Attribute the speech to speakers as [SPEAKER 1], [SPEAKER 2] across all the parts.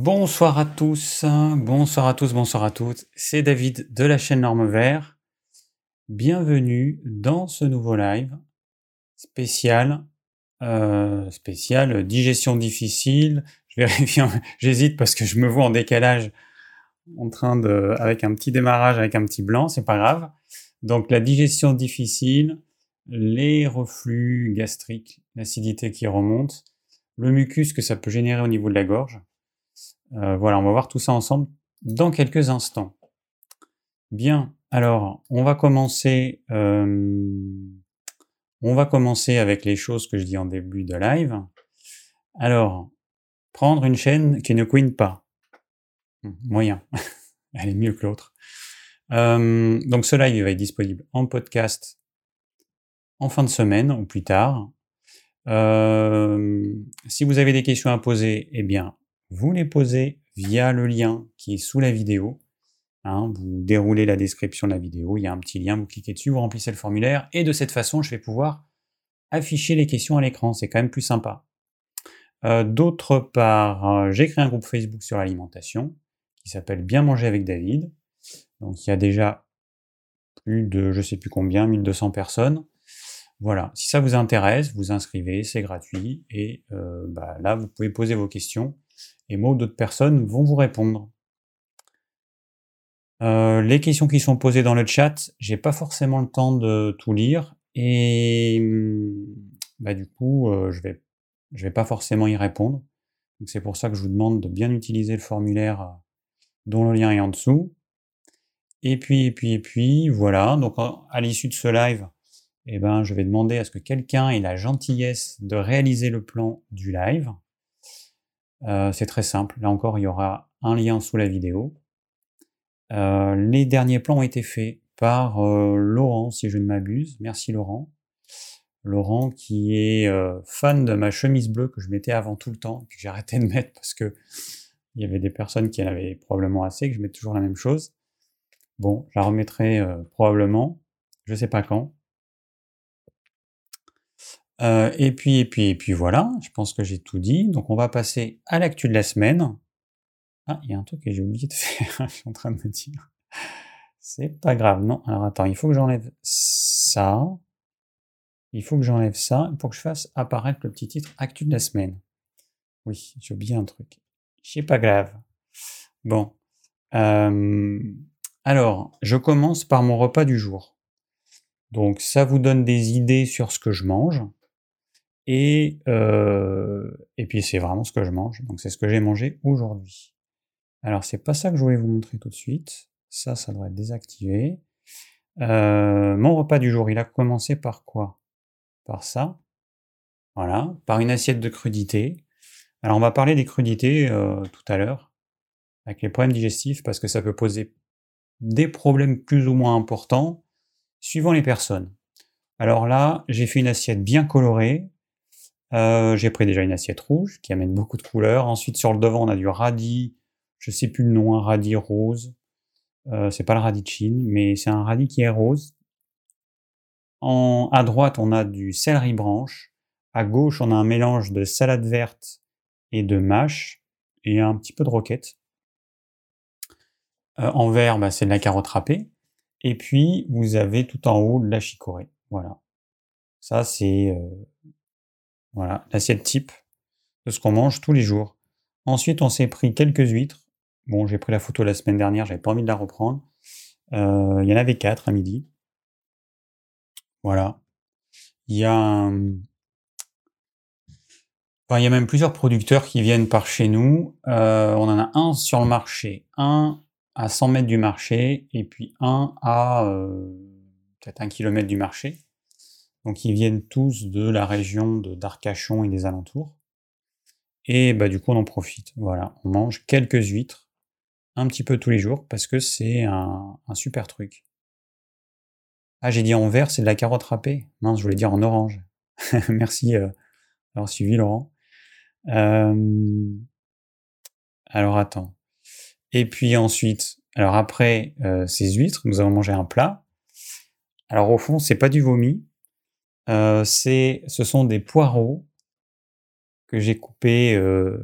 [SPEAKER 1] Bonsoir à tous, bonsoir à tous, bonsoir à toutes. C'est David de la chaîne Norme Vert. Bienvenue dans ce nouveau live spécial, euh, spécial digestion difficile. Je vérifie, j'hésite parce que je me vois en décalage, en train de, avec un petit démarrage, avec un petit blanc, c'est pas grave. Donc la digestion difficile, les reflux gastriques, l'acidité qui remonte, le mucus que ça peut générer au niveau de la gorge. Euh, voilà, on va voir tout ça ensemble dans quelques instants. Bien, alors on va commencer. Euh, on va commencer avec les choses que je dis en début de live. Alors, prendre une chaîne qui ne couine pas. Hmm, moyen. Elle est mieux que l'autre. Euh, donc ce live va être disponible en podcast en fin de semaine ou plus tard. si vous avez des questions à poser, eh bien, vous les posez via le lien qui est sous la vidéo. Hein, vous déroulez la description de la vidéo, il y a un petit lien, vous cliquez dessus, vous remplissez le formulaire, et de cette façon, je vais pouvoir afficher les questions à l'écran. C'est quand même plus sympa. Euh, d'autre part, euh, j'ai créé un groupe Facebook sur l'alimentation qui s'appelle Bien manger avec David. Donc il y a déjà plus de je sais plus combien, 1200 personnes. Voilà, si ça vous intéresse, vous inscrivez, c'est gratuit et euh, bah, là vous pouvez poser vos questions et moi ou d'autres personnes vont vous répondre. Euh, les questions qui sont posées dans le chat, j'ai pas forcément le temps de tout lire et hmm, bah, du coup, euh, je vais vais pas forcément y répondre. C'est pour ça que je vous demande de bien utiliser le formulaire euh, dont le lien est en dessous. Et puis et puis et puis voilà. Donc à l'issue de ce live, eh ben je vais demander à ce que quelqu'un ait la gentillesse de réaliser le plan du live. Euh, c'est très simple. Là encore, il y aura un lien sous la vidéo. Euh, les derniers plans ont été faits par euh, Laurent, si je ne m'abuse. Merci Laurent. Laurent qui est fan de ma chemise bleue que je mettais avant tout le temps, que j'ai arrêté de mettre parce que il y avait des personnes qui en avaient probablement assez, que je mette toujours la même chose. Bon, je la remettrai probablement, je sais pas quand. Euh, et puis, et puis, et puis voilà, je pense que j'ai tout dit. Donc on va passer à l'actu de la semaine. Ah, il y a un truc que j'ai oublié de faire, je suis en train de me dire. C'est pas grave, non. Alors attends, il faut que j'enlève ça. Il faut que j'enlève ça pour que je fasse apparaître le petit titre actu de la semaine. Oui, j'ai oublié un truc. C'est pas grave. Bon. Euh, alors, je commence par mon repas du jour. Donc ça vous donne des idées sur ce que je mange. Et, euh, et puis c'est vraiment ce que je mange. Donc c'est ce que j'ai mangé aujourd'hui. Alors c'est pas ça que je voulais vous montrer tout de suite. Ça, ça devrait être désactivé. Euh, mon repas du jour, il a commencé par quoi? Par ça. Voilà, par une assiette de crudités. Alors on va parler des crudités euh, tout à l'heure, avec les problèmes digestifs, parce que ça peut poser des problèmes plus ou moins importants, suivant les personnes. Alors là, j'ai fait une assiette bien colorée, euh, j'ai pris déjà une assiette rouge qui amène beaucoup de couleurs. Ensuite, sur le devant, on a du radis, je sais plus le nom, un radis rose. Euh, c'est pas le radis de Chine, mais c'est un radis qui est rose. En, à droite, on a du céleri branche. À gauche, on a un mélange de salade verte et de mâche et un petit peu de roquette. Euh, en vert, bah, c'est de la carotte râpée. Et puis, vous avez tout en haut de la chicorée. Voilà. Ça, c'est euh, voilà, l'assiette type de ce qu'on mange tous les jours. Ensuite, on s'est pris quelques huîtres. Bon, j'ai pris la photo la semaine dernière, j'avais pas envie de la reprendre. Euh, il y en avait quatre à midi. Voilà. Il y a il y a même plusieurs producteurs qui viennent par chez nous. Euh, on en a un sur le marché, un à 100 mètres du marché, et puis un à euh, peut-être un kilomètre du marché. Donc ils viennent tous de la région d'Arcachon et des alentours. Et bah du coup on en profite. Voilà, on mange quelques huîtres un petit peu tous les jours parce que c'est un, super truc. Ah j'ai dit en vert, c'est de la carotte râpée. Mince, je voulais dire en orange. Merci euh, d'avoir suivi Laurent. Euh, alors attends. Et puis ensuite, alors après euh, ces huîtres, nous avons mangé un plat. Alors au fond, c'est pas du vomi, euh, c'est, ce sont des poireaux que j'ai coupés euh,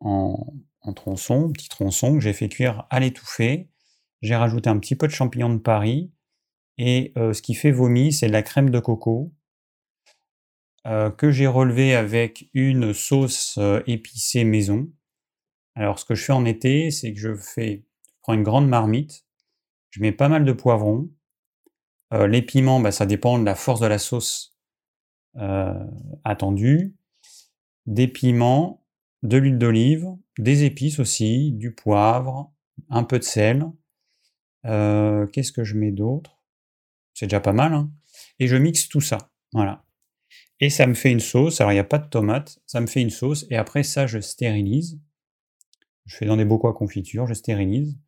[SPEAKER 1] en, en tronçons, petits tronçons que j'ai fait cuire à l'étouffée. J'ai rajouté un petit peu de champignons de Paris. Et ce qui fait vomi, c'est de la crème de coco que j'ai relevé avec une sauce épicée maison. Alors, ce que je fais en été, c'est que je fais, je prends une grande marmite, je mets pas mal de poivrons. Les piments, bah, ça dépend de la force de la sauce attendue. Des piments, de l'huile d'olive, des épices aussi, du poivre, un peu de sel. Qu'est-ce que je mets d'autre? C'est déjà pas mal. Hein et je mixe tout ça. Voilà. Et ça me fait une sauce. Alors, il n'y a pas de tomate. Ça me fait une sauce. Et après, ça, je stérilise. Je fais dans des bocaux à confiture. Je stérilise.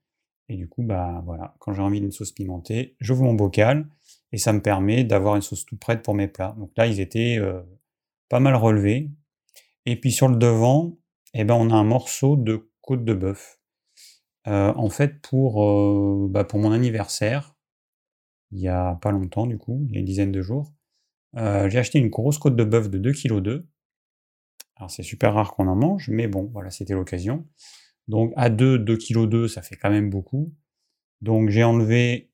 [SPEAKER 1] Et du coup, bah voilà, quand j'ai envie d'une sauce pimentée, j'ouvre mon bocal et ça me permet d'avoir une sauce toute prête pour mes plats. Donc là, ils étaient pas mal relevés. Et puis sur le devant, eh ben, on a un morceau de côte de bœuf. en fait, pour, bah, pour mon anniversaire, il y a pas longtemps du coup, il y a une dizaine de jours, j'ai acheté une grosse côte de bœuf de 2,2 kg. Alors c'est super rare qu'on en mange, mais bon, voilà, c'était l'occasion. Donc à 2, 2,2 kg, ça fait quand même beaucoup. Donc j'ai enlevé,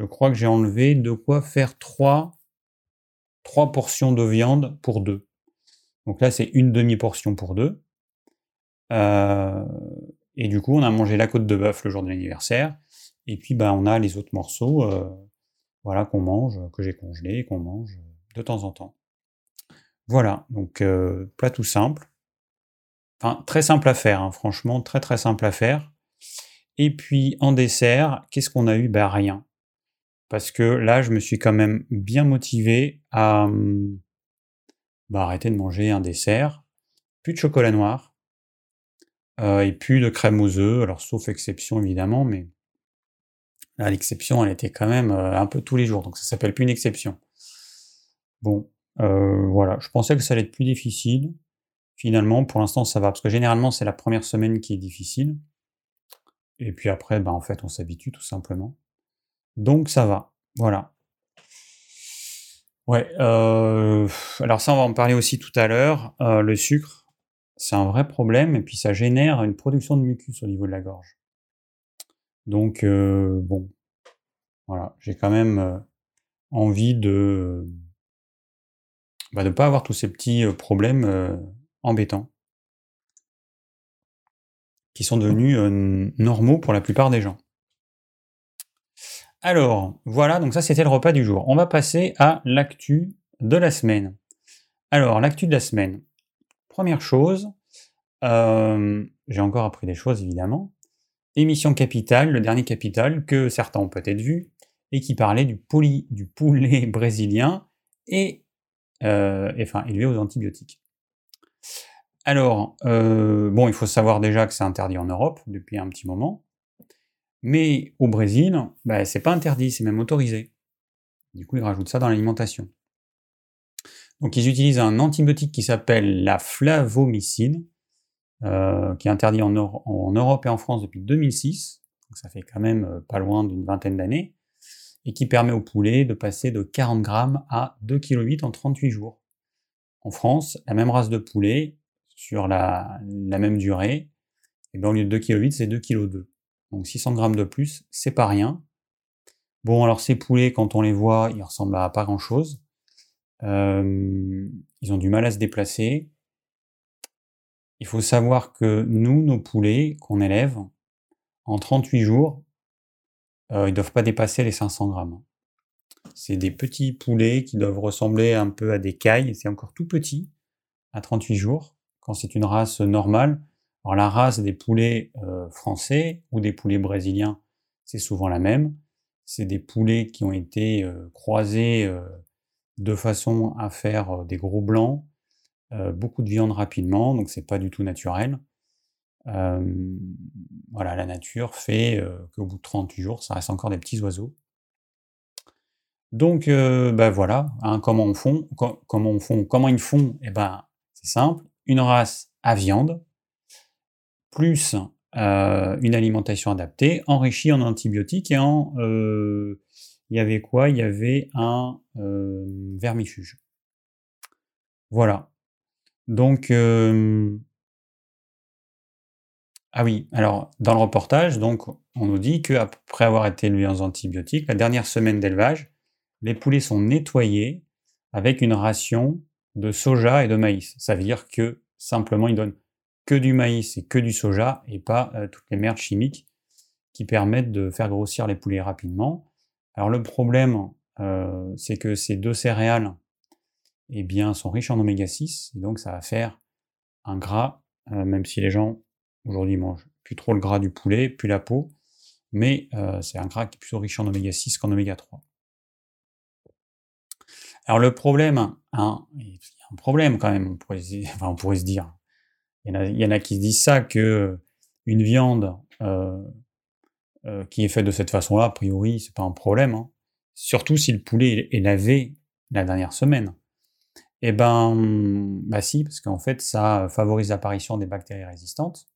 [SPEAKER 1] je crois que j'ai enlevé de quoi faire 3, 3 portions de viande pour 2. Donc là, c'est une demi-portion pour 2. et du coup, on a mangé la côte de bœuf le jour de l'anniversaire. Et puis, bah, on a les autres morceaux voilà, qu'on mange, que j'ai congelé, qu'on mange de temps en temps. Voilà, donc plat tout simple. Enfin, très simple à faire, hein, franchement, très très simple à faire. Et puis en dessert, qu'est-ce qu'on a eu? Ben rien. Parce que là, je me suis quand même bien motivé à mmh, bah, arrêter de manger un dessert. Plus de chocolat noir. et plus de crème aux œufs, alors sauf exception évidemment, mais l'exception, elle était quand même un peu tous les jours, donc ça s'appelle plus une exception. Bon, voilà, je pensais que ça allait être plus difficile. Finalement, pour l'instant, ça va, parce que généralement, c'est la première semaine qui est difficile. Et puis après, bah, en fait, on s'habitue tout simplement. Donc ça va, voilà. Ouais, alors ça, on va en parler aussi tout à l'heure. le sucre, c'est un vrai problème, et puis ça génère une production de mucus au niveau de la gorge. Donc, bon, voilà, j'ai quand même envie de bah, ne pas avoir tous ces petits problèmes embêtants qui sont devenus normaux pour la plupart des gens. Alors, voilà, donc ça c'était le repas du jour. On va passer à l'actu de la semaine. Alors, l'actu de la semaine. Première chose, j'ai encore appris des choses évidemment. Émission Capital, le dernier Capital que certains ont peut-être vu, et qui parlait du, du poulet brésilien et, enfin, élevé aux antibiotiques. Alors, bon, il faut savoir déjà que c'est interdit en Europe depuis un petit moment. Mais au Brésil, bah, c'est pas interdit, c'est même autorisé. Du coup, ils rajoutent ça dans l'alimentation. Donc, ils utilisent un antibiotique qui s'appelle la flavomycine, euh, qui est interdit en, Europe et en France depuis 2006. Donc, ça fait quand même euh, pas loin d'une vingtaine d'années. Et qui permet au poulet de passer de 40 grammes à 2,8 kg en 38 jours. En France, la même race de poulet, sur la, même durée, et bien au lieu de 2,8 kg, c'est 2,2 kg. Donc 600 grammes de plus, c'est pas rien. Bon, alors ces poulets, quand on les voit, ils ressemblent à pas grand-chose. Ils ont du mal à se déplacer. Il faut savoir que nous, nos poulets qu'on élève, en 38 jours, euh, ils ne doivent pas dépasser les 500 grammes. C'est des petits poulets qui doivent ressembler un peu à des cailles. C'est encore tout petit à 38 jours. Quand c'est une race normale, alors la race des poulets euh, français ou des poulets brésiliens, c'est souvent la même. C'est des poulets qui ont été euh, croisés euh, de façon à faire des gros blancs, beaucoup de viande rapidement, donc c'est pas du tout naturel. voilà, la nature fait qu'au bout de 38 jours, ça reste encore des petits oiseaux. Donc, ben voilà, hein, comment on fond, comment on fond, comment ils font? Eh ben, c'est simple, une race à viande, plus une alimentation adaptée, enrichie en antibiotiques et en... il y avait quoi? Il y avait un vermifuge. Voilà. Donc, Ah oui, alors dans le reportage, donc, on nous dit qu'après avoir été élevés en antibiotiques, la dernière semaine d'élevage, les poulets sont nettoyés avec une ration de soja et de maïs. Ça veut dire que simplement ils donnent que du maïs et que du soja et pas euh, toutes les merdes chimiques qui permettent de faire grossir les poulets rapidement. Alors le problème, euh, c'est que ces deux céréales eh bien, sont riches en oméga 6, et donc ça va faire un gras, euh, même si les gens aujourd'hui mangent plus trop le gras du poulet, plus la peau, mais c'est un gras qui est plutôt riche en oméga 6 qu'en oméga 3. Alors le problème, hein, il y a un problème quand même, on pourrait, on pourrait se dire, il y, en a, qui se disent ça, que une viande euh, euh, qui est faite de cette façon-là, a priori, c'est pas un problème. Hein. Surtout si le poulet est lavé la dernière semaine. Eh ben, bah si, parce qu'en fait, ça favorise l'apparition des bactéries résistantes.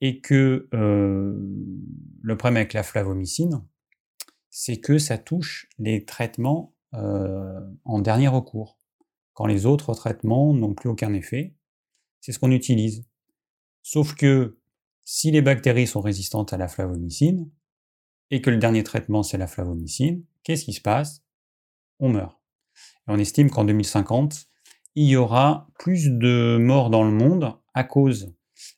[SPEAKER 1] Et que euh, le problème avec la flavomycine, c'est que ça touche les traitements en dernier recours, quand les autres traitements n'ont plus aucun effet c'est ce qu'on utilise. Sauf que si les bactéries sont résistantes à la flavomycine, et que le dernier traitement c'est la flavomycine, qu'est-ce qui se passe? On meurt. On estime qu'en 2050, il y aura plus de morts dans le monde à cause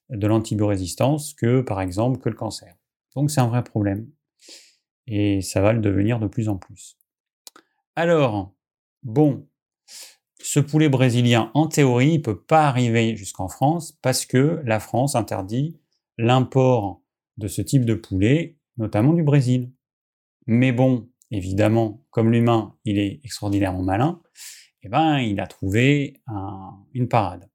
[SPEAKER 1] de l'antibiorésistance que par exemple que le cancer. Donc c'est un vrai problème. Et ça va le devenir de plus en plus. Alors, bon, ce poulet brésilien, en théorie, ne peut pas arriver jusqu'en France parce que la France interdit l'import de ce type de poulet, notamment du Brésil. Mais bon, évidemment, comme l'humain, il est extraordinairement malin, eh ben, il a trouvé une parade.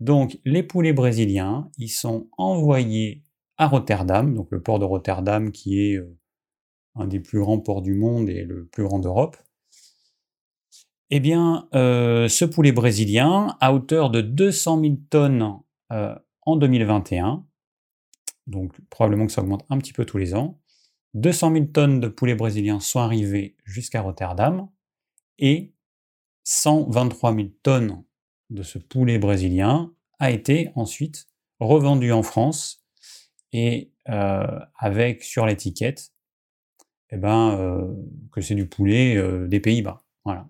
[SPEAKER 1] Donc, les poulets brésiliens, ils sont envoyés à Rotterdam, donc le port de Rotterdam qui est euh, un des plus grands ports du monde et le plus grand d'Europe. Eh bien, euh, ce poulet brésilien, à hauteur de 200 000 tonnes euh, en 2021, donc probablement que ça augmente un petit peu tous les ans, 200 000 tonnes de poulet brésilien sont arrivées jusqu'à Rotterdam et 123 000 tonnes de ce poulet brésilien a été ensuite revendu en France et euh, avec sur l'étiquette eh ben, que c'est du poulet des Pays-Bas. Voilà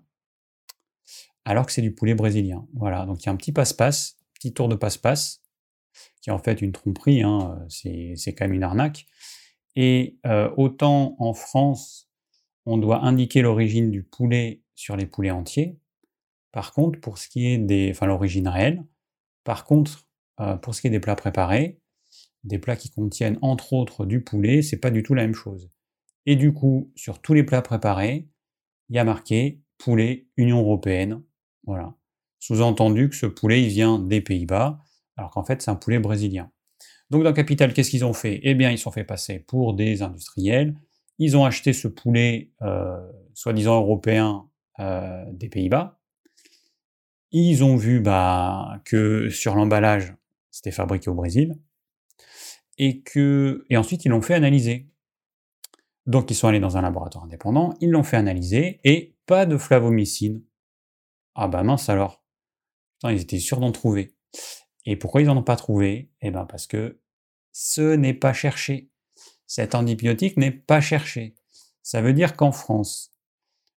[SPEAKER 1] alors que c'est du poulet brésilien. Voilà, donc il y a un petit passe-passe, petit tour de passe-passe, qui est en fait une tromperie, hein, c'est quand même une arnaque. Et euh, autant en France, on doit indiquer l'origine du poulet sur les poulets entiers. Par contre, pour ce qui est des, enfin l'origine réelle, par contre, euh, pour ce qui est des plats préparés, des plats qui contiennent entre autres du poulet, c'est pas du tout la même chose. Et du coup, sur tous les plats préparés, il y a marqué poulet Union européenne voilà. Sous-entendu que ce poulet, il vient des Pays-Bas, alors qu'en fait, c'est un poulet brésilien. Donc dans Capital, qu'est-ce qu'ils ont fait? Eh bien, ils sont fait passer pour des industriels. Ils ont acheté ce poulet, euh, soi-disant européen, euh, des Pays-Bas. Ils ont vu bah, que sur l'emballage, c'était fabriqué au Brésil. Et, que, et ensuite, ils l'ont fait analyser. Donc, ils sont allés dans un laboratoire indépendant, ils l'ont fait analyser, et pas de flavomycine. Ah bah mince alors. ils étaient sûrs d'en trouver. Et pourquoi ils n'en ont pas trouvé? Eh bien parce que ce n'est pas cherché. Cet antibiotique n'est pas cherché. Ça veut dire qu'en France,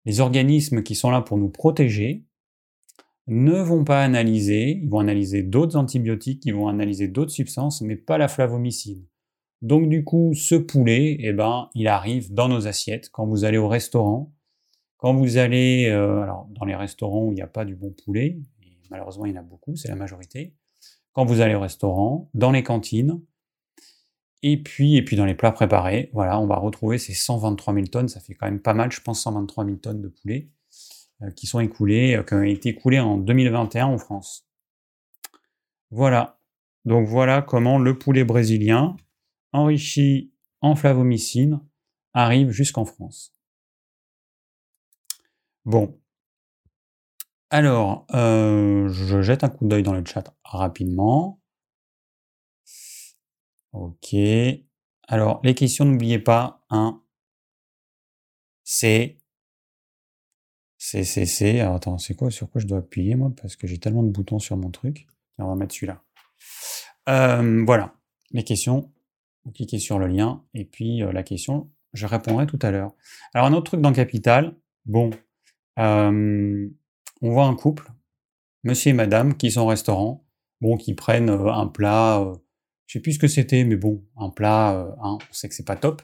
[SPEAKER 1] les organismes qui sont là pour nous protéger ne vont pas analyser, ils vont analyser d'autres antibiotiques, ils vont analyser d'autres substances, mais pas la flavomycine. Donc du coup, ce poulet, eh ben, il arrive dans nos assiettes. Quand vous allez au restaurant, quand vous allez euh, alors, dans les restaurants où il n'y a pas du bon poulet, et malheureusement il y en a beaucoup, c'est la majorité, quand vous allez au restaurant, dans les cantines, et puis, et puis dans les plats préparés, voilà, on va retrouver ces 123 000 tonnes, ça fait quand même pas mal, je pense 123 000 tonnes de poulet euh, qui sont écoulées, euh, qui ont été écoulées en 2021 en France. Voilà. Donc voilà comment le poulet brésilien, enrichi en flavomycine, arrive jusqu'en France. Bon. Alors, euh, je jette un coup d'œil dans le chat rapidement. Ok. Alors, les questions, n'oubliez pas, hein, c'est... C'est, c'est, c'est... Alors, attends, c'est quoi, sur quoi je dois appuyer, moi Parce que j'ai tellement de boutons sur mon truc. on va mettre celui-là. Euh, voilà. les questions, vous cliquez sur le lien, et puis la question, je répondrai tout à l'heure. Alors un autre truc dans Capital, bon, on voit un couple, monsieur et madame, qui sont au restaurant, bon, qui prennent un plat, je sais plus ce que c'était, mais bon, un plat, on sait que c'est pas top.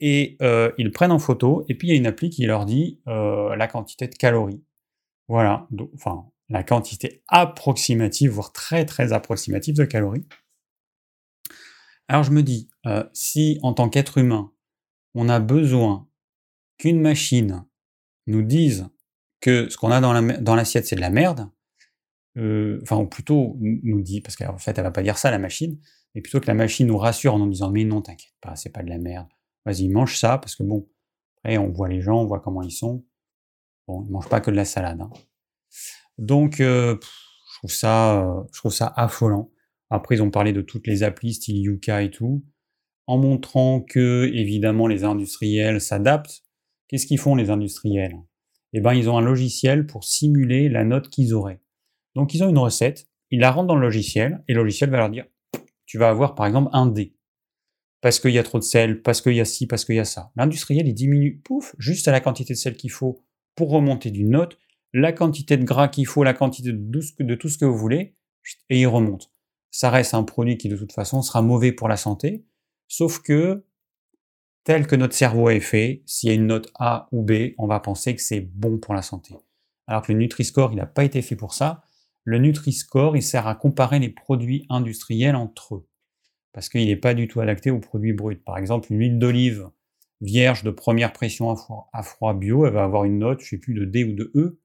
[SPEAKER 1] Et ils prennent en photo, et puis il y a une appli qui leur dit la quantité de calories. Voilà, enfin, la quantité approximative, voire très très approximative de calories. Alors je me dis, si en tant qu'être humain, on a besoin qu'une machine nous dise que ce qu'on a dans l'assiette, c'est de la merde, euh, enfin, ou plutôt nous dit, parce qu'en fait, elle va pas dire ça, la machine, mais plutôt que la machine nous rassure en nous disant, mais non, t'inquiète pas, c'est pas de la merde, vas-y, mange ça, parce que bon, après, on voit les gens, on voit comment ils sont, bon, ils mangent pas que de la salade. Hein. Donc, euh, je, trouve ça, je trouve ça affolant. Après, ils ont parlé de toutes les applis, style Yuka et tout, en montrant que, évidemment, les industriels s'adaptent. Qu'est-ce qu'ils font, les industriels? Eh ben, ils ont un logiciel pour simuler la note qu'ils auraient. Donc ils ont une recette, ils la rentrent dans le logiciel, et le logiciel va leur dire, tu vas avoir par exemple un D. Parce qu'il y a trop de sel, parce qu'il y a ci, parce qu'il y a ça. L'industriel, il diminue, pouf, juste à la quantité de sel qu'il faut pour remonter d'une note, la quantité de gras qu'il faut, la quantité de tout ce que vous voulez, et il remonte. Ça reste un produit qui de toute façon sera mauvais pour la santé, sauf que tel que notre cerveau est fait, s'il y a une note A ou B, on va penser que c'est bon pour la santé. Alors que le Nutri-Score, il n'a pas été fait pour ça. Le Nutri-Score, il sert à comparer les produits industriels entre eux, parce qu'il n'est pas du tout adapté aux produits bruts. Par exemple, une huile d'olive vierge de première pression à froid, bio, elle va avoir une note, je sais plus, de D ou de E,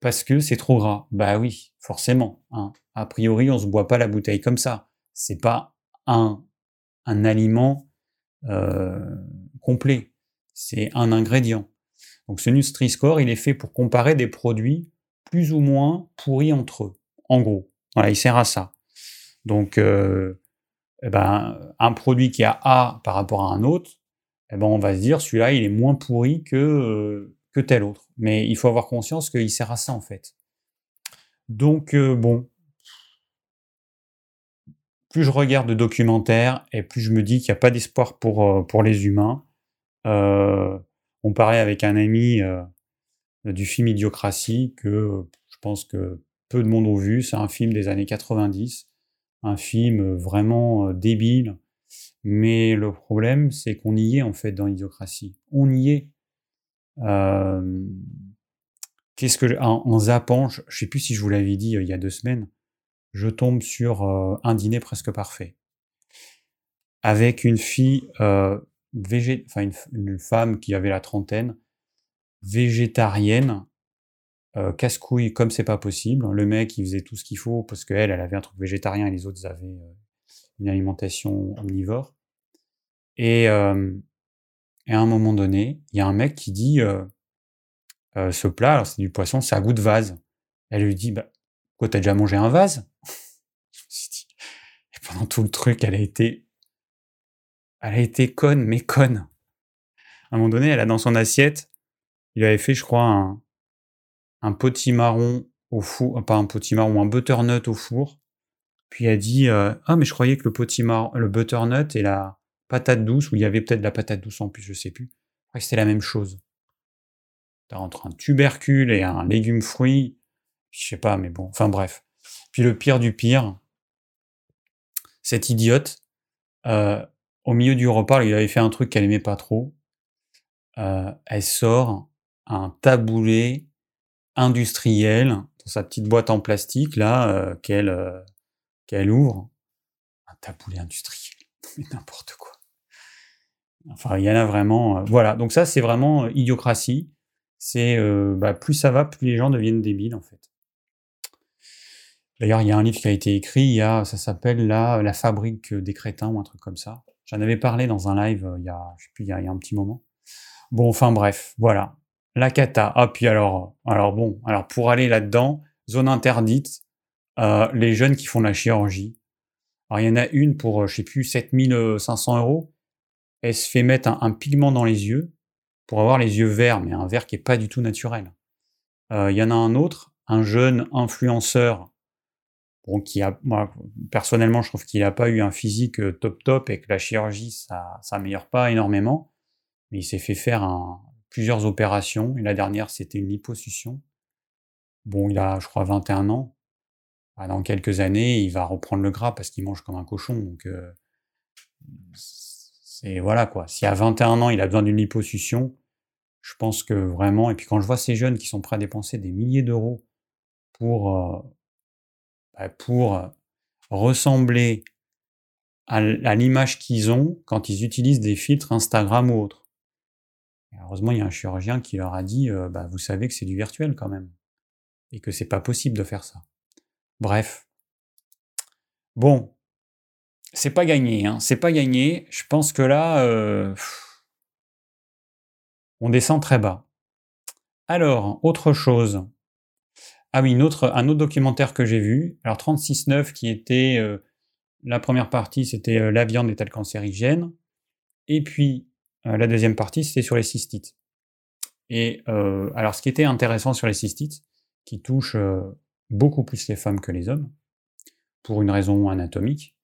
[SPEAKER 1] parce que c'est trop gras. Bah oui, forcément. Hein. A priori, on se boit pas la bouteille comme ça. C'est pas un, un aliment complet. C'est un ingrédient. Donc ce Nutri-Score, il est fait pour comparer des produits plus ou moins pourris entre eux. En gros, voilà, il sert à ça. Donc, euh, eh ben, un produit qui a A par rapport à un autre, eh ben, on va se dire celui-là, il est moins pourri que, euh, que tel autre. Mais il faut avoir conscience qu'il sert à ça en fait. Donc, euh, bon, plus je regarde de documentaires et plus je me dis qu'il n'y a pas d'espoir pour, pour les humains. on parlait avec un ami du film Idiocratie que je pense que peu de monde ont vu. C'est un film des années 90, un film vraiment débile. Mais le problème, c'est qu'on y est en fait dans Idiocratie. On y est. Qu'est-ce que en, zappant, je, ne sais plus si je vous l'avais dit il y a deux semaines, je tombe sur un dîner presque parfait avec une fille euh, enfin une, femme qui avait la trentaine, végétarienne, euh, casse-couille comme c'est pas possible. Le mec, il faisait tout ce qu'il faut parce qu'elle, elle avait un truc végétarien et les autres avaient euh, une alimentation omnivore. Et, euh, et, à un moment donné, il y a un mec qui dit ce plat, c'est du poisson, c'est à goût de vase. Elle lui dit bah, Quoi, t'as déjà mangé un vase? Pendant tout le truc, elle a été. Elle a été conne, mais conne. À un moment donné, elle a dans son assiette il avait fait, je crois, un, potimarron au four, euh, pas un potimarron, un butternut au four. Puis a dit euh, Ah, mais je croyais que le potimarron, le butternut et la patate douce, où il y avait peut-être de la patate douce en plus, je sais plus. Que c'était la même chose. T'as entre un tubercule et un légume fruit, je sais pas, mais bon, enfin bref. Puis le pire du pire, cette idiote, euh, au milieu du repas, il avait fait un truc qu'elle aimait pas trop. elle sort un taboulé industriel dans sa petite boîte en plastique là euh, qu'elle euh, qu'elle ouvre. Un taboulé industriel, mais n'importe quoi. Enfin, il y en a vraiment. Euh, voilà, donc ça c'est vraiment idiocratie. C'est bah, plus ça va, plus les gens deviennent débiles en fait. D'ailleurs, il y a un livre qui a été écrit, ça s'appelle la, fabrique des crétins ou un truc comme ça. J'en avais parlé dans un live il y a, je sais plus, il y a un petit moment. Bon, enfin bref, voilà. La cata. Ah, puis alors, alors bon, alors pour aller là-dedans, zone interdite, euh, les jeunes qui font la chirurgie. Alors il y en a une pour, euh, je sais plus, 7500 euros. Elle se fait mettre un, pigment dans les yeux pour avoir les yeux verts, mais un vert qui est pas du tout naturel. Euh, il y en a un autre, un jeune influenceur bon, qui a, moi, personnellement, je trouve qu'il n'a pas eu un physique euh, top top et que la chirurgie, ça s'améliore pas énormément. Mais il s'est fait faire plusieurs opérations. Et la dernière, c'était une liposuction. Bon, il a, je crois, 21 ans. Bah, dans quelques années, il va reprendre le gras parce qu'il mange comme un cochon. Donc, euh, c'est voilà quoi. Si à 21 ans, il a besoin d'une liposuction, je pense que vraiment. Et puis quand je vois ces jeunes qui sont prêts à dépenser des milliers d'euros pour euh, pour euh, ressembler à l'image qu'ils ont quand ils utilisent des filtres Instagram ou autres. heureusement, il y a un chirurgien qui leur a dit bah, Vous savez que c'est du virtuel quand même, et que c'est pas possible de faire ça. Bref. Bon, c'est pas gagné, hein. c'est pas gagné. Je pense que là, euh, on descend très bas. Alors, autre chose. Ah oui, un autre documentaire que j'ai vu. Alors 36.9 qui était euh, la première partie, c'était euh, la viande est-elle cancérigène? Et puis la deuxième partie, c'était sur les cystites. Et alors, ce qui était intéressant sur les cystites, qui touche beaucoup plus les femmes que les hommes, pour une raison anatomique,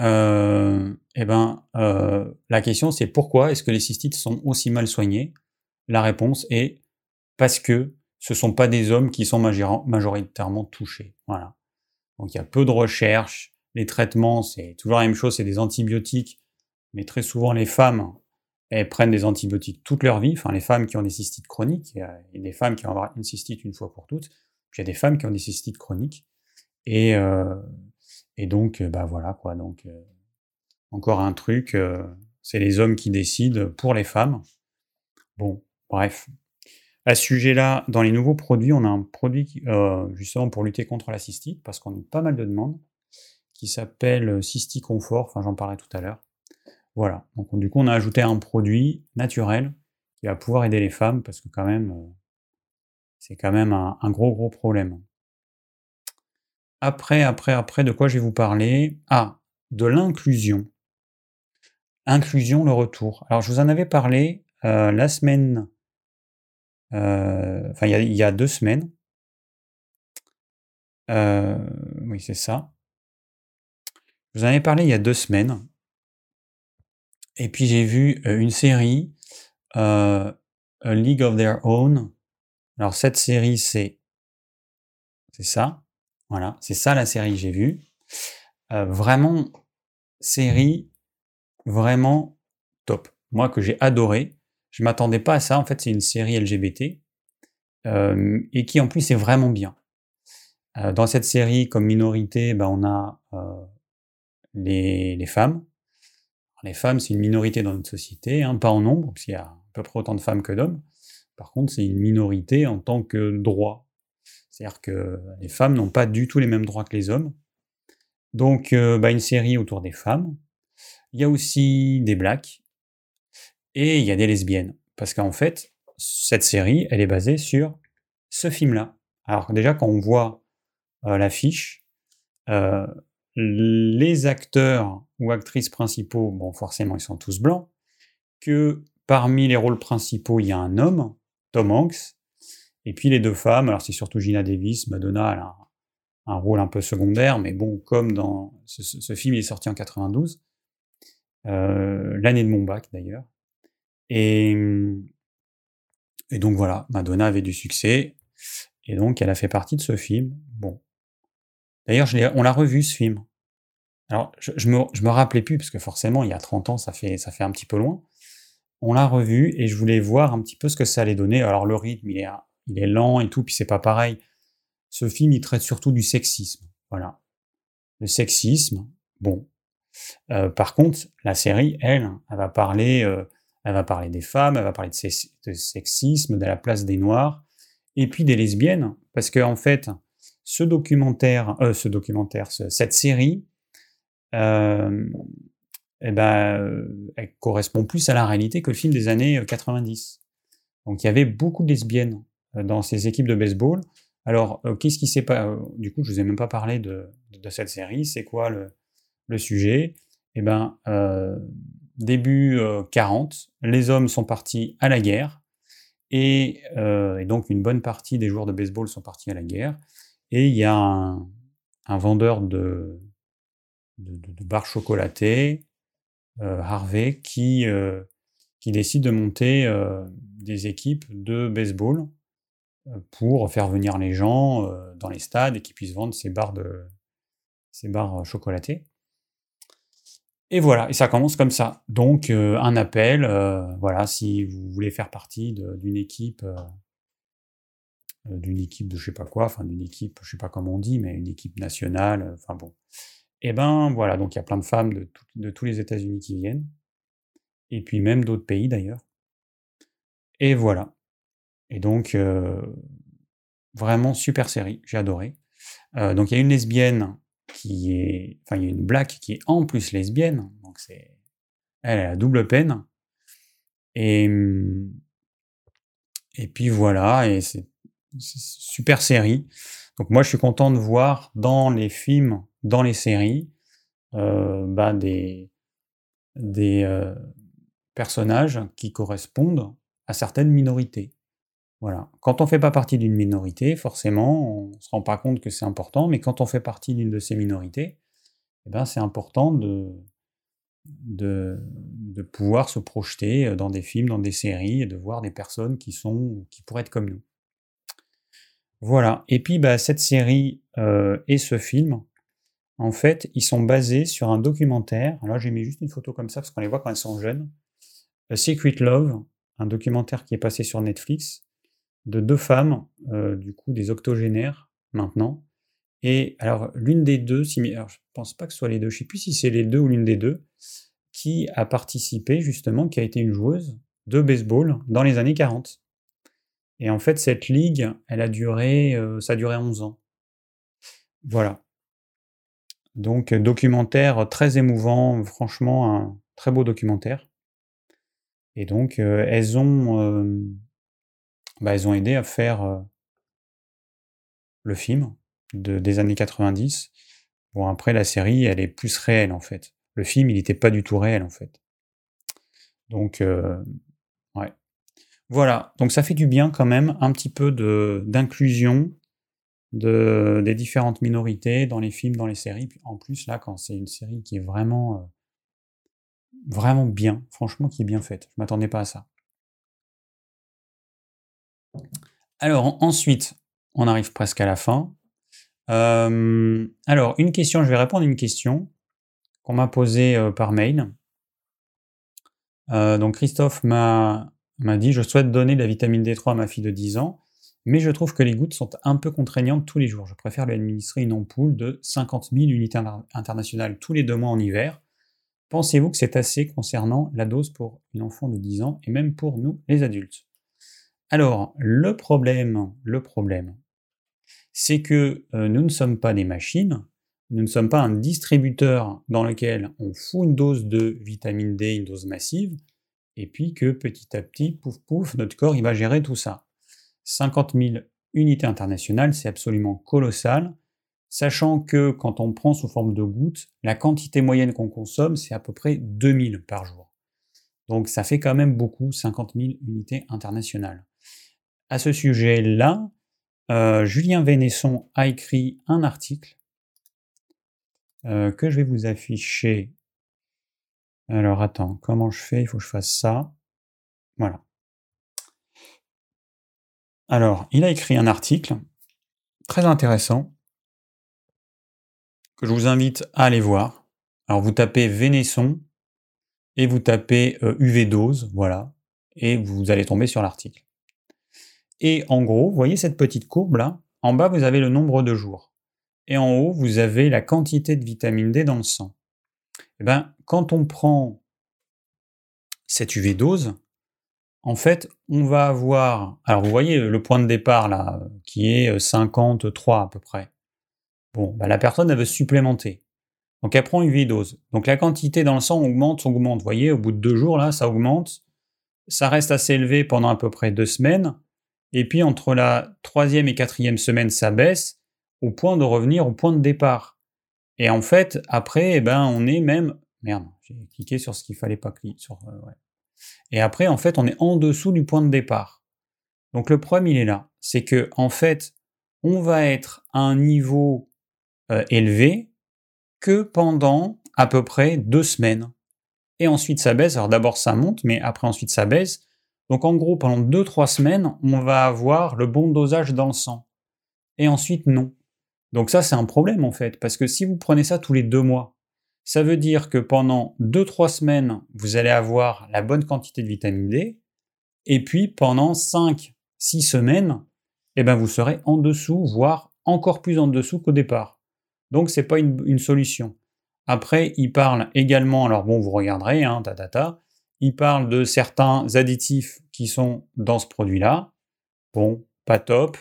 [SPEAKER 1] euh, eh ben, euh, la question c'est pourquoi est-ce que les cystites sont aussi mal soignés La réponse est parce que ce sont pas des hommes qui sont majoritairement touchés. Voilà. Donc il y a peu de recherches, les traitements c'est toujours la même chose, c'est des antibiotiques, mais très souvent les femmes elles prennent des antibiotiques toute leur vie, enfin les femmes qui ont des cystites chroniques, il y a des femmes qui vont avoir une cystite une fois pour toutes, puis il y a des femmes qui ont des cystites chroniques, et, euh, et donc, euh, bah voilà quoi, donc euh, encore un truc, c'est les hommes qui décident pour les femmes. Bon, bref. À ce sujet-là, dans les nouveaux produits, on a un produit qui, justement pour lutter contre la cystite, parce qu'on a pas mal de demandes, qui s'appelle Cysticonfort, enfin j'en parlais tout à l'heure. Voilà. Donc du coup, on a ajouté un produit naturel qui va pouvoir aider les femmes parce que quand même, euh, c'est quand même un, gros gros problème. Après, après, après, de quoi je vais vous parler? Ah, de l'inclusion. Inclusion, le retour. Alors, je vous en avais parlé euh, la semaine, euh, enfin, il y, a deux semaines. oui, c'est ça. Je vous en avais parlé il y a deux semaines. Et puis j'ai vu une série, A League of Their Own. Alors cette série, c'est c'est ça. Voilà, c'est ça la série que j'ai vue. vraiment, série vraiment top. Moi que j'ai adoré. Je m'attendais pas à ça. En fait, c'est une série LGBT et qui en plus est vraiment bien. dans cette série, comme minorité, ben, on a les, les femmes, les femmes, c'est une minorité dans notre société, hein, pas en nombre, parce qu'il y a à peu près autant de femmes que d'hommes. Par contre, c'est une minorité en tant que droit. C'est-à-dire que les femmes n'ont pas du tout les mêmes droits que les hommes. Donc, euh, bah, une série autour des femmes. Il y a aussi des blacks et il y a des lesbiennes. Parce qu'en fait, cette série, elle est basée sur ce film-là. Alors déjà, quand on voit euh, l'affiche, euh, les acteurs ou actrices principaux, bon, forcément, ils sont tous blancs, que parmi les rôles principaux, il y a un homme, Tom Hanks, et puis les deux femmes, alors c'est surtout Gina Davis, Madonna, a un, rôle un peu secondaire, mais bon, comme dans ce, film, il est sorti en 92, euh, l'année de mon bac d'ailleurs, et, et donc voilà, Madonna avait du succès, et donc elle a fait partie de ce film. Bon, D'ailleurs, on l'a revu ce film. Alors, je, me, me rappelais plus, parce que forcément, il y a 30 ans, ça fait, ça fait un petit peu loin. On l'a revu et je voulais voir un petit peu ce que ça allait donner. Alors, le rythme, il est, il est lent et tout, puis c'est pas pareil. Ce film, il traite surtout du sexisme. Voilà. Le sexisme, bon. Euh, par contre, la série, elle, elle va parler, euh, elle va parler des femmes, elle va parler de, sexisme, de la place des noirs, et puis des lesbiennes, parce qu'en en fait, ce documentaire, euh, ce documentaire, cette série, euh, eh ben, euh, elle correspond plus à la réalité que le film des années 90. Donc il y avait beaucoup de lesbiennes dans ces équipes de baseball. Alors, qu'est-ce qui s'est pas Du coup, je vous ai même pas parlé de, cette série. C'est quoi le, sujet? Eh ben, début 40, les hommes sont partis à la guerre, et, et, donc une bonne partie des joueurs de baseball sont partis à la guerre. Et il y a un, vendeur de, barres chocolatées, Harvey, qui, qui décide de monter des équipes de baseball pour faire venir les gens dans les stades et qu'ils puissent vendre ces de, ces barres chocolatées. Et voilà, et ça commence comme ça. Donc un appel, voilà, si vous voulez faire partie d'une équipe, d'une équipe de je sais pas quoi, enfin d'une équipe, je sais pas comment on dit, mais une équipe nationale, enfin bon. Et ben voilà, donc il y a plein de femmes de, de tous les États-Unis qui viennent, et puis même d'autres pays d'ailleurs. Et voilà. Et donc, vraiment super série, j'ai adoré. donc il y a une lesbienne qui est. Enfin, il y a une black qui est en plus lesbienne, donc c'est. Elle a la double peine. Et. Mmh, et puis voilà, et c'est super série. Donc moi je suis content de voir dans les films, dans les séries, bah, des, des personnages qui correspondent à certaines minorités. Voilà. Quand on ne fait pas partie d'une minorité, forcément, on ne se rend pas compte que c'est important, mais quand on fait partie d'une de ces minorités, eh ben, c'est important de, pouvoir se projeter dans des films, dans des séries, et de voir des personnes qui, sont, qui pourraient être comme nous. Voilà. Et puis, bah, cette série euh, et ce film, en fait, ils sont basés sur un documentaire. Alors, j'ai mis juste une photo comme ça parce qu'on les voit quand elles sont jeunes. A Secret Love, un documentaire qui est passé sur Netflix, de deux femmes, euh, du coup des octogénaires maintenant. Et alors l'une des deux, si, alors, je pense pas que ce soit les deux, je sais plus si c'est les deux ou l'une des deux, qui a participé justement, qui a été une joueuse de baseball dans les années 40. Et en fait, cette ligue, elle a duré, euh, ça a duré 11 ans. Voilà. Donc documentaire très émouvant, franchement un très beau documentaire. Et donc, euh, elles, ont, euh, bah, elles ont aidé à faire euh, le film de, des années 90. Bon, après, la série, elle est plus réelle, en fait. Le film, il n'était pas du tout réel, en fait. Donc, ouais. Voilà, donc ça fait du bien quand même, un petit peu d'inclusion de, des différentes minorités dans les films, dans les séries. En plus, là, quand c'est une série qui est vraiment vraiment bien, franchement, qui est bien faite. Je m'attendais pas à ça. Alors ensuite, on arrive presque à la fin. Euh, alors, une question, je vais répondre à une question qu'on m'a posée euh, par mail. Euh, donc Christophe m'a dit, je souhaite donner de la vitamine D3 à ma fille de 10 ans, mais je trouve que les gouttes sont un peu contraignantes tous les jours. Je préfère lui administrer une ampoule de 50 000 unités internationales tous les deux mois en hiver Pensez-vous que c'est assez concernant la dose pour une enfant de 10 ans et même pour nous, les adultes? Alors, le problème, le problème, c'est que euh, nous ne sommes pas des machines, nous ne sommes pas un distributeur dans lequel on fout une dose de vitamine D, une dose massive, et puis que petit à petit, pouf pouf, notre corps il va gérer tout ça. 50 000 unités internationales, c'est absolument colossal sachant que quand on prend sous forme de gouttes, la quantité moyenne qu'on consomme, c'est à peu près 2000 par jour. Donc ça fait quand même beaucoup, 50 000 unités internationales. À ce sujet-là, euh, Julien Vénesson a écrit un article euh, que je vais vous afficher. Alors attends, comment je fais? Il faut que je fasse ça. Voilà. Alors, il a écrit un article très intéressant que je vous invite à aller voir. Alors vous tapez Vénesson et vous tapez UV euh, dose, voilà, et vous allez tomber sur l'article. Et en gros, vous voyez cette petite courbe là En bas, vous avez le nombre de jours. Et en haut, vous avez la quantité de vitamine D dans le sang. Et eh ben, quand on prend cette UV dose, en fait, on va avoir. Alors, vous voyez le point de départ là, qui est 53 à peu près. Bon, bah, la personne, elle veut supplémenter. Donc elle prend une dose. Donc la quantité dans le sang augmente, augmente. Vous voyez, au bout de deux jours, là, ça augmente. Ça reste assez élevé pendant à peu près deux semaines. Et puis entre la troisième et quatrième semaine, ça baisse au point de revenir au point de départ. Et en fait, après, eh ben, on est même... Merde, j'ai cliqué sur ce qu'il fallait pas cliquer. Euh, Et après, en fait, on est en dessous du point de départ. Donc le problème, il est là. C'est que, en fait, on va être à un niveau euh, élevé que pendant à peu près deux semaines. Et ensuite ça baisse. Alors d'abord ça monte, mais après ensuite ça baisse. Donc en gros, pendant deux, trois semaines, on va avoir le bon dosage dans le sang. Et ensuite non. Donc ça c'est un problème en fait, parce que si vous prenez ça tous les deux mois, ça veut dire que pendant deux, trois semaines, vous allez avoir la bonne quantité de vitamine D, et puis pendant cinq, six semaines, eh ben vous serez en dessous, voire encore plus en dessous qu'au départ. Donc c'est pas une, solution. Après, il parle également, alors bon, vous regarderez, hein, ta, ta, ta, il parle de certains additifs qui sont dans ce produit-là. Bon, pas top.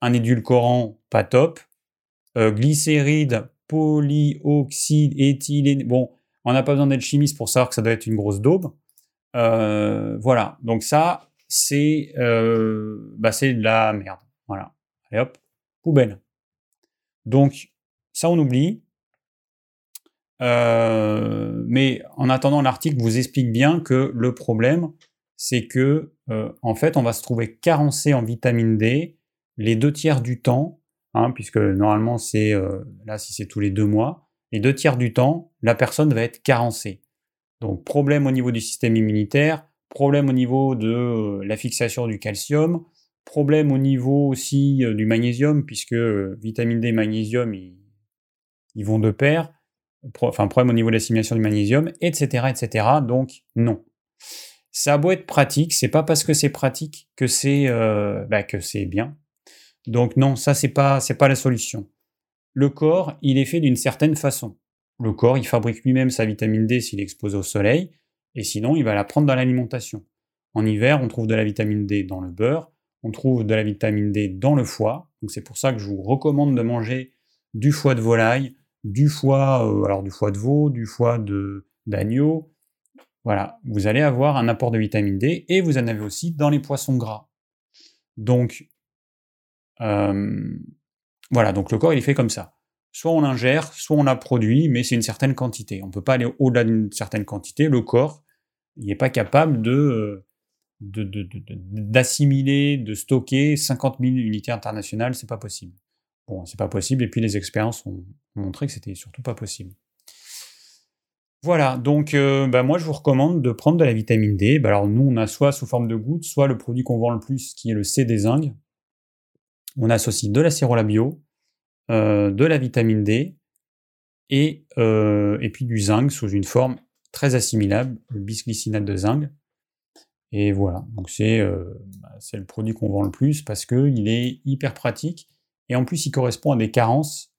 [SPEAKER 1] Un édulcorant, pas top. Euh, glycéride, polyoxyde, éthylène. Bon, on n'a pas besoin d'être chimiste pour savoir que ça doit être une grosse daube. Euh, voilà, donc ça, c'est euh, bah, de la merde. Voilà. Allez hop, poubelle. Donc, ça, on oublie. Euh, mais en attendant, l'article vous explique bien que le problème, c'est que euh, en fait, on va se trouver carencé en vitamine D les deux tiers du temps, hein, puisque normalement c'est euh, là si c'est tous les deux mois, les deux tiers du temps, la personne va être carencée. Donc problème au niveau du système immunitaire, problème au niveau de la fixation du calcium, problème au niveau aussi du magnésium, puisque vitamine D et magnésium, ils, ils vont de pair, enfin problème au niveau de l'assimilation du magnésium, etc., etc. Donc non. Ça a beau être pratique, c'est pas parce que c'est pratique que c'est euh, bah, que c'est bien. Donc non, ça c'est pas c'est pas la solution. Le corps, il est fait d'une certaine façon. Le corps, il fabrique lui-même sa vitamine D s'il est exposé au soleil, et sinon il va la prendre dans l'alimentation. En hiver, on trouve de la vitamine D dans le beurre, on trouve de la vitamine D dans le foie. Donc c'est pour ça que je vous recommande de manger du foie de volaille, du foie, euh, alors du foie de veau, du foie d'agneau. Voilà, vous allez avoir un apport de vitamine D et vous en avez aussi dans les poissons gras. Donc, euh, voilà, donc le corps il est fait comme ça. Soit on l'ingère, soit on la produit, mais c'est une certaine quantité. On ne peut pas aller au-delà d'une certaine quantité. Le corps, n'est pas capable de d'assimiler, de, de, stocker 50 000 unités internationales, c'est pas possible. Bon, c'est pas possible, et puis les expériences ont montré que c'était surtout pas possible. Voilà, donc euh, bah, moi je vous recommande de prendre de la vitamine D. Bah, alors nous on a soit sous forme de gouttes, soit le produit qu'on vend le plus qui est le C des zinc. On associe de la cérola bio, euh, de la vitamine D et, euh, et puis du zinc sous une forme très assimilable, le bisglycinate de zinc. Et voilà, donc c'est bah, le produit qu'on vend le plus parce qu'il est hyper pratique et en plus il correspond à des carences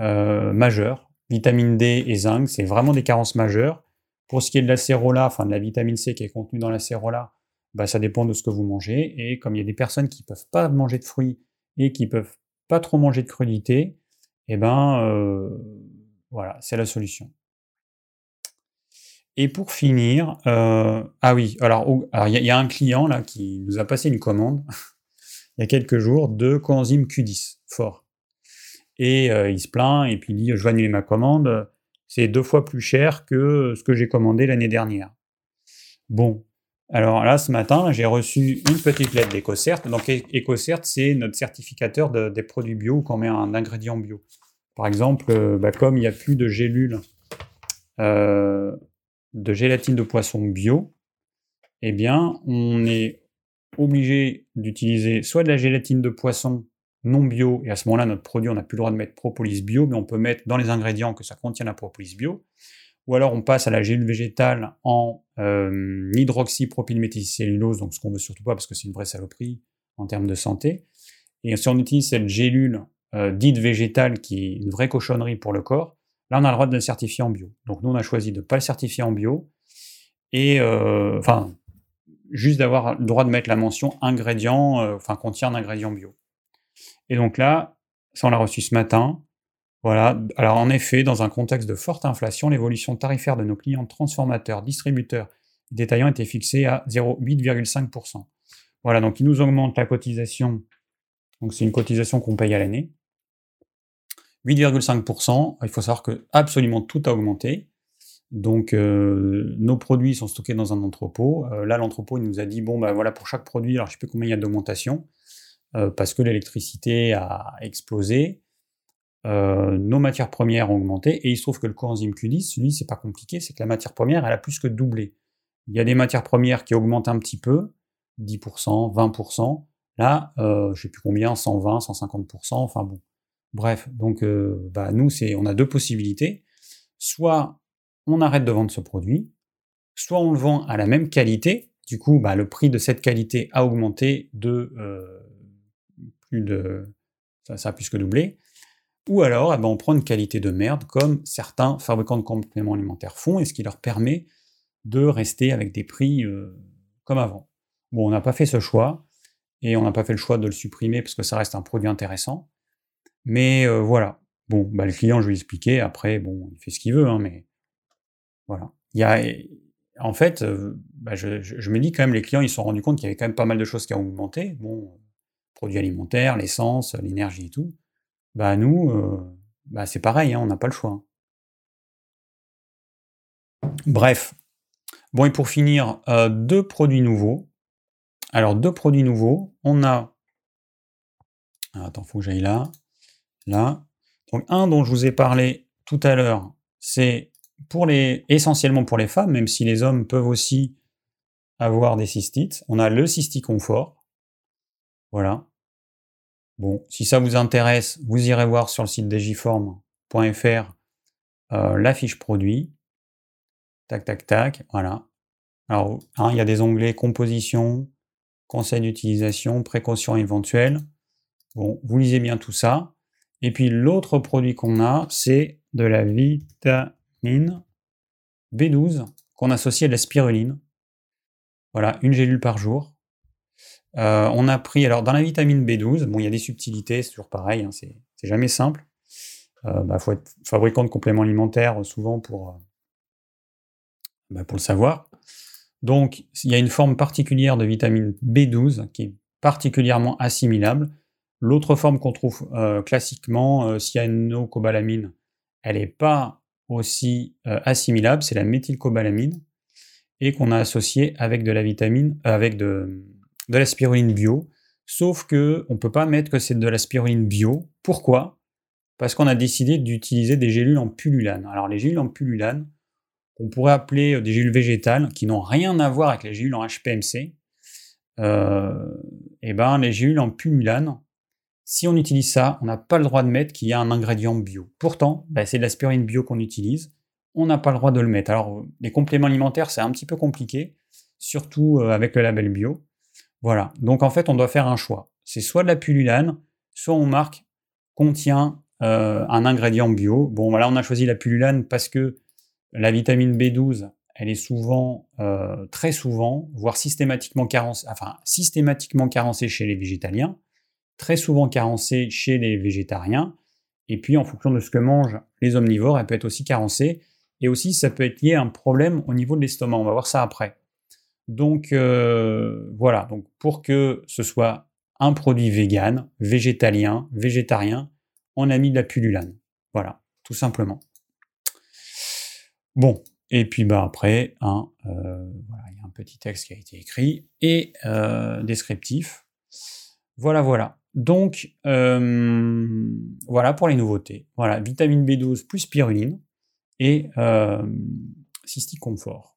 [SPEAKER 1] euh, majeures. Vitamine D et zinc, c'est vraiment des carences majeures. Pour ce qui est de la cérola, enfin de la vitamine C qui est contenue dans la cérola, bah, ça dépend de ce que vous mangez. Et comme il y a des personnes qui ne peuvent pas manger de fruits et qui ne peuvent pas trop manger de crudités, eh ben euh, voilà, c'est la solution. Et pour finir, euh, ah oui, alors il y, a un client là qui nous a passé une commande il y a quelques jours de coenzyme Q10 fort. Et euh, il se plaint et puis il dit je vais annuler ma commande, c'est deux fois plus cher que ce que j'ai commandé l'année dernière. Bon, alors là ce matin j'ai reçu une petite lettre d'EcoCert. Donc EcoCert c'est notre certificateur des produits bio quand met un ingrédient bio. Par exemple, euh, bah, comme il n'y a plus de gélules euh, de gélatine de poisson bio, eh bien on est obligé d'utiliser soit de la gélatine de poisson non bio, et à ce moment-là, notre produit, on n'a plus le droit de mettre propolis bio, mais on peut mettre dans les ingrédients que ça contient la propolis bio. Ou alors on passe à la gélule végétale en euh, donc ce qu'on veut surtout pas parce que c'est une vraie saloperie en termes de santé. Et si on utilise cette gélule euh, dite végétale qui est une vraie cochonnerie pour le corps, là on a le droit de le certifier en bio. Donc nous on a choisi de ne pas le certifier en bio. Et euh, enfin, juste d'avoir le droit de mettre la mention ingrédient, euh, enfin contient un ingrédient bio. Et donc là, ça on l'a reçu ce matin. Voilà. Alors en effet, dans un contexte de forte inflation, l'évolution tarifaire de nos clients transformateurs, distributeurs détaillants était fixée à 0,8,5%. Voilà, donc ils nous augmentent la cotisation. Donc c'est une cotisation qu'on paye à l'année. 8,5%. Il faut savoir que absolument tout a augmenté. Donc, euh, nos produits sont stockés dans un entrepôt. Euh, là, l'entrepôt nous a dit bon, ben voilà, pour chaque produit, alors je ne sais plus combien il y a d'augmentation. parce que l'électricité a explosé, nos matières premières ont augmenté, et il se trouve que le coenzyme Q10, lui, c'est pas compliqué, c'est que la matière première, elle a plus que doublé. Il y a des matières premières qui augmentent un petit peu, 10%, 20%. Là, euh, je sais plus combien, 120, 150%, enfin bon. Bref, donc bah, nous, c'est, on a deux possibilités. Soit on arrête de vendre ce produit, soit on le vend à la même qualité. Du coup, bah, le prix de cette qualité a augmenté de plus de, ça, a plus que doublé. Ou alors, eh ben, on prend une qualité de merde, comme certains fabricants de compléments alimentaires font, et ce qui leur permet de rester avec des prix comme avant. Bon, on n'a pas fait ce choix, et on n'a pas fait le choix de le supprimer parce que ça reste un produit intéressant. Mais voilà. Bon, bah, le client, je lui ai expliqué. Après, bon, il fait ce qu'il veut, hein, mais voilà. Il y a, en fait, bah, je, me dis quand même, les clients, ils se sont rendus compte qu'il y avait quand même pas mal de choses qui ont augmenté. Bon, produits alimentaires, l'essence, l'énergie et tout. Bah nous, bah, c'est pareil, hein, on n'a pas le choix. Bref. Bon, et pour finir, deux produits nouveaux. Alors, deux produits nouveaux. On a. Ah, attends, faut que j'aille là. Là. Donc, un dont je vous ai parlé tout à l'heure, c'est essentiellement pour les femmes, même si les hommes peuvent aussi avoir des cystites. On a le cysticonfort. Voilà. Bon, si ça vous intéresse, vous irez voir sur le site digiform.fr euh, la produit. Tac, tac, tac. Voilà. Alors, hein, il y a des onglets composition, conseil d'utilisation, précaution éventuelle. Bon, vous lisez bien tout ça. Et puis l'autre produit qu'on a, c'est de la vitamine B12 qu'on associe à la spiruline. Voilà, une gélule par jour. Euh, on a pris, alors dans la vitamine B12, bon, il y a des subtilités, c'est toujours pareil, hein, c'est jamais simple. Il euh, bah, faut être fabricant de compléments alimentaires souvent pour, euh, bah, pour le savoir. Donc, il y a une forme particulière de vitamine B12 qui est particulièrement assimilable. L'autre forme qu'on trouve euh, classiquement, euh, cyanocobalamine, elle n'est pas aussi euh, assimilable, c'est la méthylcobalamine, et qu'on a associée avec de la vitamine, euh, avec de, la spiruline bio. Sauf que on peut pas mettre que c'est de la spiruline bio. Pourquoi? Parce qu'on a décidé d'utiliser des gélules en pullulane. Alors les gélules en pullulane, on pourrait appeler euh, des gélules végétales qui n'ont rien à voir avec les gélules en HPMC. Et ben, les gélules en pumulane, si on utilise ça, on n'a pas le droit de mettre qu'il y a un ingrédient bio. Pourtant, ben, c'est de l'aspirine bio qu'on utilise, on n'a pas le droit de le mettre. Alors, les compléments alimentaires, c'est un petit peu compliqué, surtout euh, avec le label bio. Voilà, donc en fait, on doit faire un choix. C'est soit de la pullulane, soit on marque contient un ingrédient bio. Bon, voilà, on a choisi la pullulane parce que la vitamine B12, elle est souvent, euh, très souvent, voire systématiquement enfin systématiquement carencée chez les végétaliens, très souvent carencée chez les végétariens, et puis en fonction de ce que mangent les omnivores, elle peut être aussi carencée, et aussi ça peut être lié à un problème au niveau de l'estomac. On va voir ça après. Donc euh, voilà, donc pour que ce soit un produit vegan, végétalien, végétarien, on a mis de la pullulane. Voilà, tout simplement. Bon, et puis bah après, hein, euh, il y a un petit texte qui a été écrit et euh, descriptif. Voilà, voilà. Donc euh, voilà pour les nouveautés. Voilà, vitamine B12 plus spiruline et cystique confort.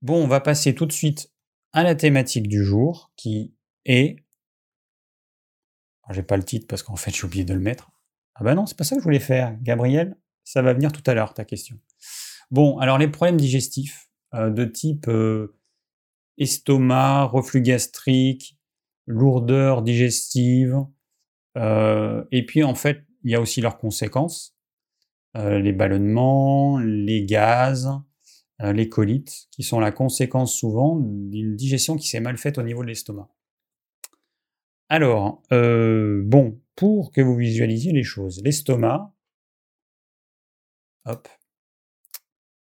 [SPEAKER 1] Bon, on va passer tout de suite à la thématique du jour qui est. J'ai pas le titre parce qu'en fait j'ai oublié de le mettre. Ah bah non, c'est pas ça que je voulais faire. Gabriel, ça va venir tout à l'heure, ta question. Bon, alors les problèmes digestifs euh, de type euh, estomac, reflux gastrique, lourdeur digestive, euh, et puis en fait, il y a aussi leurs conséquences, les ballonnements, les gaz, les colites, qui sont la conséquence souvent d'une digestion qui s'est mal faite au niveau de l'estomac. Alors, bon, pour que vous visualisiez les choses, l'estomac, Hop.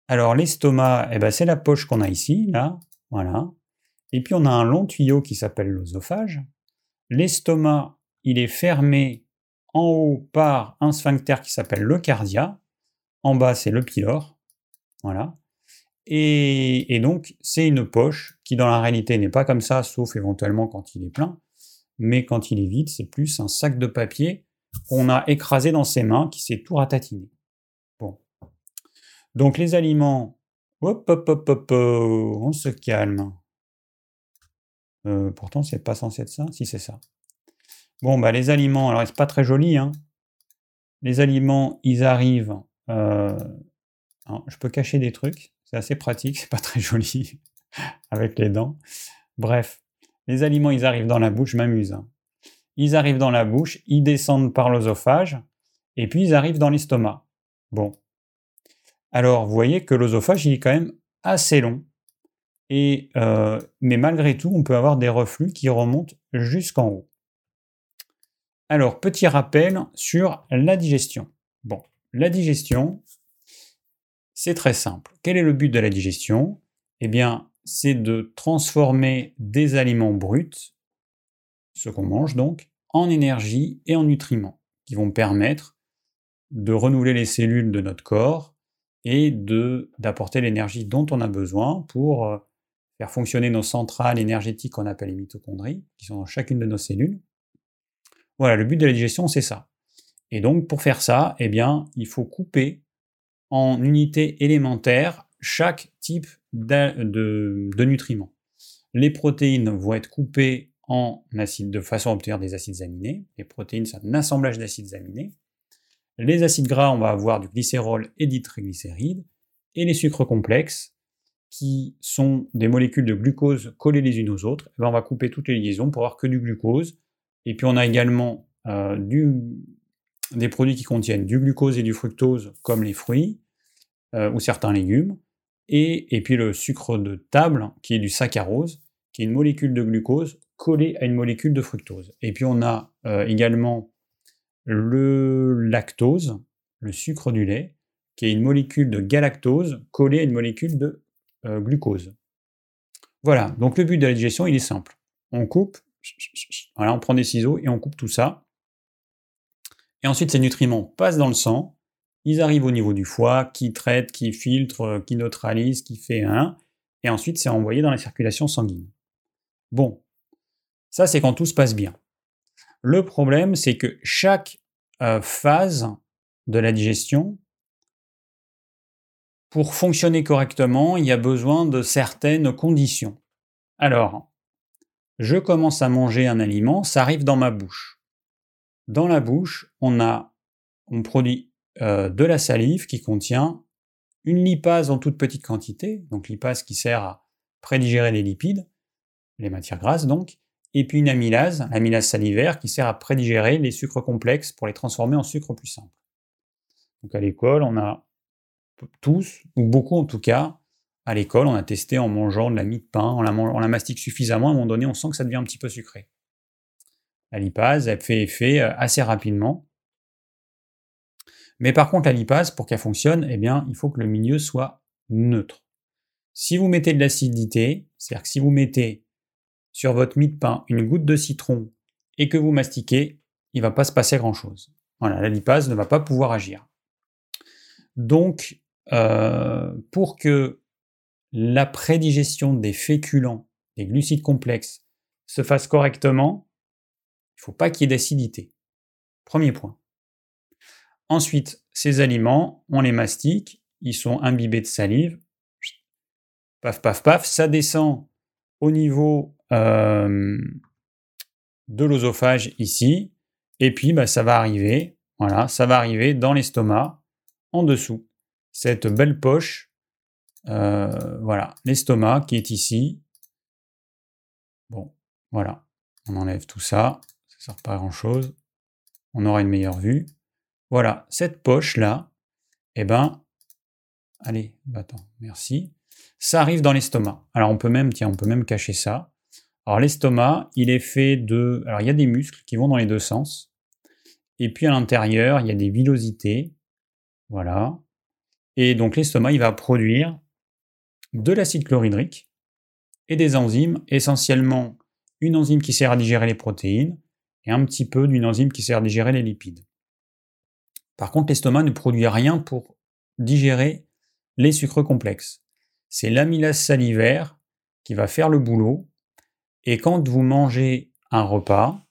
[SPEAKER 1] Alors l'estomac, eh ben, c'est la poche qu'on a ici, là, voilà. Et puis on a un long tuyau qui s'appelle l'œsophage. L'estomac, il est fermé en haut par un sphincter qui s'appelle le cardia. En bas, c'est le pylore. Voilà. Et, et donc, c'est une poche qui, dans la réalité, n'est pas comme ça, sauf éventuellement quand il est plein. mais quand il est vide, c'est plus un sac de papier qu'on a écrasé dans ses mains, qui s'est tout ratatiné. Bon. Donc les aliments, hop, hop, hop, hop, on se calme. Euh, pourtant, c'est pas censé être ça. Si, c'est ça. Bon, bah, les aliments, alors c'est pas très joli, hein. Les aliments, ils arrivent. Euh, je peux cacher des trucs, c'est assez pratique, c'est pas très joli avec les dents. Bref, les aliments, ils arrivent dans la bouche, je m'amuse. Hein. Ils arrivent dans la bouche, ils descendent par l'osophage, et puis ils arrivent dans l'estomac. Bon. Alors, vous voyez que l'osophage, il est quand même assez long. Et, euh, mais malgré tout, on peut avoir des reflux qui remontent jusqu'en haut. Alors, petit rappel sur la digestion. Bon, la digestion, c'est très simple. Quel est le but de la digestion? Eh bien, c'est de transformer des aliments bruts, ce qu'on mange donc, en énergie et en nutriments, qui vont permettre de renouveler les cellules de notre corps et d'apporter l'énergie dont on a besoin pour euh, faire fonctionner nos centrales énergétiques qu'on appelle les mitochondries, qui sont dans chacune de nos cellules. Voilà, le but de la digestion, c'est ça. Et donc, pour faire ça, eh bien, il faut couper en unités élémentaires chaque type de, nutriments. Les protéines vont être coupées en acides de façon à obtenir des acides aminés. Les protéines, c'est un assemblage d'acides aminés. Les acides gras, on va avoir du glycérol et des triglycérides. Et les sucres complexes, qui sont des molécules de glucose collées les unes aux autres, eh ben, on va couper toutes les liaisons pour avoir que du glucose. Et puis on a également euh, des produits qui contiennent du glucose et du fructose, comme les fruits euh, ou certains légumes. Et, puis le sucre de table, qui est du saccharose, qui est une molécule de glucose collée à une molécule de fructose. Et puis on a euh, également le lactose, le sucre du lait, qui est une molécule de galactose collée à une molécule de glucose. Voilà, donc le but de la digestion, il est simple. On coupe, on prend des ciseaux et on coupe tout ça. Et ensuite, ces nutriments passent dans le sang, ils arrivent au niveau du foie, qui traite, qui filtre, euh, qui neutralise, qui fait un, et ensuite c'est envoyé dans la circulation sanguine. Bon, ça c'est quand tout se passe bien. Le problème, c'est que chaque euh, phase de la digestion pour fonctionner correctement, il y a besoin de certaines conditions. Alors, je commence à manger un aliment, ça arrive dans ma bouche. Dans la bouche, on a, on produit euh, de la salive qui contient une lipase en toute petite quantité, donc lipase qui sert à prédigérer les lipides, les matières grasses donc, et puis une amylase, l'amylase salivaire qui sert à prédigérer les sucres complexes pour les transformer en sucres plus simples. Donc à l'école, on a tous, ou beaucoup en tout cas, à l'école, on a testé en mangeant de la mie de pain, on la, mastique suffisamment, à un moment donné, on sent que ça devient un petit peu sucré. La lipase, elle fait effet euh, assez rapidement. Mais par contre, la lipase, pour qu'elle fonctionne, eh bien, il faut que le milieu soit neutre. Si vous mettez de l'acidité, c'est-à-dire que si vous mettez sur votre mie de pain une goutte de citron et que vous mastiquez, il ne va pas se passer grand-chose. La lipase ne va pas pouvoir agir. Donc, euh, pour que la prédigestion des féculents, des glucides complexes, se fasse correctement, il ne faut pas qu'il y ait d'acidité. Premier point. Ensuite, ces aliments, on les mastique, ils sont imbibés de salive. Paf, paf, paf, ça descend au niveau euh, de l'osophage ici, et puis bah, ça va arriver, voilà, ça va arriver dans l'estomac, en dessous cette belle poche. Euh, voilà, l'estomac qui est ici. Bon, voilà, on enlève tout ça, ça sert pas à grand chose. On aura une meilleure vue. Voilà, cette poche là, eh ben, allez, bah, attends, merci. Ça arrive dans l'estomac. Alors on peut même, tiens, on peut même cacher ça. Alors l'estomac, il est fait de, alors il y a des muscles qui vont dans les deux sens. Et puis à l'intérieur, il y a des villosités. Voilà. Et donc l'estomac, il va produire de l'acide chlorhydrique et des enzymes, essentiellement une enzyme qui sert à digérer les protéines et un petit peu d'une enzyme qui sert à digérer les lipides. Par contre, l'estomac ne produit rien pour digérer les sucres complexes. C'est l'amylase salivaire qui va faire le boulot. Et quand vous mangez un repas,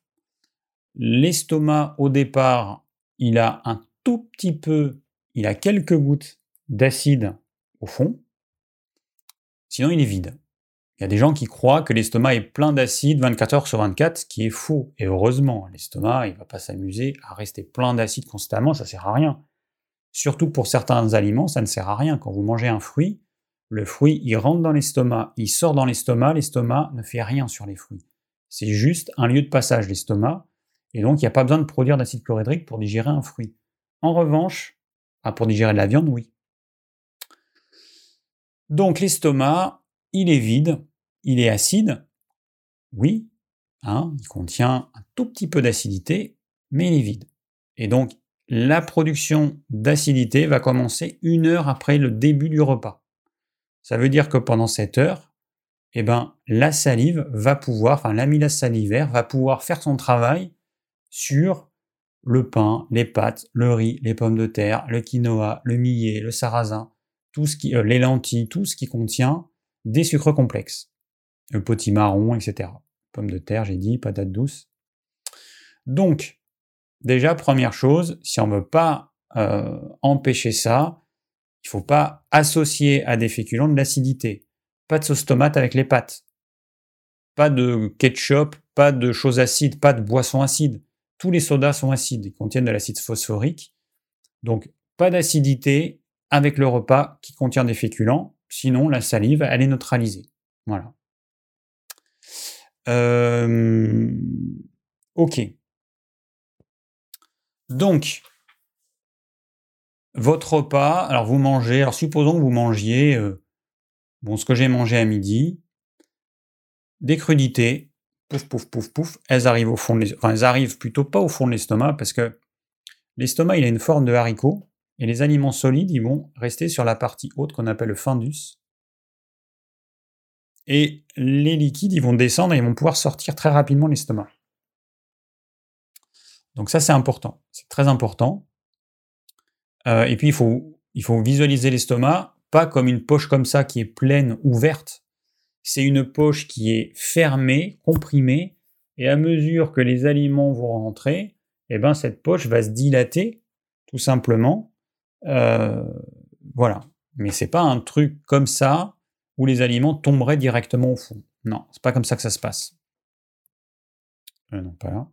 [SPEAKER 1] L'estomac, au départ, il a un tout petit peu, il a quelques gouttes d'acide au fond. Sinon, il est vide. Il y a des gens qui croient que l'estomac est plein d'acide 24 heures sur 24, ce qui est faux. Et heureusement, l'estomac, il ne va pas s'amuser à rester plein d'acide constamment, ça ne sert à rien. Surtout pour certains aliments, ça ne sert à rien. Quand vous mangez un fruit, le fruit, il rentre dans l'estomac, il sort dans l'estomac, l'estomac ne fait rien sur les fruits. C'est juste un lieu de passage, l'estomac, et donc il n'y a pas besoin de produire d'acide chlorhydrique pour digérer un fruit. En revanche, ah, pour digérer de la viande, oui. Donc l'estomac, il est vide, il est acide, oui, hein, il contient un tout petit peu d'acidité, mais il est vide. Et donc la production d'acidité va commencer une heure après le début du repas. Ça veut dire que pendant cette heure, eh ben, la salive va pouvoir, enfin l'amylase salivaire va pouvoir faire son travail sur le pain, les pâtes, le riz, les pommes de terre, le quinoa, le millet, le sarrasin, euh, les lentilles, tout ce qui contient des sucres complexes, le potimarron, etc. Pommes de terre, j'ai dit, patates douces. Donc, déjà, première chose, si on ne veut pas euh, empêcher ça, il ne faut pas associer à des féculents de l'acidité. Pas de sauce tomate avec les pâtes. Pas de ketchup, pas de choses acides, pas de boissons acides. Tous les sodas sont acides, ils contiennent de l'acide phosphorique. Donc, pas d'acidité avec le repas qui contient des féculents, sinon la salive, elle est neutralisée. Voilà. Euh, ok. Donc, votre repas, alors vous mangez, alors supposons que vous mangiez, euh, bon, ce que j'ai mangé à midi, des crudités, pouf, pouf, pouf, pouf, elles arrivent au fond elles arrivent plutôt pas au fond de l'estomac, parce que l'estomac, il a une forme de haricot, et les aliments solides, ils vont rester sur la partie haute qu'on appelle le fundus. Et les liquides, ils vont descendre et ils vont pouvoir sortir très rapidement l'estomac. Donc ça, c'est important. C'est très important. Euh, et puis, il faut, il faut visualiser l'estomac, pas comme une poche comme ça qui est pleine, ouverte. C'est une poche qui est fermée, comprimée, et à mesure que les aliments vont rentrer, eh ben, cette poche va se dilater, tout simplement. Euh, voilà. Mais c'est pas un truc comme ça où les aliments tomberaient directement au fond. Non, c'est pas comme ça que ça se passe. Euh, non, pas là.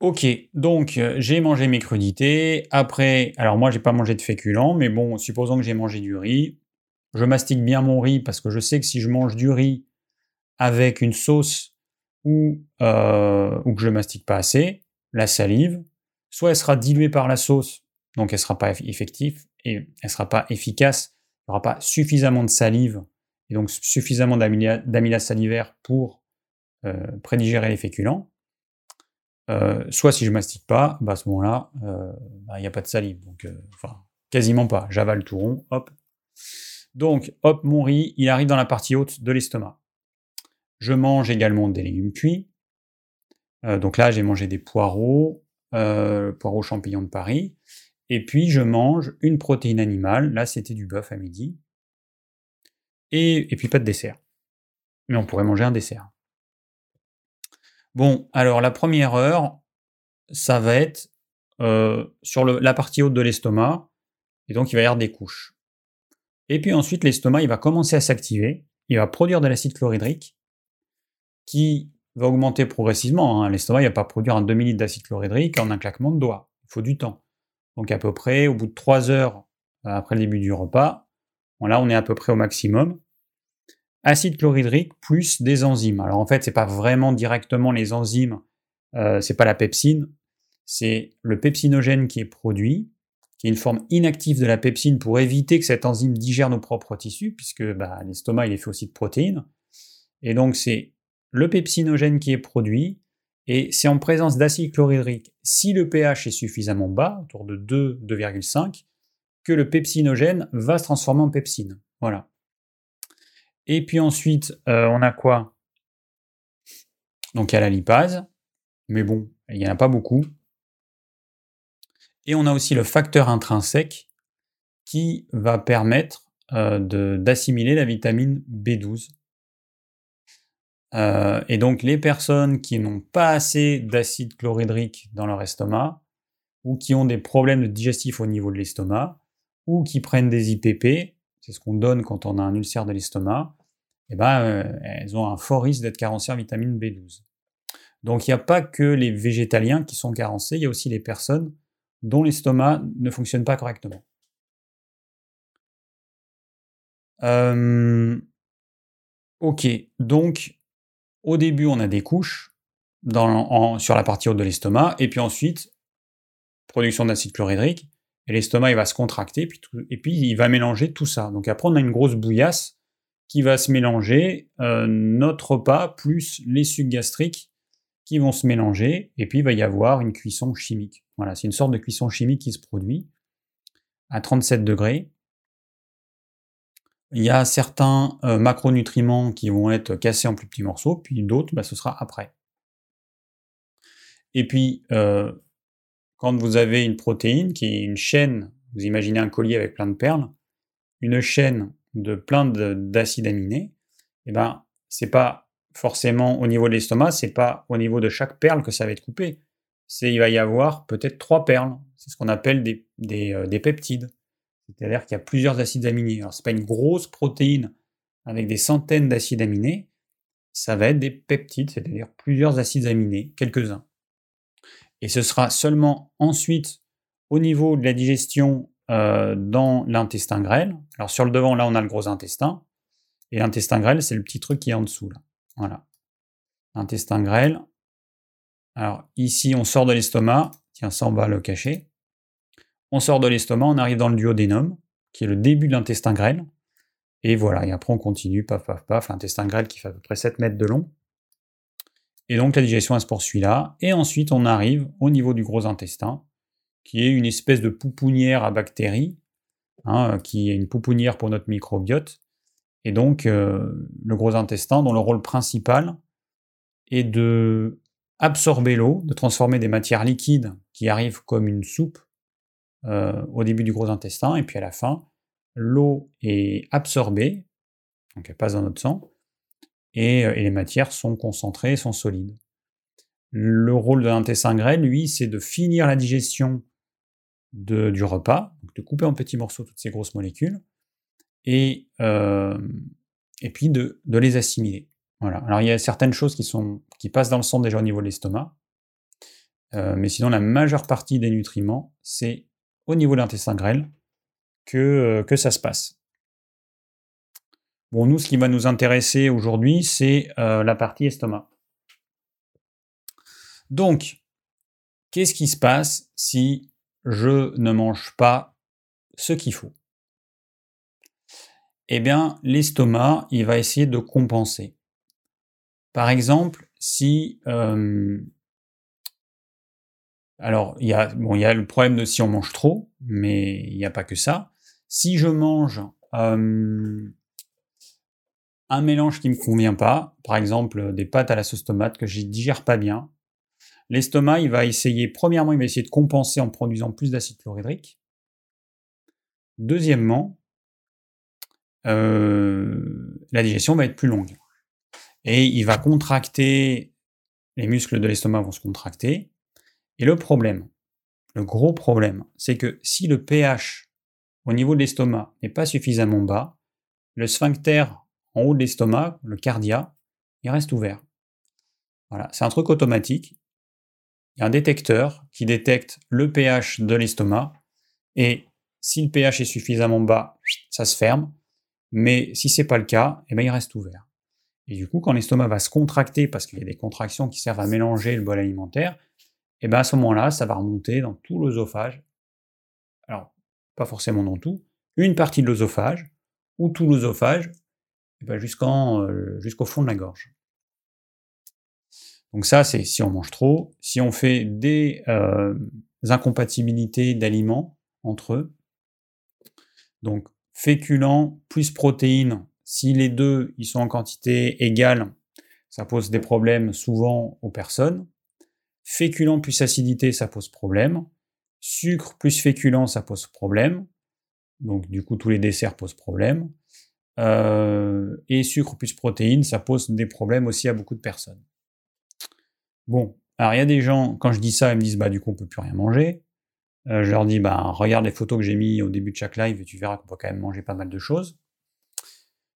[SPEAKER 1] Ok, donc euh, j'ai mangé mes crudités. Après, alors moi j'ai pas mangé de féculents, mais bon, supposons que j'ai mangé du riz. Je mastique bien mon riz parce que je sais que si je mange du riz avec une sauce ou, ou que je mastique pas assez, la salive, soit elle sera diluée par la sauce, donc elle sera pas effective et elle sera pas efficace. Il n'y aura pas suffisamment de salive et donc suffisamment d'amylase salivaire pour euh, prédigérer les féculents. Euh, soit si je mastique pas, bah à ce moment-là, euh, bah, il n'y a pas de salive. Donc, euh, quasiment pas. J'avale tout rond, hop. Donc, hop, mon riz, il arrive dans la partie haute de l'estomac. Je mange également des légumes cuits. donc là, j'ai mangé des poireaux, poireaux champignons de Paris. Et puis, je mange une protéine animale. Là, c'était du bœuf à midi. Et, puis, pas de dessert. Mais on pourrait manger un dessert. Bon, alors la première heure, ça va être euh, sur la partie haute de l'estomac, et donc il va y avoir des couches. Et puis ensuite, l'estomac, il va commencer à s'activer, il va produire de l'acide chlorhydrique, qui va augmenter progressivement. Hein. L'estomac, il va pas produire un demi-litre d'acide chlorhydrique en un claquement de doigts. Il faut du temps. Donc à peu près, au bout de 3 heures euh, après le début du repas, là on est à peu près au maximum acide chlorhydrique plus des enzymes. Alors en fait, c'est pas vraiment directement les enzymes, euh, c'est pas la pepsine, c'est le pepsinogène qui est produit, qui est une forme inactive de la pepsine pour éviter que cette enzyme digère nos propres tissus, puisque bah, l'estomac il est fait aussi de protéines. Et donc c'est le pepsinogène qui est produit, et c'est en présence d'acide chlorhydrique, si le pH est suffisamment bas, autour de 2, 2,5, que le pepsinogène va se transformer en pepsine. Voilà. Et puis ensuite, euh, on a quoi? Donc il y a la lipase, mais bon, il n'y en a pas beaucoup. Et on a aussi le facteur intrinsèque qui va permettre euh, d'assimiler la vitamine B12. Euh, et donc les personnes qui n'ont pas assez d'acide chlorhydrique dans leur estomac, ou qui ont des problèmes digestifs au niveau de l'estomac, ou qui prennent des IPP, c'est ce qu'on donne quand on a un ulcère de l'estomac, eh ben, euh, elles ont un fort risque d'être carencées en vitamine B12. Donc il n'y a pas que les végétaliens qui sont carencés, il y a aussi les personnes dont l'estomac ne fonctionne pas correctement. Euh, ok, donc au début on a des couches sur la partie haute de l'estomac, et puis ensuite, production d'acide chlorhydrique, et l'estomac va se contracter, et puis il va mélanger tout ça. Donc après on a une grosse bouillasse qui va se mélanger, euh, notre repas plus les sucs gastriques qui vont se mélanger, et puis il va y avoir une cuisson chimique. Voilà, c'est une sorte de cuisson chimique qui se produit à 37 degrés. Il y a certains euh, macronutriments qui vont être cassés en plus petits morceaux, puis d'autres, bah, ce sera après. Et puis, euh, quand vous avez une protéine qui est une chaîne, vous imaginez un collier avec plein de perles, une chaîne de plein d'acides aminés, et eh ben, c'est pas forcément au niveau de l'estomac, c'est pas au niveau de chaque perle que ça va être coupé. C'est, il va y avoir peut-être trois perles. C'est ce qu'on appelle des, euh, peptides. C'est-à-dire qu'il y a plusieurs acides aminés. Alors, ce n'est pas une grosse protéine avec des centaines d'acides aminés, ça va être des peptides, c'est-à-dire plusieurs acides aminés, quelques-uns. Et ce sera seulement ensuite au niveau de la digestion euh, dans l'intestin grêle. Alors sur le devant, là, on a le gros intestin. Et l'intestin grêle, c'est le petit truc qui est en dessous, là. Voilà. L'intestin grêle. Alors ici, on sort de l'estomac. Tiens, ça, on va le cacher. On sort de l'estomac, on arrive dans le duodénum, qui est le début de l'intestin grêle. Et voilà, et après on continue, paf, paf, paf, l'intestin grêle qui fait à peu près 7 mètres de long. Et donc la digestion se poursuit là. Et ensuite on arrive au niveau du gros intestin, qui est une espèce de pouponnière à bactéries, hein, qui est une pouponnière pour notre microbiote. Et donc euh, le gros intestin, dont le rôle principal est de absorber l'eau, de transformer des matières liquides qui arrivent comme une soupe euh, au début du gros intestin, et puis à la fin, l'eau est absorbée, donc elle passe dans notre sang, et, euh, les matières sont concentrées, sont solides. Le rôle de l'intestin grêle, lui, c'est de finir la digestion du repas, de couper en petits morceaux toutes ces grosses molécules, et, euh, et puis de, les assimiler. Voilà. Alors il y a certaines choses qui, sont, qui passent dans le sang déjà au niveau de l'estomac, mais sinon la majeure partie des nutriments, c'est au niveau de l'intestin grêle que, euh, que ça se passe. Bon, nous, ce qui va nous intéresser aujourd'hui, c'est euh, la partie estomac. Donc, qu'est-ce qui se passe si je ne mange pas ce qu'il faut? Eh bien, l'estomac, il va essayer de compenser. Par exemple, si euh, alors, il y, a, bon, il y a le problème de si on mange trop, mais il n'y a pas que ça. Si je mange euh, un mélange qui ne me convient pas, par exemple des pâtes à la sauce tomate que je digère pas bien, l'estomac, il va essayer, premièrement, il va essayer de compenser en produisant plus d'acide chlorhydrique. Deuxièmement, euh, la digestion va être plus longue. Et il va contracter, les muscles de l'estomac vont se contracter, et le problème, le gros problème, c'est que si le pH au niveau de l'estomac n'est pas suffisamment bas, le sphincter en haut de l'estomac, le cardia, il reste ouvert. Voilà, c'est un truc automatique. Il y a un détecteur qui détecte le pH de l'estomac et si le pH est suffisamment bas, ça se ferme. Mais si c'est pas le cas, eh ben, il reste ouvert. Et du coup, quand l'estomac va se contracter, parce qu'il y a des contractions qui servent à mélanger le bol alimentaire, et bien à ce moment-là, ça va remonter dans tout l'œsophage. Alors, pas forcément dans tout, une partie de l'œsophage, ou tout l'œsophage, ben jusqu'au fond de la gorge. Donc ça, c'est si on mange trop, si on fait des euh, incompatibilités d'aliments entre eux. Donc féculents plus protéines, si les deux ils sont en quantité égale, ça pose des problèmes souvent aux personnes. Féculent plus acidité, ça pose problème. Sucre plus féculent, ça pose problème. Donc du coup, tous les desserts posent problème. Euh, et sucre plus protéines, ça pose des problèmes aussi à beaucoup de personnes. Bon, alors il y a des gens, quand je dis ça, ils me disent bah du coup on peut plus rien manger. Euh, je leur dis bah regarde les photos que j'ai mis au début de chaque live et tu verras qu'on peut quand même manger pas mal de choses.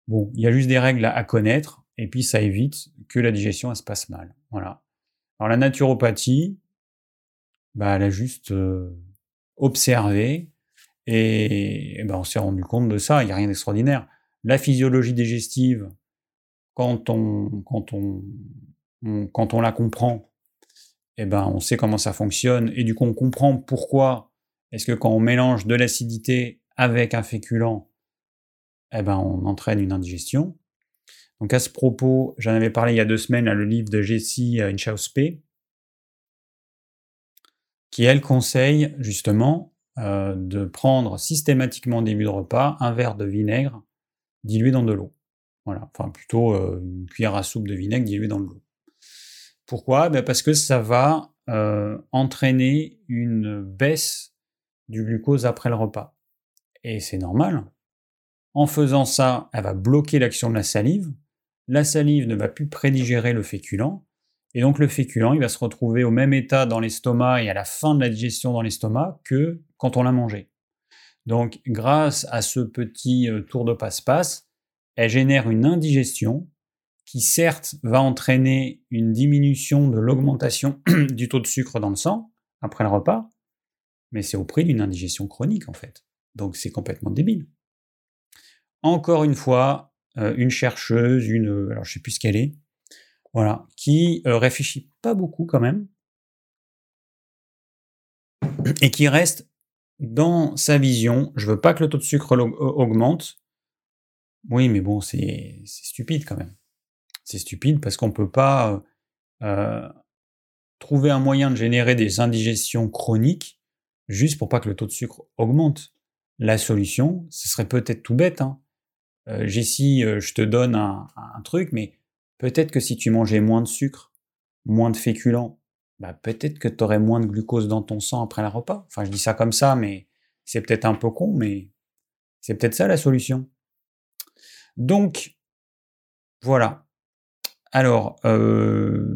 [SPEAKER 1] Bon, il y a juste des règles à, connaître et puis ça évite que la digestion se passe mal. Voilà. Alors la naturopathie, bah elle a juste euh, observé et, ben, on s'est rendu compte de ça. Il n'y a rien d'extraordinaire la physiologie digestive, quand on, la comprend, eh ben, on sait comment ça fonctionne, et du coup, on comprend pourquoi est-ce que quand on mélange de l'acidité avec un féculent, eh ben, on entraîne une indigestion. Donc à ce propos, j'en avais parlé il y a deux semaines à le livre de Jessie Inchauspe, qui elle conseille justement euh, de prendre systématiquement au début de repas un verre de vinaigre dilué dans de l'eau. Voilà, enfin plutôt euh, une cuillère à soupe de vinaigre diluée dans de l'eau. Pourquoi? Ben Parce que ça va euh, entraîner une baisse du glucose après le repas. Et c'est normal. En faisant ça, elle va bloquer l'action de la salive. La salive ne va plus prédigérer le féculent. Et donc le féculent, il va se retrouver au même état dans l'estomac et à la fin de la digestion dans l'estomac que quand on l'a mangé. Donc, grâce à ce petit euh, tour de passe-passe, elle génère une indigestion qui certes va entraîner une diminution de l'augmentation du taux de sucre dans le sang après le repas, mais c'est au prix d'une indigestion chronique en fait. Donc c'est complètement débile. Encore une fois, euh, une chercheuse, une, alors je sais plus ce qu'elle est, voilà, qui euh, réfléchit pas beaucoup quand même, et qui reste dans sa vision, je veux pas que le taux de sucre augmente. Oui, mais bon, c'est stupide quand même. C'est stupide parce qu'on peut pas euh, trouver un moyen de générer des indigestions chroniques juste pour pas que le taux de sucre augmente. La solution, ce serait peut-être tout bête. Hein. Euh, Jessie, euh, je te donne un, un truc, mais peut-être que si tu mangeais moins de sucre, moins de féculents, bah, peut-être que tu aurais moins de glucose dans ton sang après le repas. Enfin, je dis ça comme ça, mais c'est peut-être un peu con, mais c'est peut-être ça la solution. Donc, voilà. Alors, euh,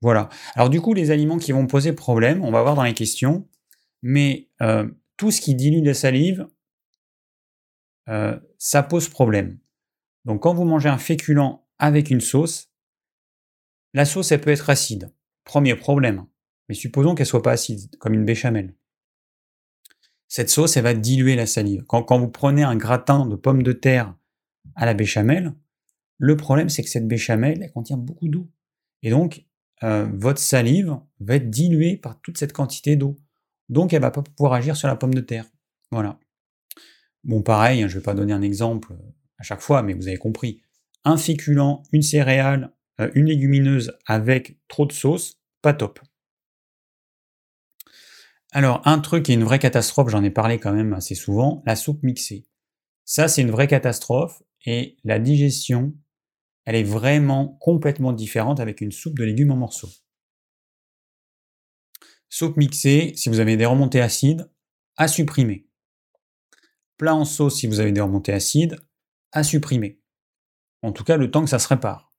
[SPEAKER 1] voilà. Alors du coup, les aliments qui vont poser problème, on va voir dans les questions, mais euh, tout ce qui dilue la salive, euh, ça pose problème. Donc quand vous mangez un féculent avec une sauce, la sauce, elle peut être acide. Premier problème. Mais supposons qu'elle soit pas acide, comme une béchamel. Cette sauce, elle va diluer la salive. Quand, vous prenez un gratin de pommes de terre à la béchamel, le problème, c'est que cette béchamel, elle contient beaucoup d'eau. Et donc, euh, votre salive va être diluée par toute cette quantité d'eau. Donc, elle va pas pouvoir agir sur la pomme de terre. Voilà. Bon, pareil, hein, je ne vais pas donner un exemple à chaque fois, mais vous avez compris. Un féculent, une céréale, euh, une légumineuse avec trop de sauce, pas top. Alors, un truc qui est une vraie catastrophe, j'en ai parlé quand même assez souvent, la soupe mixée. Ça, c'est une vraie catastrophe et la digestion, elle est vraiment complètement différente avec une soupe de légumes en morceaux. Soupe mixée, si vous avez des remontées acides, à supprimer. Plat en sauce, si vous avez des remontées acides, à supprimer. En tout cas, le temps que ça se répare.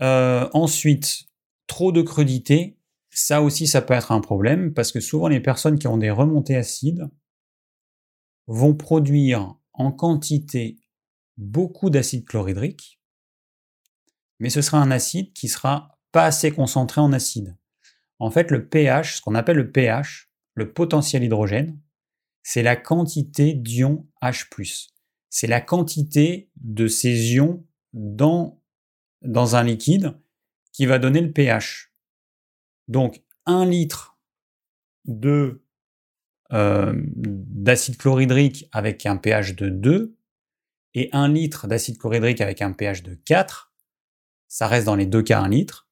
[SPEAKER 1] Euh, ensuite, trop de crudité, ça aussi, ça peut être un problème parce que souvent les personnes qui ont des remontées acides vont produire en quantité beaucoup d'acide chlorhydrique, mais ce sera un acide qui sera pas assez concentré en acide. En fait, le pH, ce qu'on appelle le pH, le potentiel hydrogène, c'est la quantité d'ions H+. C'est la quantité de ces ions dans dans un liquide qui va donner le pH. Donc, un litre de euh, d'acide chlorhydrique avec un pH de 2 et un litre d'acide chlorhydrique avec un pH de 4, ça reste dans les deux cas un litre,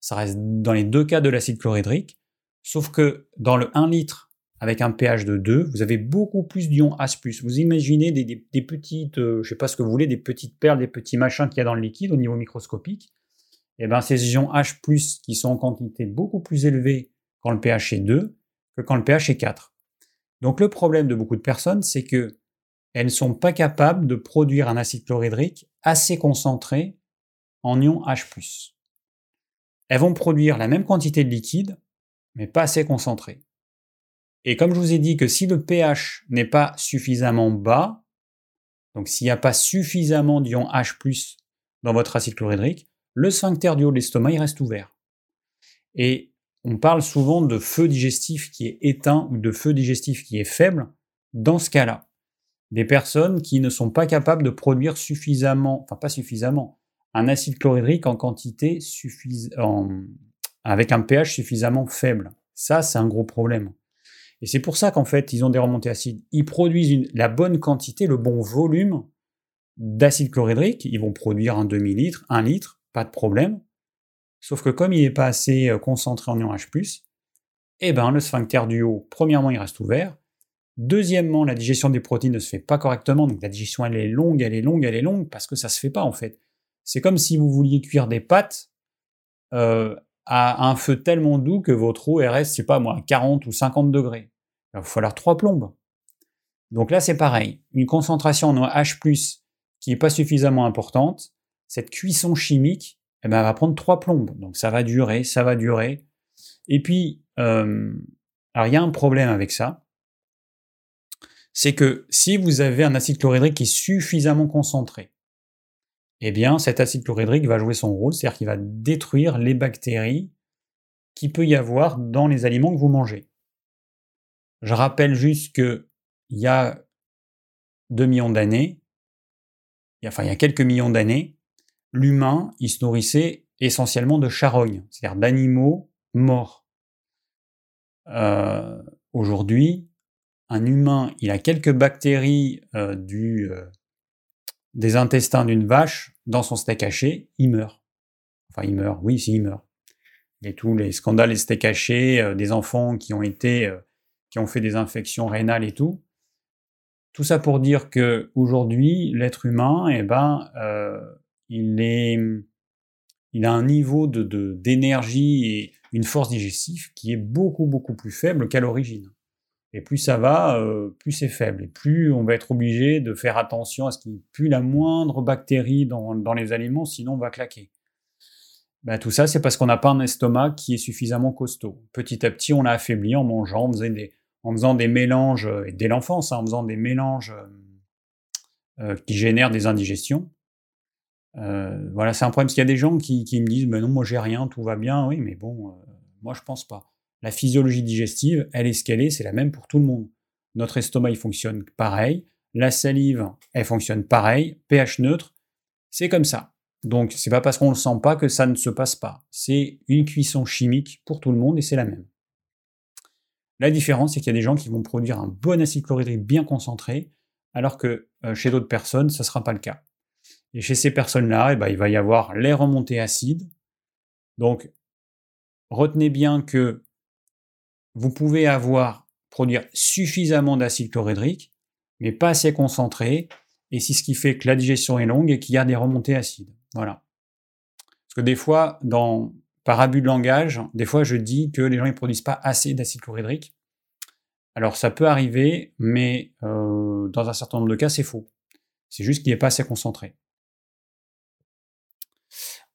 [SPEAKER 1] ça reste dans les deux cas de l'acide chlorhydrique, sauf que dans le 1 litre avec un pH de 2, vous avez beaucoup plus d'ions H+. Vous imaginez des, petites, euh, je sais pas ce que vous voulez, des petites perles, des petits machins qu'il y a dans le liquide au niveau microscopique. Et eh bien ces ions H+, qui sont en quantité beaucoup plus élevée quand le pH est 2 que quand le pH est 4. Donc le problème de beaucoup de personnes, c'est que elles ne sont pas capables de produire un acide chlorhydrique assez concentré en ion H+. Elles vont produire la même quantité de liquide, mais pas assez concentré. Et comme je vous ai dit que si le pH n'est pas suffisamment bas, donc s'il n'y a pas suffisamment d'ion H+, dans votre acide chlorhydrique, le sphincter du haut de l'estomac, il reste ouvert. Et on parle souvent de feu digestif qui est éteint ou de feu digestif qui est faible dans ce cas-là. Des personnes qui ne sont pas capables de produire suffisamment, enfin pas suffisamment, un acide chlorhydrique en quantité suffisante, avec un pH suffisamment faible. Ça, c'est un gros problème. Et c'est pour ça qu'en fait, ils ont des remontées acides. Ils produisent la bonne quantité, le bon volume d'acide chlorhydrique. Ils vont produire un demi-litre, un litre, pas de problème. Sauf que comme il n'est pas assez euh, concentré en ion H+, eh ben, le sphincter du haut, premièrement, il reste ouvert. Deuxièmement, la digestion des protéines ne se fait pas correctement, donc la digestion, elle est longue, elle est longue, elle est longue, parce que ça se fait pas, en fait. C'est comme si vous vouliez cuire des pâtes euh, à un feu tellement doux que votre eau, elle reste, je sais pas moi, à 40 ou 50 degrés. Il va falloir trois plombes. Donc là, c'est pareil. Une concentration en H+, qui n'est pas suffisamment importante, cette cuisson chimique, eh ben, elle va prendre trois plombes. Donc ça va durer, ça va durer. Et puis, euh, alors il y a un problème avec ça, c'est que si vous avez un acide chlorhydrique qui est suffisamment concentré, eh bien cet acide chlorhydrique va jouer son rôle, c'est-à-dire qu'il va détruire les bactéries qu'il peut y avoir dans les aliments que vous mangez. Je rappelle juste que il y a deux millions d'années, enfin il y a quelques millions d'années, l'humain, il se nourrissait essentiellement de charognes, c'est-à-dire d'animaux morts. Euh, aujourd'hui, un humain, il a quelques bactéries euh, du, euh, des intestins d'une vache dans son steak haché, il meurt. Enfin, il meurt, oui, si, il meurt. Et tous les scandales des steaks hachés, des enfants qui ont été, qui ont fait des infections rénales et tout. Tout ça pour dire que aujourd'hui, l'être humain, eh ben, il, est, il a un niveau de, d'énergie et une force digestive qui est beaucoup, beaucoup plus faible qu'à l'origine. Et plus ça va, euh, plus c'est faible. Et plus on va être obligé de faire attention à ce qu'il n'y ait plus la moindre bactérie dans, les aliments, sinon on va claquer. Ben, tout ça, c'est parce qu'on n'a pas un estomac qui est suffisamment costaud. Petit à petit, on l'a affaibli en mangeant, en faisant des, en faisant des mélanges, et dès l'enfance, hein, en faisant des mélanges euh, qui génèrent des indigestions. Euh, voilà, c'est un problème, parce y a des gens qui, me disent mais non, moi j'ai rien, tout va bien. Oui, mais bon, euh, moi je pense pas. La physiologie digestive, elle est ce qu'elle est, c'est la même pour tout le monde. Notre estomac, il fonctionne pareil. La salive, elle fonctionne pareil. pH neutre, c'est comme ça. Donc, c'est pas parce qu'on le sent pas que ça ne se passe pas. C'est une cuisson chimique pour tout le monde et c'est la même. La différence, c'est qu'il y a des gens qui vont produire un bon acide chlorhydrique bien concentré, alors que euh, chez d'autres personnes, ça ne sera pas le cas. Et chez ces personnes-là, eh ben, il va y avoir les remontées acides. Donc, retenez bien que vous pouvez avoir, produire suffisamment d'acide chlorhydrique, mais pas assez concentré, et c'est ce qui fait que la digestion est longue et qu'il y a des remontées acides. Voilà. Parce que des fois, dans, par abus de langage, des fois je dis que les gens ne produisent pas assez d'acide chlorhydrique. Alors ça peut arriver, mais euh, dans un certain nombre de cas, c'est faux. C'est juste qu'il n'est pas assez concentré.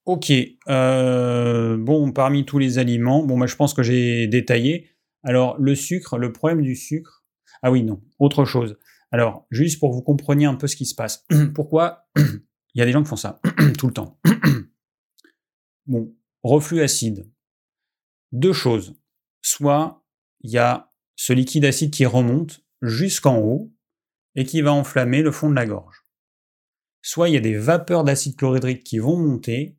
[SPEAKER 1] Ok. Euh, bon, parmi tous les aliments, bon, moi, je pense que j'ai détaillé. Alors, le sucre, le problème du sucre. Ah oui, non, autre chose. Alors, juste pour vous compreniez un peu ce qui se passe. Pourquoi il y a des gens qui font ça tout le temps? Bon, reflux acide. Deux choses. Soit il y a ce liquide acide qui remonte jusqu'en haut et qui va enflammer le fond de la gorge. Soit il y a des vapeurs d'acide chlorhydrique qui vont monter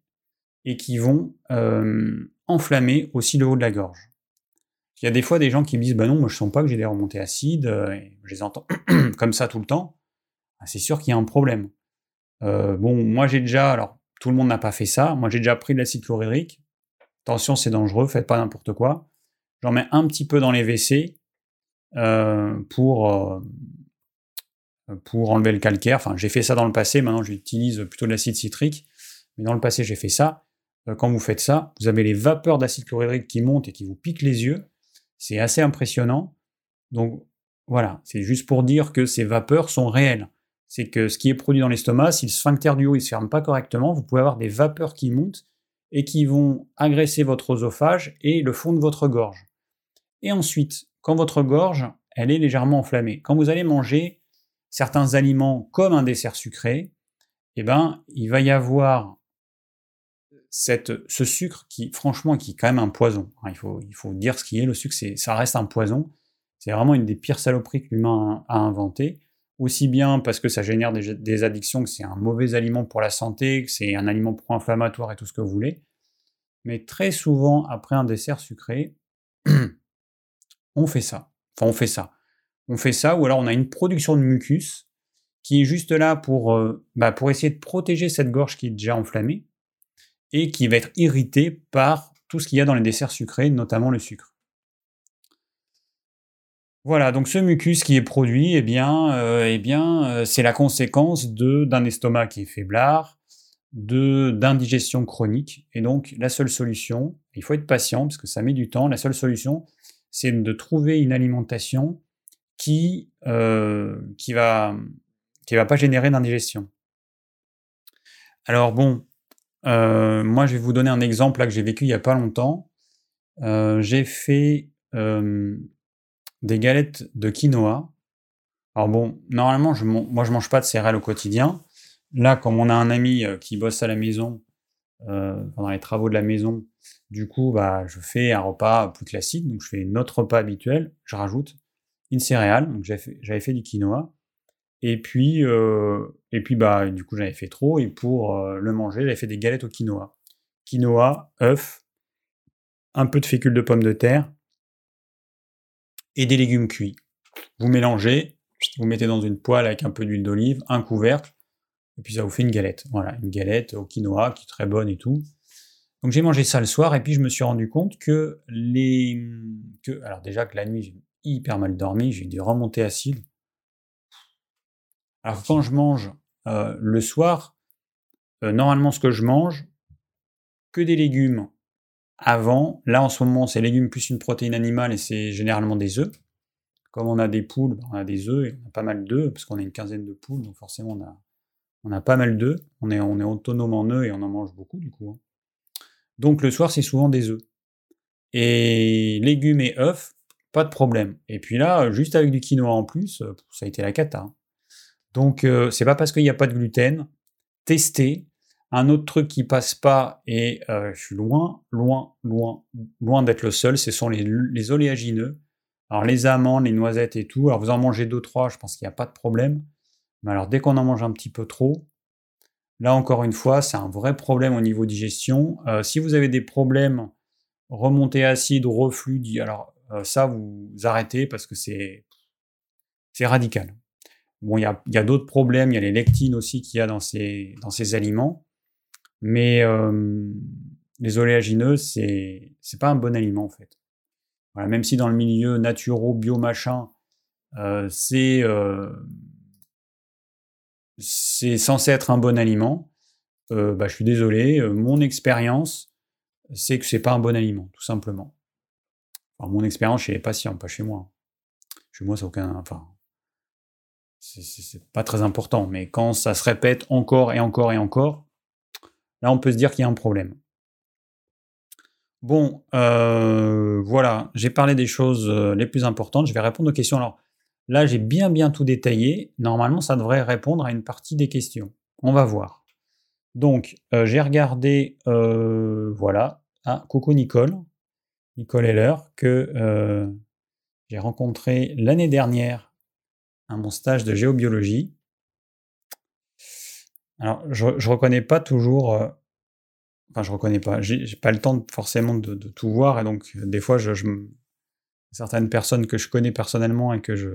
[SPEAKER 1] et qui vont euh, enflammer aussi le haut de la gorge. Il y a des fois des gens qui me disent bah non, moi je sens pas que j'ai des remontées acides, euh, je les entends comme ça tout le temps. Ah, c'est sûr qu'il y a un problème. Euh, bon, moi j'ai déjà, alors tout le monde n'a pas fait ça, moi j'ai déjà pris de l'acide chlorhydrique. Attention, c'est dangereux, faites pas n'importe quoi. J'en mets un petit peu dans les WC pour pour enlever le calcaire. Enfin, j'ai fait ça dans le passé. Maintenant, j'utilise plutôt de l'acide citrique. Mais dans le passé, j'ai fait ça. Euh, quand vous faites ça, vous avez les vapeurs d'acide chlorhydrique qui montent et qui vous piquent les yeux. C'est assez impressionnant. Donc, Voilà, c'est juste pour dire que ces vapeurs sont réelles. C'est que ce qui est produit dans l'estomac, si le sphincter du haut ne se ferme pas correctement, vous pouvez avoir des vapeurs qui montent et qui vont agresser votre oesophage et le fond de votre gorge. Et ensuite, quand votre gorge, elle est légèrement enflammée, quand vous allez manger certains aliments comme un dessert sucré, eh ben, il va y avoir cette, ce sucre qui, franchement, qui est quand même un poison. Hein, il, faut, il faut dire ce qui est. Le sucre, ça reste un poison. C'est vraiment une des pires saloperies que l'humain a, inventé. Aussi bien parce que ça génère des, addictions, que c'est un mauvais aliment pour la santé, que c'est un aliment pro-inflammatoire et tout ce que vous voulez. Mais très souvent, après un dessert sucré, on fait ça. Enfin, on fait ça. On fait ça, ou alors on a une production de mucus qui est juste là pour, euh, bah, pour essayer de protéger cette gorge qui est déjà enflammée et qui va être irritée par tout ce qu'il y a dans les desserts sucrés, notamment le sucre. Voilà, donc ce mucus qui est produit, eh bien, euh, eh euh, c'est la conséquence d'un estomac qui est faiblard, d'indigestion chronique. Et donc, la seule solution, il faut être patient parce que ça met du temps, la seule solution, c'est de trouver une alimentation qui euh, qui va pas générer d'indigestion. Alors bon, moi je vais vous donner un exemple là que j'ai vécu il y a pas longtemps. j'ai fait des galettes de quinoa. Alors bon, normalement, je, moi, je mange pas de céréales au quotidien. Là, comme on a un ami euh, qui bosse à la maison, euh, pendant les travaux de la maison, du coup, bah, je fais un repas plus classique. Donc, je fais notre repas habituel. Je rajoute une céréale. Donc, j'avais fait, du quinoa. Et puis, euh, et puis bah, du coup, j'avais fait trop. Et pour le manger, j'avais fait des galettes au quinoa. Quinoa, œuf, un peu de fécule de pommes de terre, et des légumes cuits. Vous mélangez, vous mettez dans une poêle avec un peu d'huile d'olive, un couvercle, et puis ça vous fait une galette. Voilà, une galette au quinoa qui est très bonne et tout. Donc j'ai mangé ça le soir et puis je me suis rendu compte que les... Que, alors déjà que la nuit j'ai hyper mal dormi, j'ai eu des remontées acides. Alors quand je mange euh, le soir, euh, normalement ce que je mange, que des légumes avant, là en ce moment, c'est légumes plus une protéine animale et c'est généralement des œufs. Comme on a des poules, ben, on a des œufs et on a pas mal d'œufs, parce qu'on a une quinzaine de poules, donc forcément on a, on a pas mal d'œufs. On est, on est autonome en œufs et on en mange beaucoup du coup. Hein. Donc le soir, c'est souvent des œufs. Et légumes et œufs, pas de problème. Et puis là, juste avec du quinoa en plus, ça a été la cata. Hein. Donc euh, c'est pas parce qu'il n'y a pas de gluten. Testez, un autre truc qui passe pas, et euh, je suis loin, loin, loin, loin d'être le seul, ce sont les, oléagineux. Alors les amandes, les noisettes et tout, alors vous en mangez deux, trois, je pense qu'il n'y a pas de problème. Mais alors dès qu'on en mange un petit peu trop, là encore une fois, c'est un vrai problème au niveau digestion. Euh, si vous avez des problèmes remontée acide, reflux, alors euh, ça vous arrêtez parce que c'est radical. Bon, il y a, d'autres problèmes, il y a les lectines aussi qu'il y a dans ces aliments. Mais les oléagineux, c'est c'est pas un bon aliment en fait. Voilà, même si dans le milieu naturo, bio machin, euh, c'est c'est censé être un bon aliment, euh, bah, je suis désolé, mon expérience, c'est que c'est pas un bon aliment, tout simplement. Enfin, mon expérience chez les patients, pas chez moi. Chez moi, c'est aucun, enfin, c'est pas très important. Mais quand ça se répète encore et encore et encore, On peut se dire qu'il y a un problème. Bon, euh, voilà, j'ai parlé des choses euh, les plus importantes. Je vais répondre aux questions. Alors là, j'ai bien bien tout détaillé. Normalement, ça devrait répondre à une partie des questions. On va voir. Donc, euh, j'ai regardé, voilà, ah, coucou Nicole, Nicole Heller, que j'ai rencontré l'année dernière à mon stage de géobiologie. Alors, je, je reconnais pas toujours. Euh, enfin, je reconnais pas. J'ai pas le temps forcément de, tout voir, et donc euh, des fois, je, je, certaines personnes que je connais personnellement et que je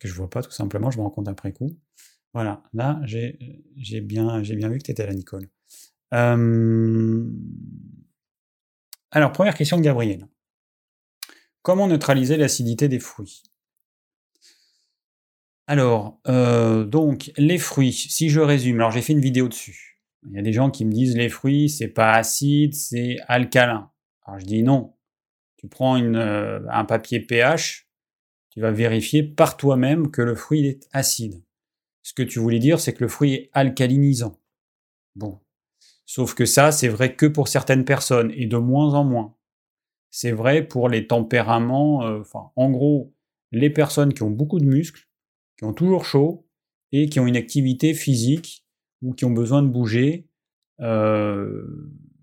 [SPEAKER 1] que je vois pas tout simplement, je me rends compte après coup. Voilà, là, j'ai bien, bien vu que tu étais là, Nicole. Euh... Alors, première question de Gabriel. Comment neutraliser l'acidité des fruits? Alors, euh, donc, les fruits, si je résume, alors j'ai fait une vidéo dessus. Il y a des gens qui me disent les fruits, c'est pas acide, c'est alcalin. Alors je dis non. Tu prends euh, un papier pH, tu vas vérifier par toi-même que le fruit est acide. Ce que tu voulais dire, c'est que le fruit est alcalinisant. Bon. Sauf que ça, c'est vrai que pour certaines personnes et de moins en moins. C'est vrai pour les tempéraments, euh, enfin, en gros, les personnes qui ont beaucoup de muscles, qui ont toujours chaud et qui ont une activité physique ou qui ont besoin de bouger. Euh,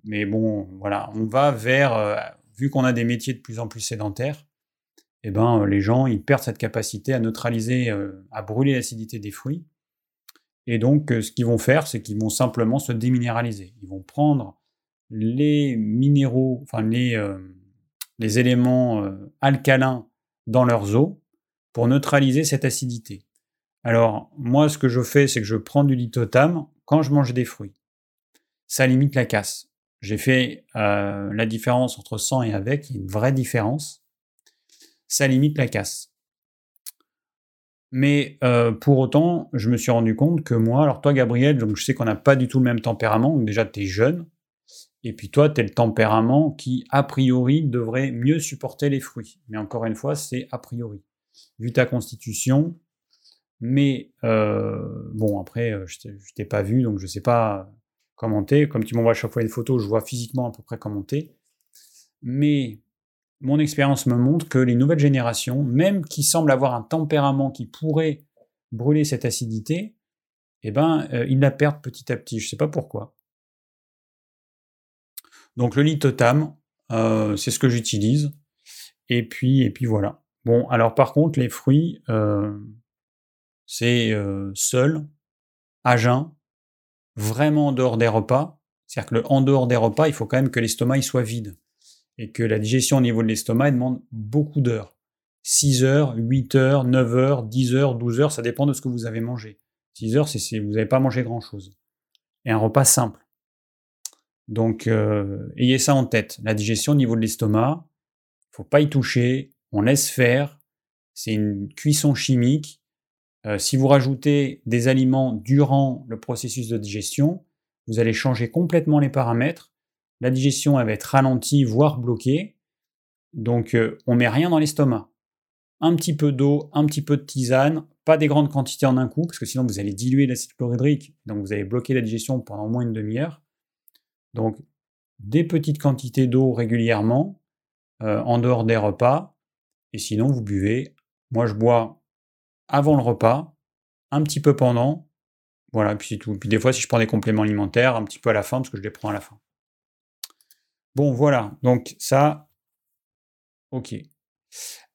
[SPEAKER 1] mais bon, voilà, on va vers, euh, vu qu'on a des métiers de plus en plus sédentaires, eh ben, les gens, ils perdent cette capacité à neutraliser, à brûler l'acidité des fruits. Et donc, ce qu'ils vont faire, c'est qu'ils vont simplement se déminéraliser. Ils vont prendre les minéraux, enfin les, les éléments alcalins dans leurs eaux pour neutraliser cette acidité. Alors, moi, ce que je fais, c'est que je prends du lithotam quand je mange des fruits. Ça limite la casse. J'ai fait euh, la différence entre sans et avec, il y a une vraie différence. Ça limite la casse. Mais euh, pour autant, je me suis rendu compte que moi, alors toi Gabriel, donc je sais qu'on n'a pas du tout le même tempérament, déjà tu es jeune, et puis toi, tu es le tempérament qui, a priori, devrait mieux supporter les fruits. Mais encore une fois, c'est a priori. Vu ta constitution, mais euh, bon, après, euh, je t'ai pas vu, donc je sais pas commenter. Comme tu m'envoies à chaque fois une photo, je vois physiquement à peu près commenter. Mais mon expérience me montre que les nouvelles générations, même qui semblent avoir un tempérament qui pourrait brûler cette acidité, eh ben, euh, ils la perdent petit à petit. Je sais pas pourquoi. Donc le lithotam, euh, c'est ce que j'utilise. Et puis, et puis voilà. Bon, alors par contre, les fruits, euh, c'est seul, à jeun, vraiment en dehors des repas. C'est-à-dire que en dehors des repas, il faut quand même que l'estomac soit vide. Et que la digestion au niveau de l'estomac demande beaucoup d'heures. 6 heures, 8 heures, 9 heures, 10 heures, 12 heures, ça dépend de ce que vous avez mangé. 6 heures, c'est si vous n'avez pas mangé grand-chose. Et un repas simple. Donc, ayez ça en tête. La digestion au niveau de l'estomac, il faut pas y toucher, on laisse faire. C'est une cuisson chimique. Euh, si vous rajoutez des aliments durant le processus de digestion, vous allez changer complètement les paramètres. La digestion va être ralentie, voire bloquée. Donc, euh, on met rien dans l'estomac. Un petit peu d'eau, un petit peu de tisane, pas des grandes quantités en un coup, parce que sinon vous allez diluer l'acide chlorhydrique, donc vous allez bloquer la digestion pendant au moins une demi-heure. Donc, des petites quantités d'eau régulièrement, euh, en dehors des repas, et sinon vous buvez. Moi, je bois avant le repas, un petit peu pendant, voilà, puis c'est tout. Puis des fois, si je prends des compléments alimentaires, un petit peu à la fin, parce que je les prends à la fin. Bon, voilà, donc ça, ok.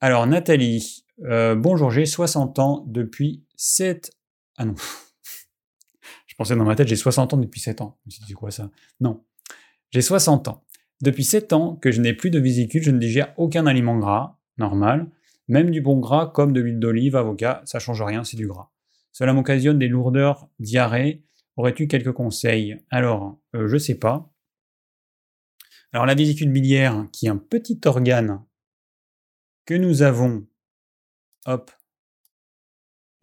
[SPEAKER 1] Alors, Nathalie, euh, bonjour, j'ai 60 ans depuis 7... Ah non, je pensais dans ma tête, j'ai 60 ans depuis 7 ans. C'est quoi ça? Non. J'ai 60 ans. Depuis 7 ans que je n'ai plus de vésicule, je ne digère aucun aliment gras, normal, même du bon gras comme de l'huile d'olive, avocat, ça change rien, c'est du gras. Cela m'occasionne des lourdeurs, diarrhée. Aurais-tu quelques conseils? Alors, euh, je sais pas. Alors la vésicule biliaire, qui est un petit organe que nous avons, hop,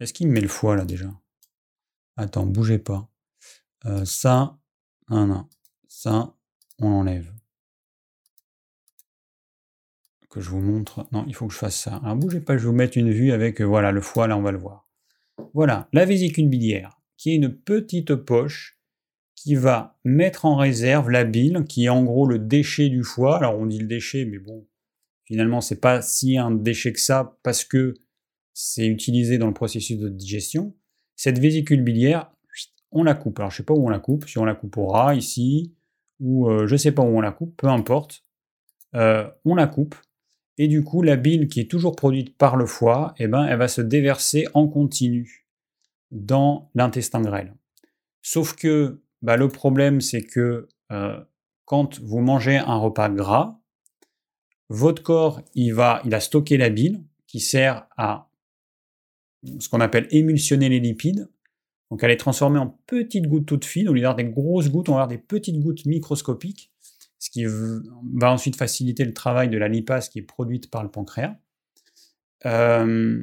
[SPEAKER 1] est-ce qu'il me met le foie là déjà? Attends, bougez pas. Euh, ça, non, non. Ça, on l'enlève. Que je vous montre. Non, il faut que je fasse ça. Alors bougez pas, je vous mettre une vue avec, euh, voilà, le foie, là on va le voir. Voilà, la vésicule biliaire, qui est une petite poche qui va mettre en réserve la bile, qui est en gros le déchet du foie. Alors on dit le déchet, mais bon, finalement c'est pas si un déchet que ça, parce que c'est utilisé dans le processus de digestion. Cette vésicule biliaire, on la coupe. Alors je sais pas où on la coupe, si on la coupe au ras ici, ou je euh, je sais pas où on la coupe, peu importe. Euh, on la coupe, et du coup la bile qui est toujours produite par le foie, eh ben, elle va se déverser en continu dans l'intestin grêle. Sauf que bah, le problème c'est que euh, quand vous mangez un repas gras, votre corps il va, il a stocké la bile qui sert à ce qu'on appelle émulsionner les lipides. Donc elle est transformée en petites gouttes toutes fines. Au lieu d'avoir des grosses gouttes, on va avoir des petites gouttes microscopiques, ce qui va ensuite faciliter le travail de la lipase qui est produite par le pancréas. Euh,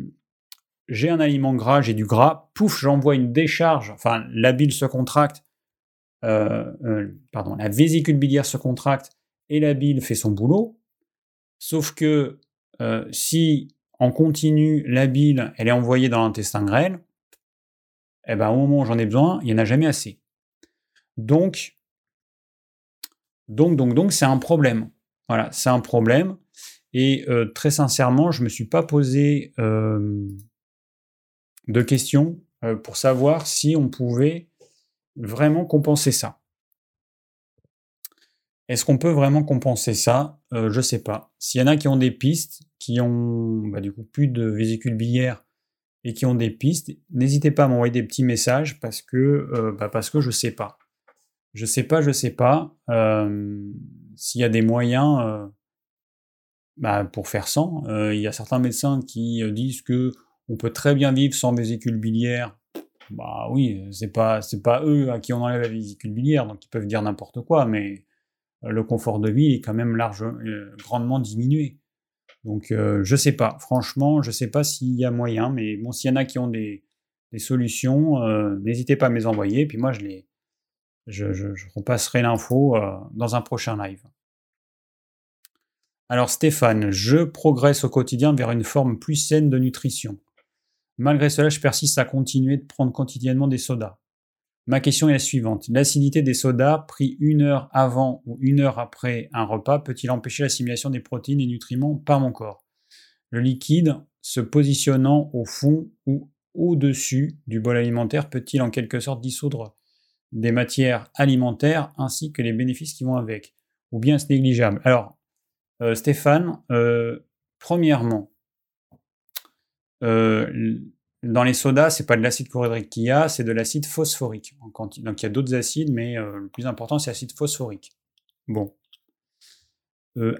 [SPEAKER 1] j'ai un aliment gras, j'ai du gras, pouf, j'envoie une décharge, enfin la bile se contracte, euh, euh, pardon, la vésicule biliaire se contracte et la bile fait son boulot. Sauf que si en continu, la bile, elle est envoyée dans l'intestin grêle, eh ben, au moment où j'en ai besoin, il n'y en a jamais assez. Donc, donc, donc, donc, c'est un problème. Voilà, c'est un problème. Et euh, très sincèrement, je ne me suis pas posé euh, de questions euh, pour savoir si on pouvait vraiment compenser ça. Est-ce qu'on peut vraiment compenser ça? Je ne sais pas. S'il y en a qui ont des pistes, qui ont bah, du coup plus de vésicules biliaires et qui ont des pistes, n'hésitez pas à m'envoyer des petits messages parce que, bah, parce que je ne sais pas. Je sais pas, je sais pas. S'il y a des moyens bah, pour faire sans, il y a certains médecins qui disent que on peut très bien vivre sans vésicule biliaire. Bah oui, c'est pas c'est pas eux à qui on enlève la vésicule biliaire, donc ils peuvent dire n'importe quoi, mais le confort de vie est quand même large, grandement diminué. Donc je sais pas, franchement, je sais pas s'il y a moyen, mais bon, s'il y en a qui ont des, des solutions, n'hésitez pas à me les envoyer, puis moi je les je, repasserai l'info euh, dans un prochain live. Alors Stéphane, je progresse au quotidien vers une forme plus saine de nutrition. Malgré cela, je persiste à continuer de prendre quotidiennement des sodas. Ma question est la suivante. L'acidité des sodas pris une heure avant ou une heure après un repas peut-il empêcher l'assimilation des protéines et nutriments par mon corps? Le liquide se positionnant au fond ou au-dessus du bol alimentaire peut-il en quelque sorte dissoudre des matières alimentaires ainsi que les bénéfices qui vont avec, ou bien c'est négligeable. Alors, euh, Stéphane, euh, premièrement, euh, dans les sodas, c'est pas de l'acide chlorhydrique qu'il y a, c'est de l'acide phosphorique. Donc il y a d'autres acides, mais le plus important, c'est l'acide phosphorique. Bon.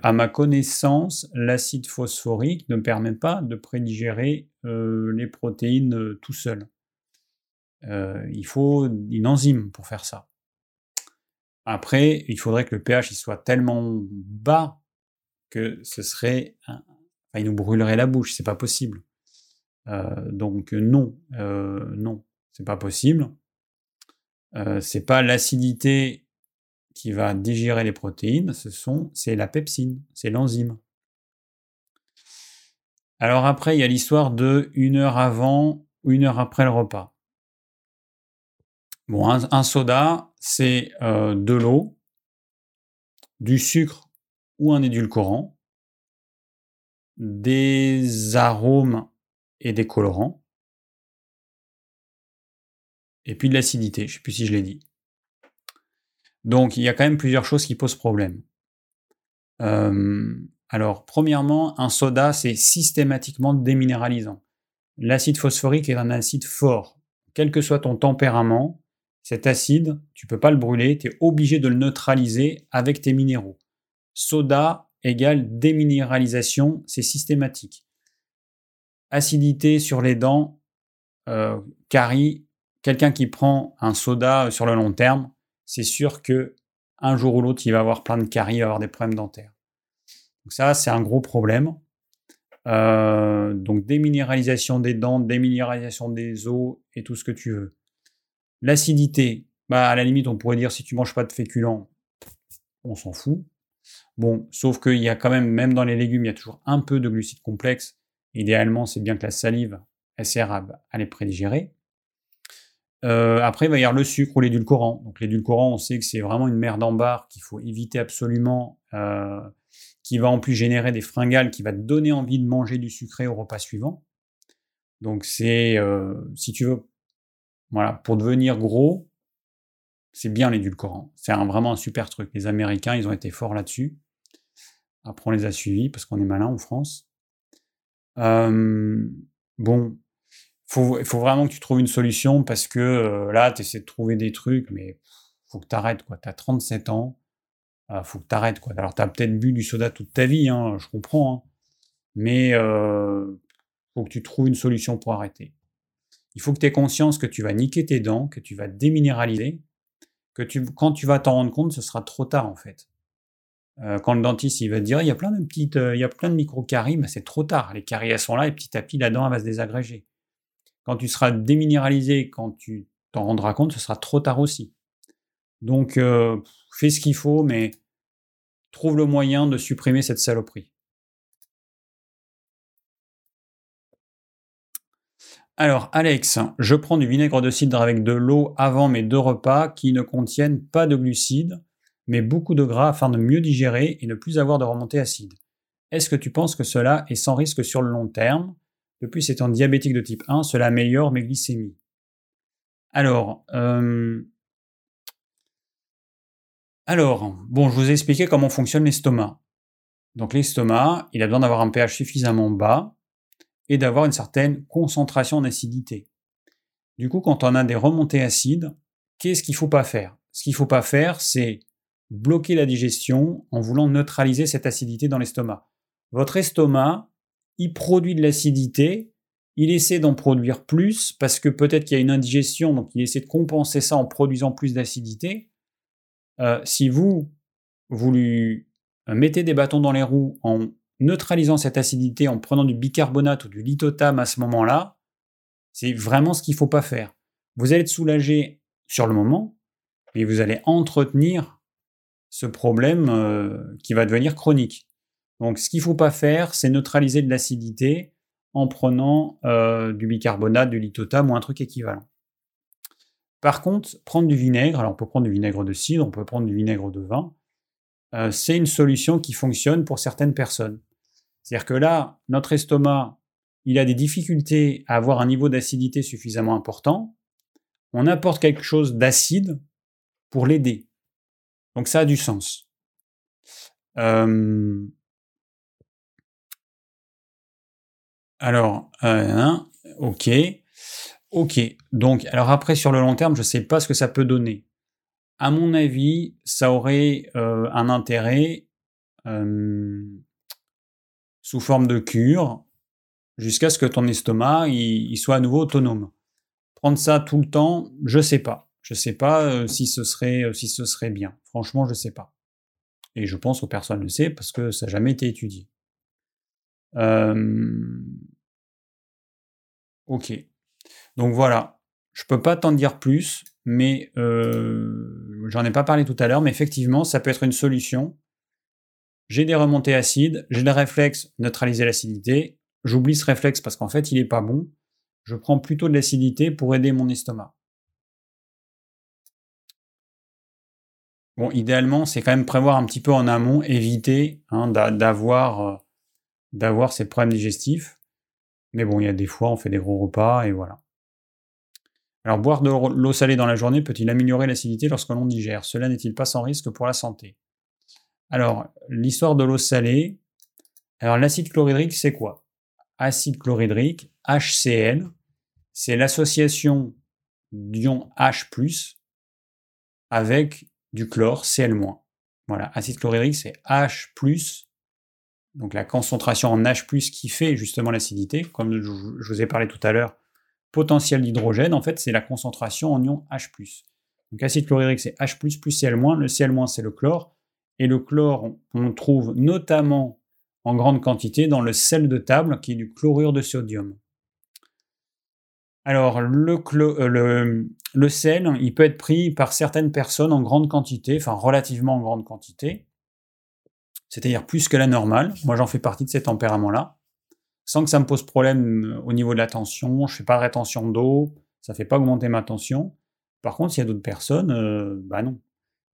[SPEAKER 1] à ma connaissance, l'acide phosphorique ne permet pas de prédigérer les protéines tout seul. Euh, il faut une enzyme pour faire ça. Après, il faudrait que le pH soit tellement bas que ce serait, il nous brûlerait la bouche, c'est pas possible. Euh, donc non, euh, non, c'est pas possible. C'est pas l'acidité qui va digérer les protéines, ce sont, c'est la pepsine, c'est l'enzyme. Alors après, il y a l'histoire de une heure avant ou une heure après le repas. Bon, un, soda, c'est euh, de l'eau, du sucre ou un édulcorant, des arômes et des colorants, et puis de l'acidité. Je ne sais plus si je l'ai dit. Donc, il y a quand même plusieurs choses qui posent problème. Alors, premièrement, un soda, c'est systématiquement déminéralisant. L'acide phosphorique est un acide fort. Quel que soit ton tempérament, cet acide, tu peux pas le brûler, tu es obligé de le neutraliser avec tes minéraux. Soda égale déminéralisation, c'est systématique. Acidité sur les dents, euh, carie, quelqu'un qui prend un soda sur le long terme, c'est sûr que un jour ou l'autre, il va avoir plein de caries, avoir des problèmes dentaires. Donc ça, c'est un gros problème. Euh, donc déminéralisation des dents, déminéralisation des os et tout ce que tu veux. L'acidité, bah, à la limite, on pourrait dire si tu manges pas de féculents, on s'en fout. Bon, sauf qu'il y a quand même, même dans les légumes, il y a toujours un peu de glucides complexes. Idéalement, c'est bien que la salive, elle sert à, les prédigérer. Euh, après, il va y avoir le sucre ou l'édulcorant. Donc l'édulcorant, on sait que c'est vraiment une merde en barre qu'il faut éviter absolument, euh, qui va en plus générer des fringales, qui va te donner envie de manger du sucré au repas suivant. Donc c'est, euh, si tu veux voilà, pour devenir gros, c'est bien l'édulcorant. C'est vraiment un super truc. Les Américains, ils ont été forts là-dessus. Après, on les a suivis parce qu'on est malin en France. bon, il faut vraiment que tu trouves une solution parce que euh, là, tu essaies de trouver des trucs, mais faut que tu arrêtes. Tu as 37 ans, euh, faut que tu arrêtes. Alors, tu as peut-être bu du soda toute ta vie, hein, je comprends, hein, mais euh, faut que tu trouves une solution pour arrêter. Il faut que tu aies conscience que tu vas niquer tes dents, que tu vas déminéraliser, que tu, quand tu vas t'en rendre compte, ce sera trop tard en fait. Euh, quand le dentiste il va te dire il y a plein de petites, euh, il y a plein de micro-caries, mais c'est trop tard. Les caries elles sont là et petit à petit la dent elle va se désagréger. Quand tu seras déminéralisé, quand tu t'en rendras compte, ce sera trop tard aussi. Donc euh, fais ce qu'il faut, mais trouve le moyen de supprimer cette saloperie. Alors, Alex, je prends du vinaigre de cidre avec de l'eau avant mes deux repas qui ne contiennent pas de glucides, mais beaucoup de gras afin de mieux digérer et ne plus avoir de remontée acide. Est-ce que tu penses que cela est sans risque sur le long terme? Depuis étant diabétique de type 1, cela améliore mes glycémies. Alors, euh, alors, bon, je vous ai expliqué comment fonctionne l'estomac. Donc l'estomac, il a besoin d'avoir un pH suffisamment bas et d'avoir une certaine concentration d'acidité. Du coup, quand on a des remontées acides, qu'est-ce qu'il ne faut pas faire? Ce qu'il ne faut pas faire, c'est bloquer la digestion en voulant neutraliser cette acidité dans l'estomac. Votre estomac, il produit de l'acidité, il essaie d'en produire plus parce que peut-être qu'il y a une indigestion, donc il essaie de compenser ça en produisant plus d'acidité. Euh, si vous, vous lui mettez des bâtons dans les roues en neutralisant cette acidité, en prenant du bicarbonate ou du lithotam à ce moment-là, c'est vraiment ce qu'il ne faut pas faire. Vous allez être soulagé sur le moment, mais vous allez entretenir ce problème euh, qui va devenir chronique. Donc ce qu'il ne faut pas faire, c'est neutraliser de l'acidité en prenant euh, du bicarbonate, du lithotam ou un truc équivalent. Par contre, prendre du vinaigre, alors on peut prendre du vinaigre de cidre, on peut prendre du vinaigre de vin, euh, c'est une solution qui fonctionne pour certaines personnes. C'est-à-dire que là, notre estomac, il a des difficultés à avoir un niveau d'acidité suffisamment important. On apporte quelque chose d'acide pour l'aider. Donc ça a du sens. Euh, alors, euh, ok. Ok. Donc, alors après, sur le long terme, je ne sais pas ce que ça peut donner. À mon avis, ça aurait euh, un intérêt sous forme de cure jusqu'à ce que ton estomac il, soit à nouveau autonome. Prendre ça tout le temps, je sais pas. Je sais pas si ce serait si ce serait bien. Franchement, je sais pas. Et je pense que personne ne sait parce que ça n'a jamais été étudié. Ok. Donc voilà. Je peux pas t'en dire plus, mais euh, j'en ai pas parlé tout à l'heure, mais effectivement, ça peut être une solution. J'ai des remontées acides, j'ai le réflexe neutraliser l'acidité. J'oublie ce réflexe parce qu'en fait, il est pas bon. Je prends plutôt de l'acidité pour aider mon estomac. Bon, idéalement, c'est quand même prévoir un petit peu en amont, éviter hein, euh, d'avoir ces problèmes digestifs. Mais bon, il y a des fois, on fait des gros repas et voilà. Alors, boire de l'eau salée dans la journée peut-il améliorer l'acidité lorsque l'on digère? Cela n'est-il pas sans risque pour la santé? Alors, l'histoire de l'eau salée. Alors, l'acide chlorhydrique, c'est quoi? Acide chlorhydrique, HCl, c'est l'association d'ion H+, avec du chlore, Cl-. Voilà, acide chlorhydrique, c'est H+, donc la concentration en H+, qui fait justement l'acidité, comme je vous ai parlé tout à l'heure, potentiel d'hydrogène, en fait, c'est la concentration en ion H+. Donc acide chlorhydrique, c'est H+, plus Cl-, le Cl-, c'est le chlore, et le chlore, on trouve notamment en grande quantité dans le sel de table, qui est du chlorure de sodium. Alors, le, euh, le, sel, il peut être pris par certaines personnes en grande quantité, enfin relativement en grande quantité, c'est-à-dire plus que la normale. Moi, j'en fais partie de ces tempéraments-là, sans que ça me pose problème euh, au niveau de la tension. Je ne fais pas de rétention d'eau, ça ne fait pas augmenter ma tension. Par contre, s'il y a d'autres personnes, euh, bah non.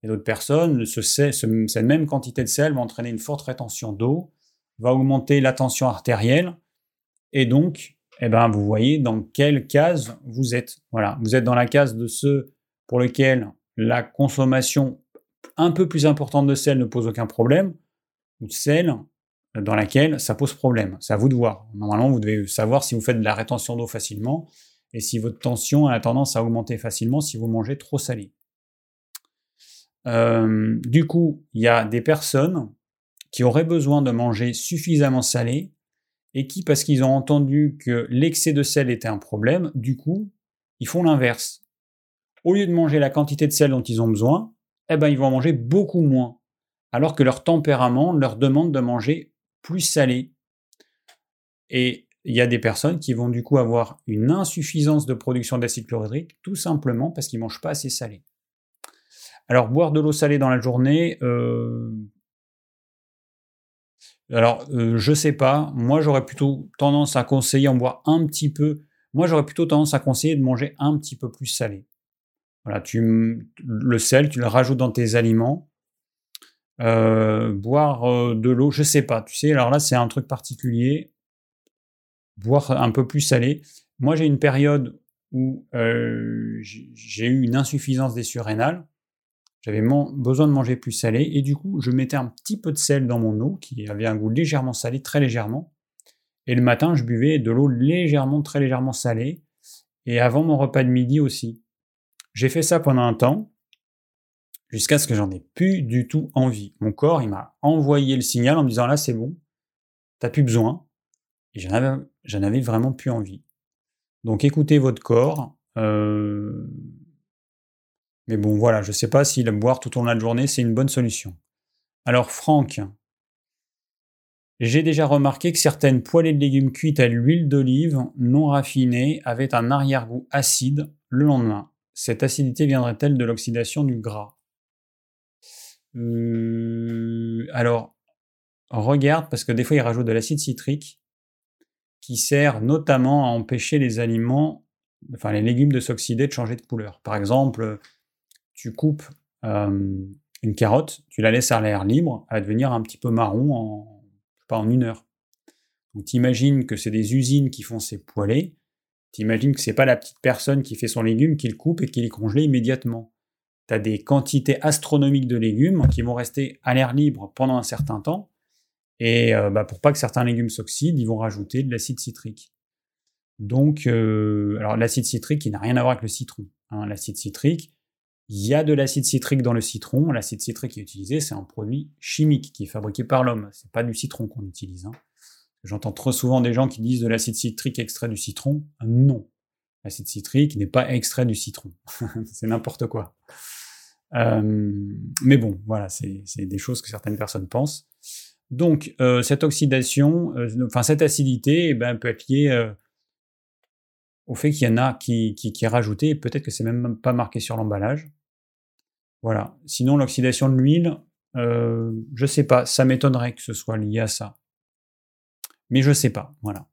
[SPEAKER 1] A d'autres personnes, ce, cette même quantité de sel va entraîner une forte rétention d'eau, va augmenter la tension artérielle, et donc eh ben, vous voyez dans quelle case vous êtes. Voilà, vous êtes dans la case de ceux pour lesquels la consommation un peu plus importante de sel ne pose aucun problème, ou de sel dans laquelle ça pose problème. C'est à vous de voir. Normalement, vous devez savoir si vous faites de la rétention d'eau facilement et si votre tension a tendance à augmenter facilement si vous mangez trop salé. Euh, du coup, il y a des personnes qui auraient besoin de manger suffisamment salé et qui, parce qu'ils ont entendu que l'excès de sel était un problème, du coup, ils font l'inverse. Au lieu de manger la quantité de sel dont ils ont besoin, eh ben, ils vont manger beaucoup moins, alors que leur tempérament leur demande de manger plus salé. Et il y a des personnes qui vont du coup avoir une insuffisance de production d'acide chlorhydrique, tout simplement parce qu'ils ne mangent pas assez salé. Alors, boire de l'eau salée dans la journée, euh, alors, je euh, je sais pas. Moi, j'aurais plutôt tendance à conseiller en boire un petit peu. Moi, j'aurais plutôt tendance à conseiller de manger un petit peu plus salé. Voilà, tu, le sel, tu le rajoutes dans tes aliments. Euh, boire euh, de l'eau, je sais pas, tu sais, alors là, c'est un truc particulier. Boire un peu plus salé. Moi, j'ai une période où j'ai eu une insuffisance des surrénales. J'avais besoin de manger plus salé et du coup, je mettais un petit peu de sel dans mon eau qui avait un goût légèrement salé, très légèrement. Et le matin, je buvais de l'eau légèrement, très légèrement salée. Et avant mon repas de midi aussi. J'ai fait ça pendant un temps, jusqu'à ce que j'en ai plus du tout envie. Mon corps, il m'a envoyé le signal en me disant là, c'est bon, t'as plus besoin. Et j'en avais, vraiment plus envie. Donc écoutez votre corps. Euh, mais bon, voilà, je ne sais pas si le boire tout au long de la journée, c'est une bonne solution. Alors, Franck, j'ai déjà remarqué que certaines poêlées de légumes cuites à l'huile d'olive non raffinée avaient un arrière-goût acide le lendemain. Cette acidité viendrait-elle de l'oxydation du gras? Euh, Alors, regarde, parce que des fois, ils rajoutent de l'acide citrique qui sert notamment à empêcher les aliments, enfin les légumes de s'oxyder, de changer de couleur. Par exemple, tu coupes une carotte, tu la laisses à l'air libre, elle va devenir un petit peu marron en, pas, en une heure. Donc imagines que c'est des usines qui font ces poêlés, imagines que c'est pas la petite personne qui fait son légume qui le coupe et qui les congèle immédiatement. Tu as des quantités astronomiques de légumes qui vont rester à l'air libre pendant un certain temps, et bah, pour pas que certains légumes s'oxydent, ils vont rajouter de l'acide citrique. Donc, alors l'acide citrique, il n'a rien à voir avec le citron. Hein. L'acide citrique, il y a de l'acide citrique dans le citron. L'acide citrique qui est utilisé, c'est un produit chimique qui est fabriqué par l'homme. C'est pas du citron qu'on utilise. Hein. J'entends trop souvent des gens qui disent de l'acide citrique extrait du citron. Non, l'acide citrique n'est pas extrait du citron. c'est n'importe quoi. Euh, mais bon, voilà, c'est des choses que certaines personnes pensent. Donc, euh, cette oxydation, euh, enfin cette acidité, eh ben, peut être liée au fait qu'il y en a qui, qui, qui est rajouté, peut-être que c'est même pas marqué sur l'emballage. Voilà. Sinon, l'oxydation de l'huile, euh, je sais pas, ça m'étonnerait que ce soit lié à ça. Mais je sais pas, voilà.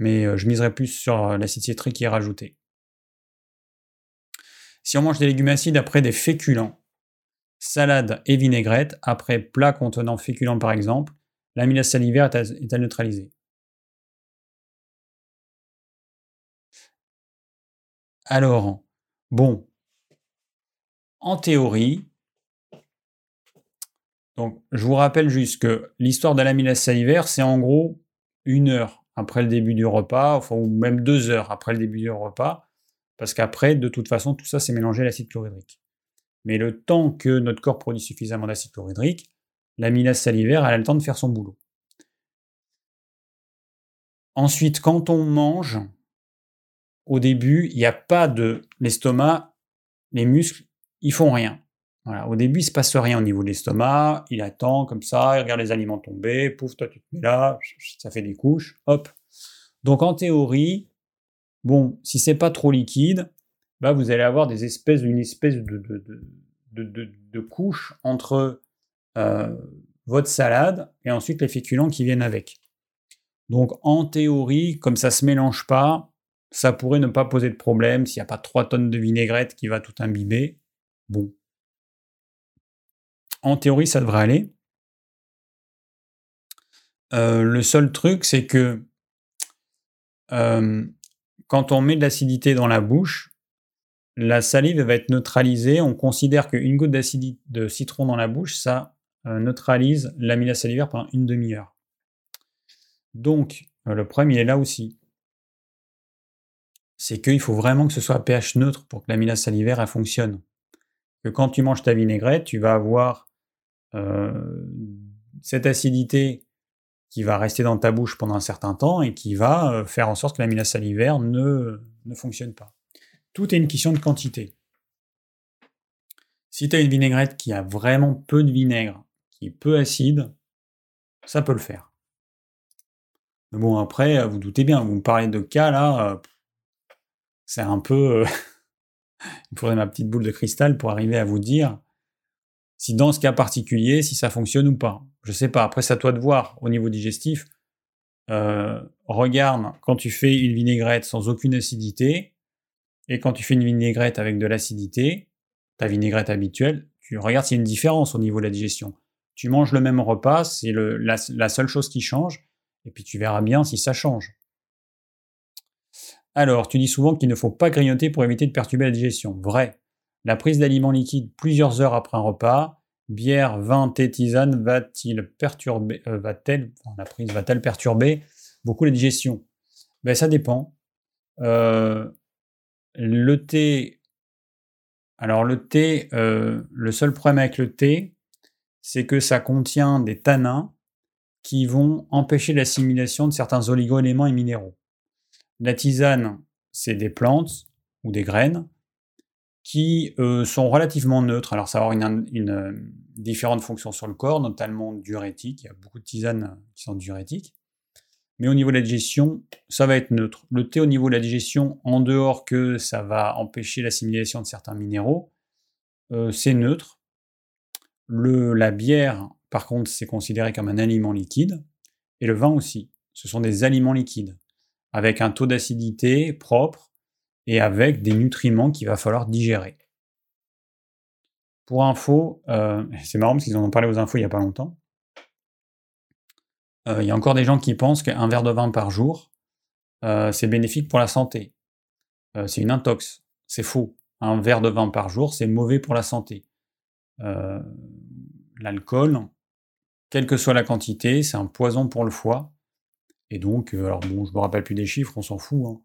[SPEAKER 1] Mais euh, je miserais plus sur euh, l'acide citrique qui est rajouté. Si on mange des légumes acides après des féculents, salade et vinaigrette, après plat contenant féculents par exemple, l'amylase salivaire est-elle neutralisée Alors, bon, en théorie, donc je vous rappelle juste que l'histoire de l'amylase salivaire, c'est en gros une heure après le début du repas, enfin, ou même deux heures après le début du repas, parce qu'après, de toute façon, tout ça c'est mélangé l'acide chlorhydrique. Mais le temps que notre corps produit suffisamment d'acide chlorhydrique, l'amylase salivaire, a le temps de faire son boulot. Ensuite, quand on mange, au début, il n'y a pas de l'estomac, les muscles, ils font rien. Voilà. Au début, il se passe rien au niveau de l'estomac, il attend comme ça, il regarde les aliments tomber, pouf, toi tu te mets là, ça fait des couches, hop. Donc en théorie, bon, si c'est pas trop liquide, bah vous allez avoir des espèces, une espèce de, de, couche entre euh, votre salade et ensuite les féculents qui viennent avec. Donc en théorie, comme ça se mélange pas, ça pourrait ne pas poser de problème s'il n'y a pas 3 tonnes de vinaigrette qui va tout imbiber. Bon. En théorie, ça devrait aller. Euh, le seul truc, c'est que euh, quand on met de l'acidité dans la bouche, la salive va être neutralisée. On considère qu'une goutte d'acide de citron dans la bouche, ça euh, neutralise l'amylase salivaire pendant une demi-heure. Donc, le problème, il est là aussi c'est qu'il faut vraiment que ce soit à pH neutre pour que l'amylase salivaire elle fonctionne. Que quand tu manges ta vinaigrette, tu vas avoir euh, cette acidité qui va rester dans ta bouche pendant un certain temps et qui va euh, faire en sorte que l'amylase salivaire ne, ne fonctionne pas. Tout est une question de quantité. Si tu as une vinaigrette qui a vraiment peu de vinaigre, qui est peu acide, ça peut le faire. Mais bon, après, vous doutez bien, vous me parlez de cas là, euh, c'est un peu. Euh, il faudrait ma petite boule de cristal pour arriver à vous dire si dans ce cas particulier, si ça fonctionne ou pas. Je sais pas. Après, c'est à toi de voir au niveau digestif. regarde quand tu fais une vinaigrette sans aucune acidité et quand tu fais une vinaigrette avec de l'acidité, ta vinaigrette habituelle, tu regardes s'il y a une différence au niveau de la digestion. Tu manges le même repas, c'est la seule chose qui change, et puis tu verras bien si ça change. Alors, tu dis souvent qu'il ne faut pas grignoter pour éviter de perturber la digestion. Vrai. La prise d'aliments liquides plusieurs heures après un repas, bière, vin, thé, tisane, va-t-il perturber, euh, va-t-elle, la prise va-t-elle perturber beaucoup la digestion? Ben ça dépend. Euh, le thé, alors le thé, euh, le seul problème avec le thé, c'est que ça contient des tanins qui vont empêcher l'assimilation de certains oligo-éléments et minéraux. La tisane, c'est des plantes ou des graines qui euh, sont relativement neutres. Alors ça va avoir une, euh, différente fonction sur le corps, notamment diurétique. Il y a beaucoup de tisanes qui sont diurétiques. Mais au niveau de la digestion, ça va être neutre. Le thé au niveau de la digestion, en dehors que ça va empêcher l'assimilation de certains minéraux, euh, c'est neutre. La bière, par contre, c'est considéré comme un aliment liquide. Et le vin aussi. Ce sont des aliments liquides avec un taux d'acidité propre et avec des nutriments qu'il va falloir digérer. Pour info, euh, c'est marrant parce qu'ils en ont parlé aux infos il n'y a pas longtemps. Euh, il y a encore des gens qui pensent qu'un verre de vin par jour, euh, c'est bénéfique pour la santé. c'est une intox. C'est faux. Un verre de vin par jour, c'est mauvais pour la santé. L'alcool, quelle que soit la quantité, c'est un poison pour le foie. Et donc, euh, alors bon, je me rappelle plus des chiffres, on s'en fout. Hein.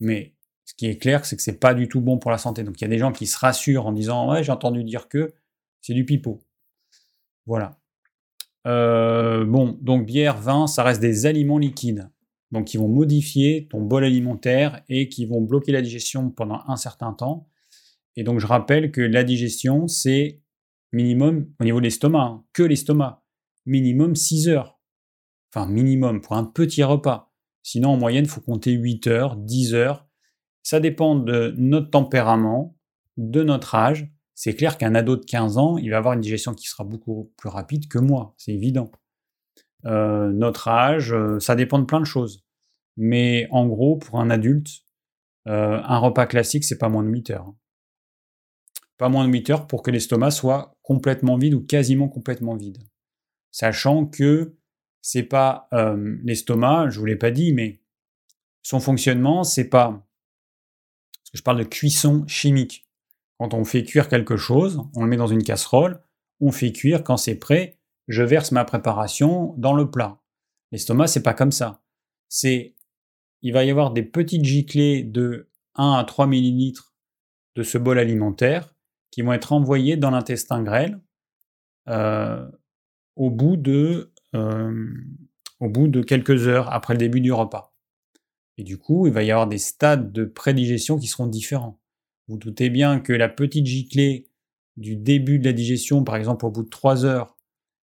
[SPEAKER 1] Mais ce qui est clair, c'est que c'est pas du tout bon pour la santé. Donc il y a des gens qui se rassurent en disant ouais, j'ai entendu dire que c'est du pipeau. Voilà. Euh, bon, donc bière, vin, ça reste des aliments liquides. Donc qui vont modifier ton bol alimentaire et qui vont bloquer la digestion pendant un certain temps. Et donc je rappelle que la digestion, c'est minimum au niveau de l'estomac, hein, que l'estomac, minimum 6 heures enfin minimum pour un petit repas. Sinon, en moyenne, il faut compter 8 heures, 10 heures. Ça dépend de notre tempérament, de notre âge. C'est clair qu'un ado de 15 ans, il va avoir une digestion qui sera beaucoup plus rapide que moi, c'est évident. Euh, notre âge, euh, ça dépend de plein de choses. Mais en gros, pour un adulte, euh, un repas classique, c'est pas moins de 8 heures. Pas moins de 8 heures pour que l'estomac soit complètement vide ou quasiment complètement vide. Sachant que c'est pas euh, l'estomac, je vous l'ai pas dit, mais son fonctionnement, c'est pas. Que je parle de cuisson chimique. Quand on fait cuire quelque chose, on le met dans une casserole, on fait cuire, quand c'est prêt, je verse ma préparation dans le plat. L'estomac, c'est pas comme ça. C'est. Il va y avoir des petites giclées de 1 à 3 millilitres de ce bol alimentaire qui vont être envoyées dans l'intestin grêle euh, au bout de au bout de quelques heures après le début du repas. Et du coup, il va y avoir des stades de prédigestion qui seront différents. Vous doutez bien que la petite giclée du début de la digestion, par exemple au bout de 3 heures,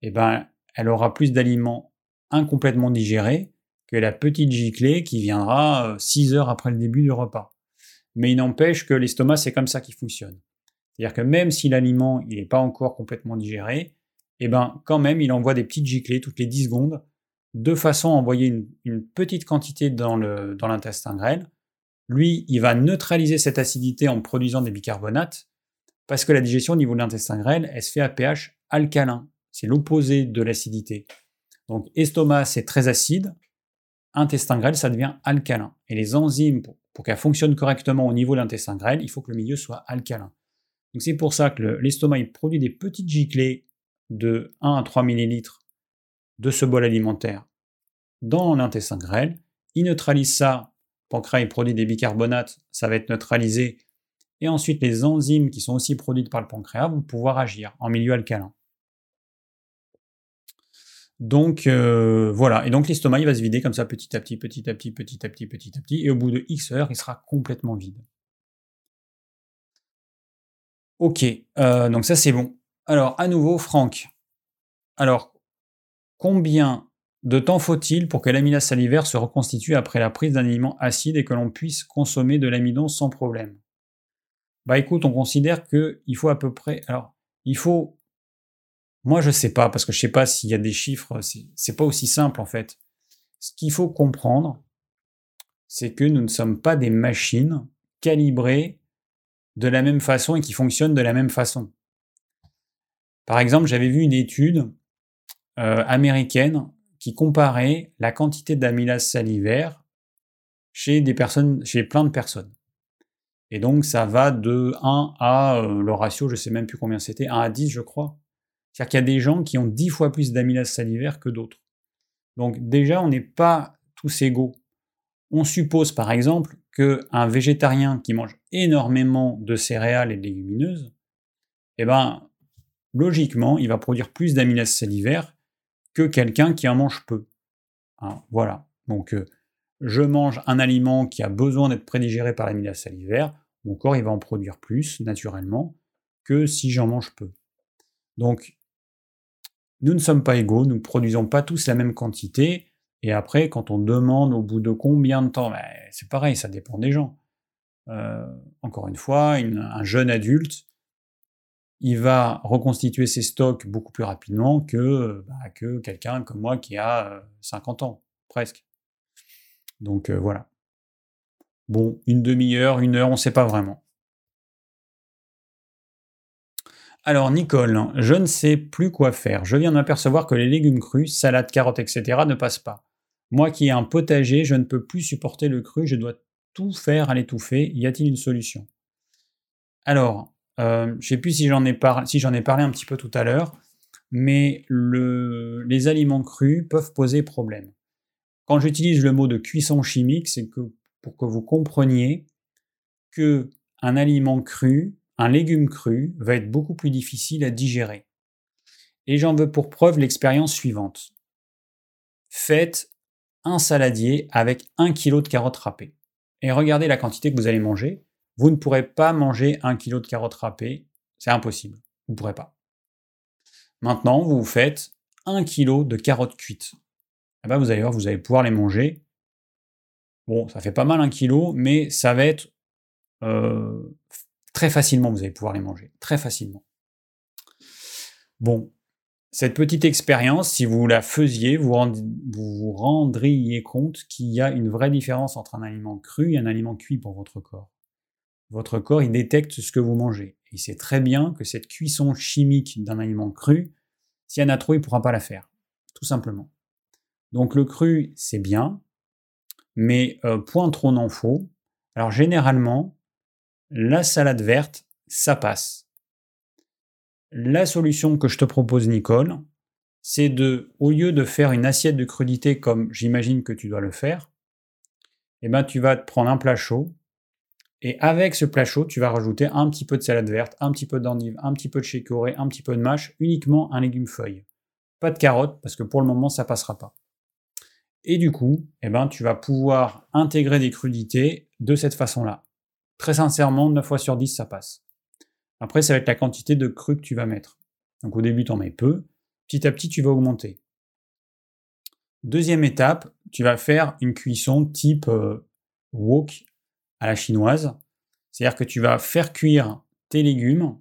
[SPEAKER 1] eh ben, elle aura plus d'aliments incomplètement digérés que la petite giclée qui viendra 6 euh, heures après le début du repas. Mais il n'empêche que l'estomac, c'est comme ça qu'il fonctionne. C'est-à-dire que même si l'aliment n'est pas encore complètement digéré, eh ben, quand même, il envoie des petites giclées toutes les 10 secondes, de façon à envoyer une, petite quantité dans l'intestin dans grêle. Lui, il va neutraliser cette acidité en produisant des bicarbonates, parce que la digestion au niveau de l'intestin grêle, elle se fait à pH alcalin. C'est l'opposé de l'acidité. Donc, estomac, c'est très acide. Intestin grêle, ça devient alcalin. Et les enzymes, pour, pour qu'elles fonctionnent correctement au niveau de l'intestin grêle, il faut que le milieu soit alcalin. Donc, c'est pour ça que l'estomac, il produit des petites giclées de 1 à 3 ml de ce bol alimentaire dans l'intestin grêle. Il neutralise ça. Le pancréas produit des bicarbonates, ça va être neutralisé. Et ensuite, les enzymes qui sont aussi produites par le pancréas vont pouvoir agir en milieu alcalin. Donc euh, voilà, et donc l'estomac il va se vider comme ça petit à petit, petit à petit, petit à petit, petit à petit, et au bout de X heures, il sera complètement vide. Ok, euh, donc ça c'est bon. Alors, à nouveau, Franck. Alors, combien de temps faut-il pour que l'amylase salivaire se reconstitue après la prise d'un aliment acide et que l'on puisse consommer de l'amidon sans problème? Bah écoute, on considère qu'il faut à peu près. Alors, il faut. Moi, je sais pas, parce que je sais pas s'il y a des chiffres, c'est pas aussi simple en fait. Ce qu'il faut comprendre, c'est que nous ne sommes pas des machines calibrées de la même façon et qui fonctionnent de la même façon. Par exemple, j'avais vu une étude euh, américaine qui comparait la quantité d'amylase salivaire chez des personnes, chez plein de personnes. Et donc ça va de 1 à euh, le ratio, je sais même plus combien c'était, 1 à 10 je crois. C'est-à-dire qu'il y a des gens qui ont 10 fois plus d'amylase salivaire que d'autres. Donc déjà, on n'est pas tous égaux. On suppose par exemple qu'un végétarien qui mange énormément de céréales et de légumineuses, eh ben, logiquement, il va produire plus d'amylase salivaire que quelqu'un qui en mange peu. Hein, voilà. Donc, euh, je mange un aliment qui a besoin d'être prédigéré par l'amylase salivaire, mon corps il va en produire plus naturellement que si j'en mange peu. Donc, nous ne sommes pas égaux, nous ne produisons pas tous la même quantité, et après, quand on demande au bout de combien de temps, ben, c'est pareil, ça dépend des gens. Euh, encore une fois, un jeune adulte, il va reconstituer ses stocks beaucoup plus rapidement que, bah, que quelqu'un comme moi qui a 50 euh, ans, presque. Donc euh, voilà. Bon, une demi-heure, une heure, on ne sait pas vraiment. Alors Nicole, je ne sais plus quoi faire. Je viens de m'apercevoir que les légumes crus, salades, carottes, etc. ne passent pas. Moi qui ai un potager, je ne peux plus supporter le cru, je dois tout faire à l'étouffer. Y a-t-il une solution? Alors, euh, je sais plus si j'en ai, parlé un petit peu tout à l'heure, mais les aliments crus peuvent poser problème. Quand j'utilise le mot de cuisson chimique, c'est que pour que vous compreniez que un aliment cru, un légume cru, va être beaucoup plus difficile à digérer. Et j'en veux pour preuve l'expérience suivante. Faites un saladier avec un kilo de carottes râpées. Et regardez la quantité que vous allez manger. Vous ne pourrez pas manger un kilo de carottes râpées. C'est impossible. Vous ne pourrez pas. Maintenant, vous faites un kilo de carottes cuites. Eh ben, vous allez voir, vous allez pouvoir les manger. Bon, ça fait pas mal un kilo, mais ça va être euh, très facilement, vous allez pouvoir les manger. Très facilement. Bon, cette petite expérience, si vous la faisiez, vous, vous rendriez compte qu'il y a une vraie différence entre un aliment cru et un aliment cuit pour votre corps. Votre corps, il détecte ce que vous mangez. Il sait très bien que cette cuisson chimique d'un aliment cru, s'il y en a trop, il ne pourra pas la faire. Tout simplement. Donc le cru, c'est bien, mais euh, point trop n'en faut. Alors généralement, la salade verte, ça passe. La solution que je te propose, Nicole, c'est de, au lieu de faire une assiette de crudité comme j'imagine que tu dois le faire, eh ben, tu vas te prendre un plat chaud, et avec ce plat chaud, tu vas rajouter un petit peu de salade verte, un petit peu d'endive, un petit peu de chicorée, un petit peu de mâche, uniquement un légume feuille. Pas de carottes, parce que pour le moment, ça passera pas. Et du coup, eh ben, tu vas pouvoir intégrer des crudités de cette façon-là. Très sincèrement, 9 fois sur 10, ça passe. Après, ça va être la quantité de cru que tu vas mettre. Donc au début, tu en mets peu. Petit à petit, tu vas augmenter. Deuxième étape, tu vas faire une cuisson type euh, wok à la chinoise. C'est-à-dire que tu vas faire cuire tes légumes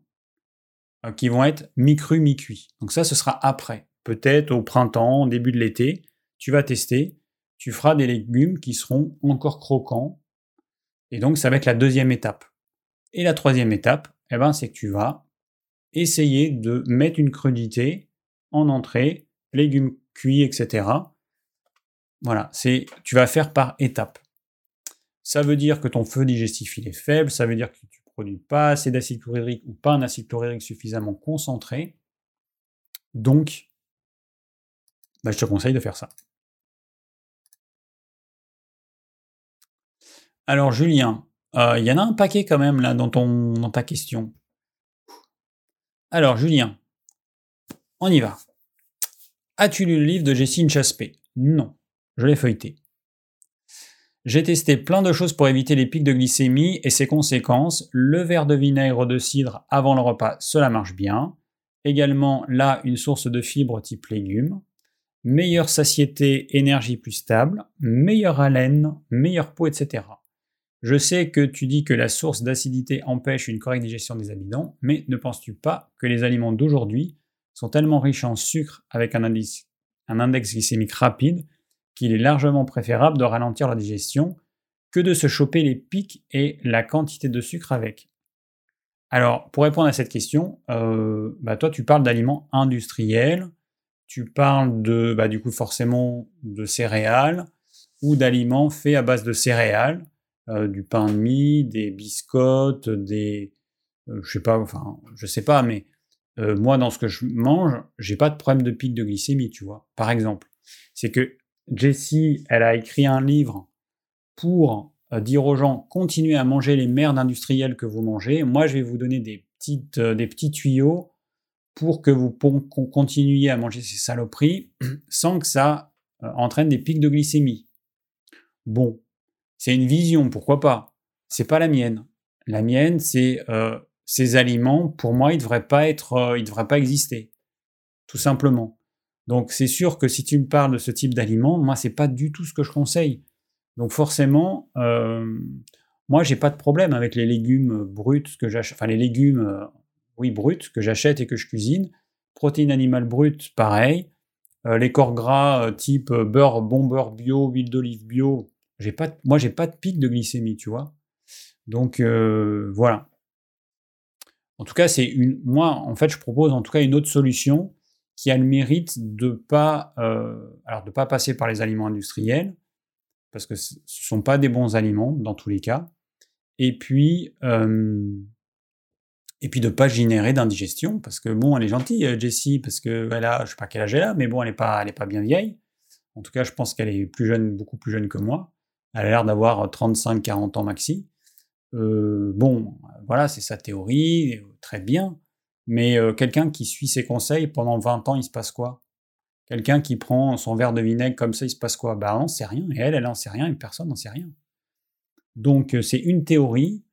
[SPEAKER 1] euh, qui vont être mi-crus, mi-cuits. Donc ça, ce sera après. Peut-être au printemps, début de l'été tu vas tester, tu feras des légumes qui seront encore croquants. Et donc, ça va être la deuxième étape. Et la troisième étape, eh ben, c'est que tu vas essayer de mettre une crudité en entrée, légumes cuits, etc. Voilà, c'est, tu vas faire par étapes. Ça veut dire que ton feu digestif est faible, ça veut dire que tu produis pas assez d'acide chlorhydrique ou pas un acide chlorhydrique suffisamment concentré. Donc, bah, je te conseille de faire ça. Alors Julien, euh, il y en a un paquet quand même là dans, ton, dans ta question. Alors Julien, on y va. As-tu lu le livre de Jessine Chaspé? Non, je l'ai feuilleté. J'ai testé plein de choses pour éviter les pics de glycémie et ses conséquences. Le verre de vinaigre de cidre avant le repas, cela marche bien. Également là, une source de fibres type légumes meilleure satiété, énergie plus stable, meilleure haleine, meilleure peau, etc. Je sais que tu dis que la source d'acidité empêche une correcte digestion des amidons, mais ne penses-tu pas que les aliments d'aujourd'hui sont tellement riches en sucre avec un indice, un index glycémique rapide qu'il est largement préférable de ralentir la digestion que de se choper les pics et la quantité de sucre avec. Alors, pour répondre à cette question, euh, bah, toi, tu parles d'aliments industriels, tu parles de, bah, du coup, forcément de céréales ou d'aliments faits à base de céréales, euh, du pain de mie, des biscottes, des, euh, je sais pas, enfin, je sais pas, mais moi, dans ce que je mange, j'ai pas de problème de pic de glycémie, tu vois. Par exemple, c'est que Jessie, elle a écrit un livre pour dire aux gens continuez à manger les merdes industrielles que vous mangez. Moi, je vais vous donner des, petites, des petits tuyaux pour que vous continuiez à manger ces saloperies sans que ça euh, entraîne des pics de glycémie. Bon, c'est une vision, pourquoi pas C'est pas la mienne. La mienne, c'est euh, ces aliments. Pour moi, ils devraient pas être, euh, ils devraient pas exister, tout simplement. Donc, c'est sûr que si tu me parles de ce type d'aliments, moi, c'est pas du tout ce que je conseille. Donc, forcément, moi, j'ai pas de problème avec les légumes bruts que j'achète, enfin les légumes oui, brut, que j'achète et que je cuisine. Protéines animales brutes, pareil. Euh, les corps gras euh, type euh, beurre, bon beurre bio, huile d'olive bio, j'ai pas, moi j'ai pas de pic de glycémie, tu vois. Donc voilà. En tout cas, c'est une, moi en fait, je propose en tout cas une autre solution qui a le mérite de pas, alors de pas passer par les aliments industriels parce que ce sont pas des bons aliments dans tous les cas. Et puis et puis de pas générer d'indigestion, parce que bon, elle est gentille, euh, Jessie, parce que elle a, je sais pas quel âge elle a, mais bon, elle est pas, elle est pas bien vieille. En tout cas, je pense qu'elle est plus jeune, beaucoup plus jeune que moi. Elle a l'air d'avoir 35-40 ans maxi. Euh, bon, voilà, c'est sa théorie, très bien. Mais euh, quelqu'un qui suit ses conseils pendant 20 ans, il se passe quoi? Quelqu'un qui prend son verre de vinaigre comme ça, il se passe quoi? Bah, on sait rien. Et elle, elle n'en sait rien, et personne n'en sait rien. Donc, c'est une théorie.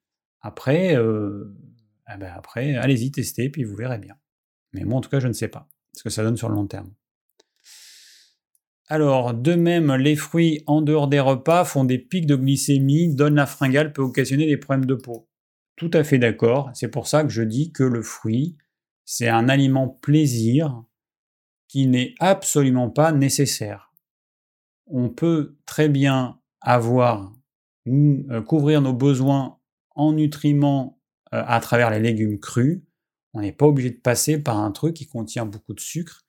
[SPEAKER 1] Après, eh ben, après, allez-y, testez, puis vous verrez bien. Mais moi, en tout cas, je ne sais pas ce que ça donne sur le long terme. Alors, de même, les fruits en dehors des repas font des pics de glycémie, donnent la fringale, peut occasionner des problèmes de peau. Tout à fait d'accord, c'est pour ça que je dis que le fruit, c'est un aliment plaisir qui n'est absolument pas nécessaire. On peut très bien avoir, euh, couvrir nos besoins en nutriments euh, à travers les légumes crus. On n'est pas obligé de passer par un truc qui contient beaucoup de sucre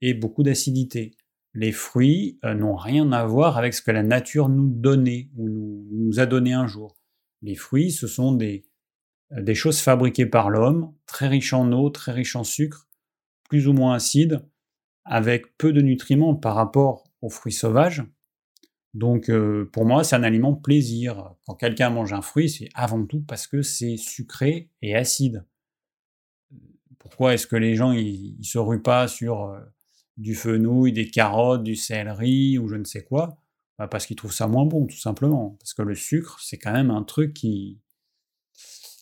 [SPEAKER 1] et beaucoup d'acidité. Les fruits euh, n'ont rien à voir avec ce que la nature nous donnait ou nous, a donné un jour. Les fruits, ce sont des, des choses fabriquées par l'homme, très riches en eau, très riches en sucre, plus ou moins acides, avec peu de nutriments par rapport aux fruits sauvages. Donc euh, pour moi, c'est un aliment plaisir. Quand quelqu'un mange un fruit, c'est avant tout parce que c'est sucré et acide. Pourquoi est-ce que les gens ils, se ruent pas sur euh, du fenouil, des carottes, du céleri ou je ne sais quoi? Bah, Parce qu'ils trouvent ça moins bon, tout simplement. Parce que le sucre, c'est quand même un truc qui,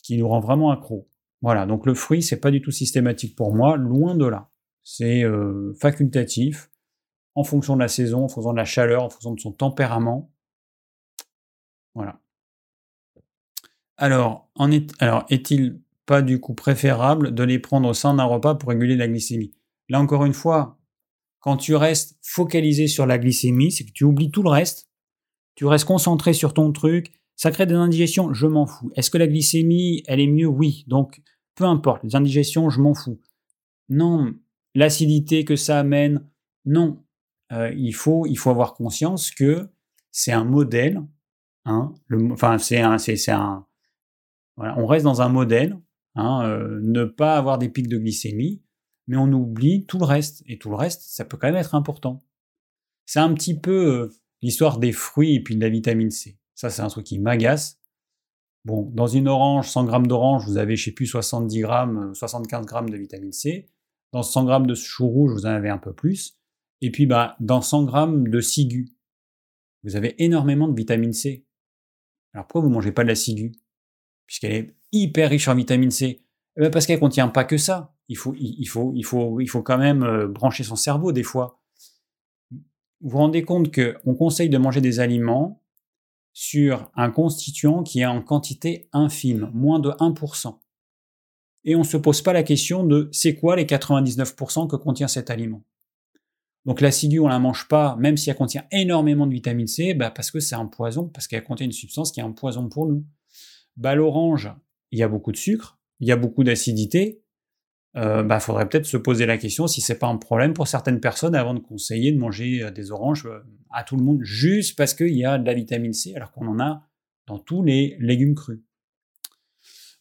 [SPEAKER 1] qui nous rend vraiment accro. Voilà, donc le fruit, c'est pas du tout systématique pour moi, loin de là. C'est euh, facultatif en fonction de la saison, en fonction de la chaleur, en fonction de son tempérament. Voilà. Alors, est, alors est-il pas du coup préférable de les prendre au sein d'un repas pour réguler la glycémie? Là encore une fois, quand tu restes focalisé sur la glycémie, c'est que tu oublies tout le reste, tu restes concentré sur ton truc, ça crée des indigestions, je m'en fous. Est-ce que la glycémie, elle est mieux? Oui. Donc, peu importe, les indigestions, je m'en fous. Non, l'acidité que ça amène, non. Euh, il, faut, avoir conscience que c'est un modèle. Hein, enfin, c'est un, on reste dans un modèle. Hein, euh, ne pas avoir des pics de glycémie, mais on oublie tout le reste. Et tout le reste, ça peut quand même être important. C'est un petit peu euh, l'histoire des fruits et puis de la vitamine C. Ça, c'est un truc qui m'agace. Bon, dans une orange, 100 grammes d'orange, vous avez, je sais plus, 70 grammes, 75 grammes de vitamine C. Dans 100 grammes de chou rouge, vous en avez un peu plus. Et puis, bah, dans 100 grammes de ciguë, vous avez énormément de vitamine C. Alors pourquoi vous ne mangez pas de la ciguë Puisqu'elle est hyper riche en vitamine C? Eh ben, parce qu'elle ne contient pas que ça. Il faut, il, faut, il, faut, il faut quand même euh, brancher son cerveau des fois. Vous vous rendez compte qu'on conseille de manger des aliments sur un constituant qui est en quantité infime, moins de 1%. Et on ne se pose pas la question de c'est quoi les 99% que contient cet aliment. Donc l'acidue, on la mange pas, même si elle contient énormément de vitamine C, bah parce que c'est un poison, parce qu'elle contient une substance qui est un poison pour nous. Bah l'orange, il y a beaucoup de sucre, il y a beaucoup d'acidité. Euh, bah faudrait peut-être se poser la question si c'est pas un problème pour certaines personnes avant de conseiller de manger euh, des oranges euh, à tout le monde juste parce qu'il y a de la vitamine C alors qu'on en a dans tous les légumes crus.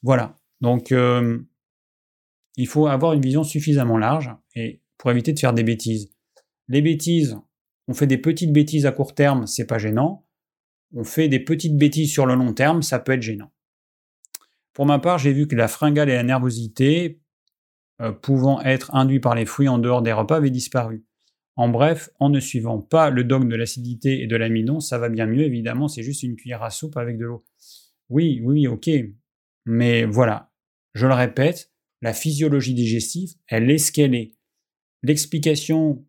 [SPEAKER 1] Voilà. Donc il faut avoir une vision suffisamment large et pour éviter de faire des bêtises. Les bêtises, on fait des petites bêtises à court terme, c'est pas gênant. On fait des petites bêtises sur le long terme, ça peut être gênant. Pour ma part, j'ai vu que la fringale et la nervosité, euh, pouvant être induits par les fruits en dehors des repas, avaient disparu. En bref, en ne suivant pas le dogme de l'acidité et de l'amidon, ça va bien mieux, évidemment, c'est juste une cuillère à soupe avec de l'eau. Oui, oui, ok. Mais voilà, je le répète, la physiologie digestive, elle est ce qu'elle est. L'explication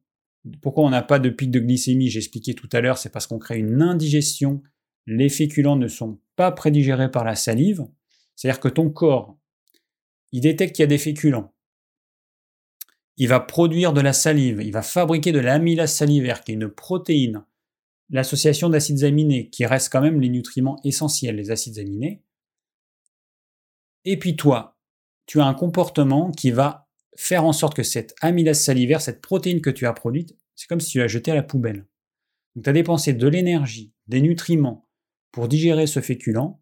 [SPEAKER 1] pourquoi on n'a pas de pic de glycémie, j'ai expliqué tout à l'heure, c'est parce qu'on crée une indigestion. Les féculents ne sont pas prédigérés par la salive. C'est-à-dire que ton corps, il détecte qu'il y a des féculents. Il va produire de la salive, il va fabriquer de l'amylase salivaire, qui est une protéine, l'association d'acides aminés, qui reste quand même les nutriments essentiels, les acides aminés. Et puis toi, tu as un comportement qui va faire en sorte que cette amylase salivaire, cette protéine que tu as produite, c'est comme si tu l'as jetée à la poubelle. Donc tu as dépensé de l'énergie, des nutriments pour digérer ce féculent,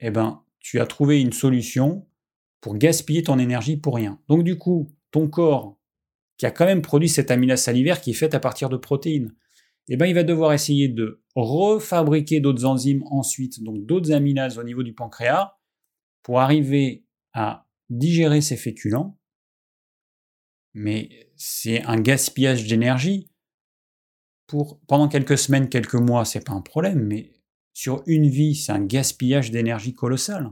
[SPEAKER 1] eh ben, tu as trouvé une solution pour gaspiller ton énergie pour rien. Donc du coup, ton corps, qui a quand même produit cette amylase salivaire qui est faite à partir de protéines, eh ben, il va devoir essayer de refabriquer d'autres enzymes ensuite, donc d'autres amylases au niveau du pancréas, pour arriver à digérer ces féculents, mais c'est un gaspillage d'énergie. Pour pendant quelques semaines, quelques mois, c'est pas un problème, mais sur une vie, c'est un gaspillage d'énergie colossal.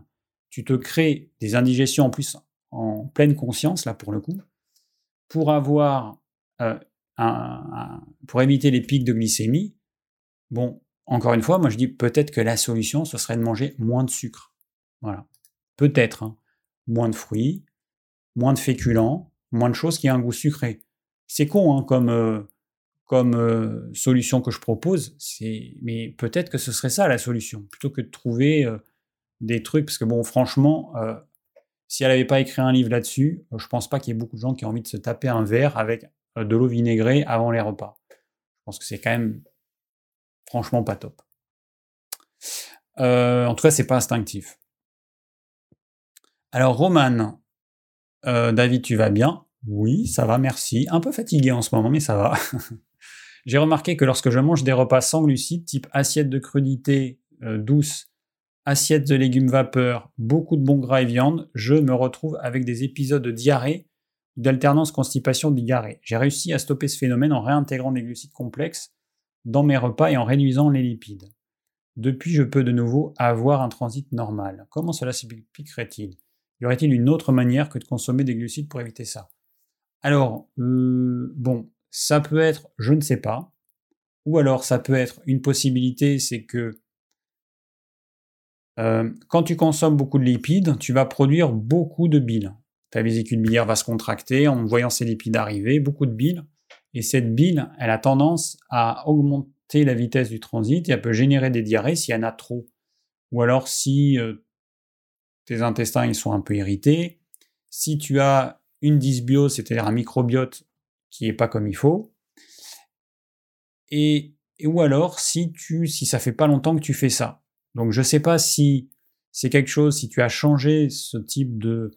[SPEAKER 1] Tu te crées des indigestions en plus en pleine conscience là pour le coup, pour avoir euh, un, pour éviter les pics de glycémie. Bon, encore une fois, moi je dis peut-être que la solution ce serait de manger moins de sucre. Voilà, peut-être. Hein moins de fruits, moins de féculents, moins de choses qui ont un goût sucré. C'est con hein, comme, euh, comme euh, solution que je propose, mais peut-être que ce serait ça la solution, plutôt que de trouver des trucs, parce que bon, franchement, si elle n'avait pas écrit un livre là-dessus, je pense pas qu'il y ait beaucoup de gens qui ont envie de se taper un verre avec de l'eau vinaigrée avant les repas. Je pense que c'est quand même franchement pas top. en tout cas, c'est pas instinctif. Alors, Roman, euh, David, tu vas bien? Oui, ça va, merci. Un peu fatigué en ce moment, mais ça va. J'ai remarqué que lorsque je mange des repas sans glucides, type assiette de crudité euh, douce, assiette de légumes vapeur, beaucoup de bons gras et viande, je me retrouve avec des épisodes de diarrhée ou d'alternance constipation-diarrhée. J'ai réussi à stopper ce phénomène en réintégrant des glucides complexes dans mes repas et en réduisant les lipides. Depuis, je peux de nouveau avoir un transit normal. Comment cela s'expliquerait-il y aurait-il une autre manière que de consommer des glucides pour éviter ça? Alors, euh, bon, ça peut être, je ne sais pas, ou alors ça peut être une possibilité, c'est que euh, quand tu consommes beaucoup de lipides, tu vas produire beaucoup de bile. Ta vésicule biliaire va se contracter en voyant ces lipides arriver, beaucoup de bile. Et cette bile, elle a tendance à augmenter la vitesse du transit et elle peut générer des diarrhées s'il y en a trop. Ou alors si euh, tes intestins ils sont un peu irrités. Si tu as une dysbiose, c'est-à-dire un microbiote qui est pas comme il faut, et, ou alors si tu si ça fait pas longtemps que tu fais ça. Donc je sais pas si c'est quelque chose, si tu as changé ce type de,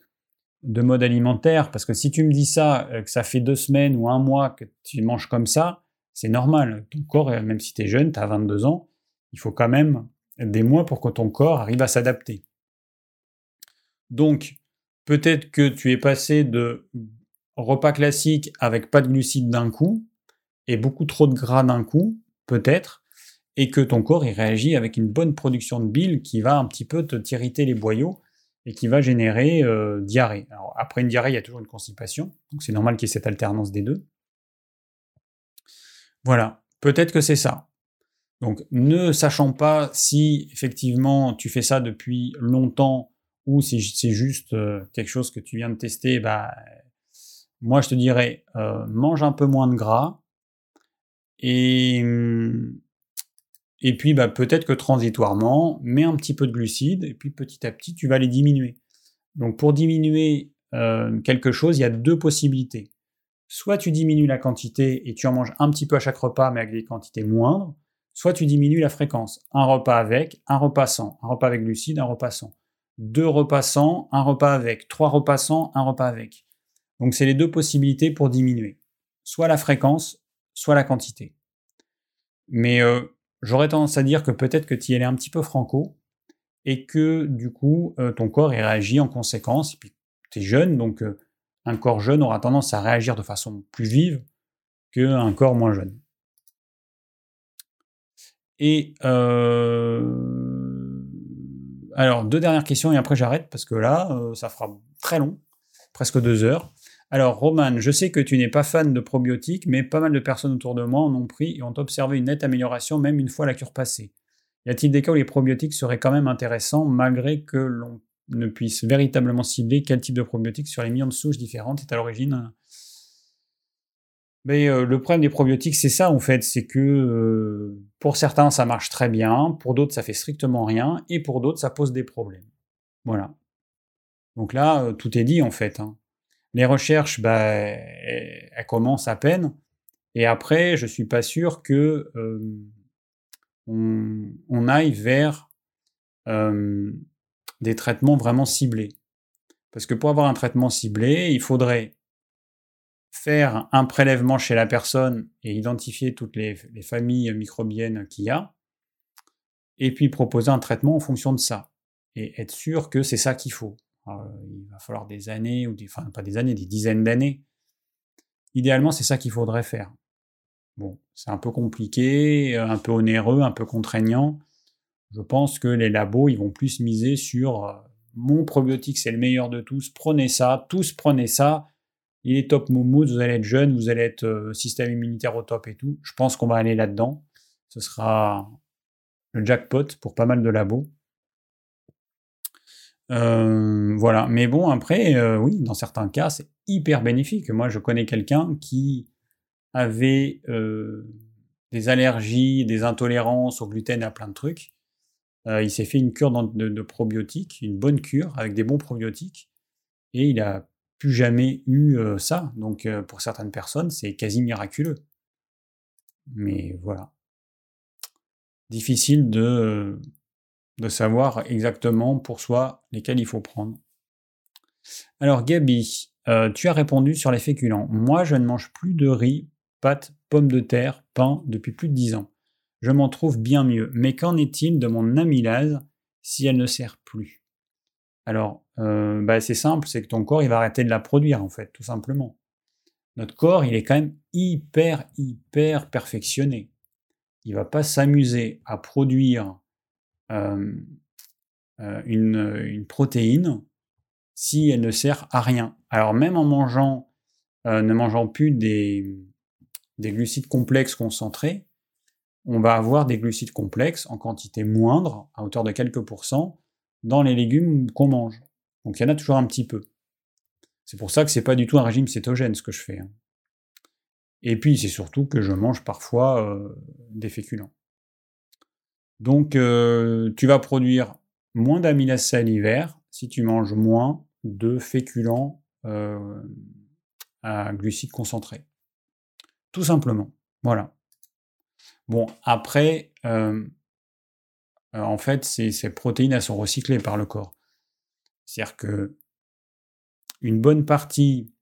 [SPEAKER 1] de mode alimentaire, parce que si tu me dis ça, euh, que ça fait deux semaines ou un mois que tu manges comme ça, c'est normal. Ton corps, euh, même si tu es jeune, tu as 22 ans, il faut quand même des mois pour que ton corps arrive à s'adapter. Donc, peut-être que tu es passé de repas classique avec pas de glucides d'un coup et beaucoup trop de gras d'un coup, peut-être, et que ton corps il réagit avec une bonne production de bile qui va un petit peu te t'irriter les boyaux et qui va générer euh, diarrhée. Alors, après une diarrhée, il y a toujours une constipation, donc c'est normal qu'il y ait cette alternance des deux. Voilà, peut-être que c'est ça. Donc, ne sachant pas si effectivement tu fais ça depuis longtemps ou si c'est juste euh, quelque chose que tu viens de tester, bah, Moi, je te dirais, euh, mange un peu moins de gras. Et, et puis, bah, peut-être que transitoirement, mets un petit peu de glucides, et puis petit à petit, tu vas les diminuer. Donc, pour diminuer euh, quelque chose, il y a deux possibilités. Soit tu diminues la quantité et tu en manges un petit peu à chaque repas, mais avec des quantités moindres, soit tu diminues la fréquence. Un repas avec, un repas sans. Un repas avec glucides, un repas sans. Deux repas sans, un repas avec. Trois repas sans, un repas avec. Donc c'est les deux possibilités pour diminuer. Soit la fréquence, soit la quantité. Mais euh, j'aurais tendance à dire que peut-être que tu y allais un petit peu franco et que du coup euh, ton corps y réagit en conséquence. Et puis tu es jeune, donc euh, un corps jeune aura tendance à réagir de façon plus vive qu'un corps moins jeune. Et euh, alors, deux dernières questions et après j'arrête parce que là, ça fera très long, presque deux heures. Alors, Roman, je sais que tu n'es pas fan de probiotiques, mais pas mal de personnes autour de moi en ont pris et ont observé une nette amélioration même une fois la cure passée. Y a-t-il des cas où les probiotiques seraient quand même intéressants malgré que l'on ne puisse véritablement cibler quel type de probiotiques sur les millions de souches différentes est à l'origine? Mais euh, le problème des probiotiques, c'est ça en fait, c'est que euh, pour certains ça marche très bien, pour d'autres ça fait strictement rien, et pour d'autres ça pose des problèmes. Voilà. Donc là, euh, tout est dit en fait. Hein. Les recherches, bah, elles, commencent à peine, et après, je suis pas sûr que on, aille vers des traitements vraiment ciblés. Parce que pour avoir un traitement ciblé, il faudrait faire un prélèvement chez la personne et identifier toutes les, familles microbiennes qu'il y a, et puis proposer un traitement en fonction de ça, et être sûr que c'est ça qu'il faut. Il va falloir des années, ou des, pas des années, des dizaines d'années. Idéalement, c'est ça qu'il faudrait faire. Bon, c'est un peu compliqué, un peu onéreux, un peu contraignant. Je pense que les labos, ils vont plus miser sur euh, mon probiotique, c'est le meilleur de tous, prenez ça, tous prenez ça, il est top moumoute, vous allez être jeune, vous allez être euh, système immunitaire au top et tout. Je pense qu'on va aller là-dedans. Ce sera le jackpot pour pas mal de labos. Euh, voilà. Mais bon, après, euh, oui, dans certains cas, c'est hyper bénéfique. Moi, je connais quelqu'un qui avait des allergies, des intolérances au gluten à plein de trucs. il s'est fait une cure de probiotiques, une bonne cure avec des bons probiotiques. Et il a plus jamais eu ça. Donc pour certaines personnes, c'est quasi miraculeux. Mais voilà. Difficile de, de savoir exactement pour soi lesquels il faut prendre. Alors Gabi, tu as répondu sur les féculents. Moi, je ne mange plus de riz, pâtes, pommes de terre, pain depuis plus de 10 ans. Je m'en trouve bien mieux. Mais qu'en est-il de mon amylase si elle ne sert plus? Alors, euh, bah, c'est simple, c'est que ton corps, il va arrêter de la produire, en fait, tout simplement. Notre corps, il est quand même hyper, hyper perfectionné. Il va pas s'amuser à produire euh, une, protéine si elle ne sert à rien. Alors même en mangeant, ne mangeant plus des, des glucides complexes concentrés, on va avoir des glucides complexes en quantité moindre, à hauteur de quelques pourcents, dans les légumes qu'on mange. Donc il y en a toujours un petit peu. C'est pour ça que c'est pas du tout un régime cétogène ce que je fais. Hein. Et puis c'est surtout que je mange parfois des féculents. Donc euh, tu vas produire moins d'amylase salivaire si tu manges moins de féculents euh, à glucides concentrés. Tout simplement. Voilà. Bon, après, euh, en fait, ces, protéines, elles sont recyclées par le corps. C'est-à-dire que une bonne partie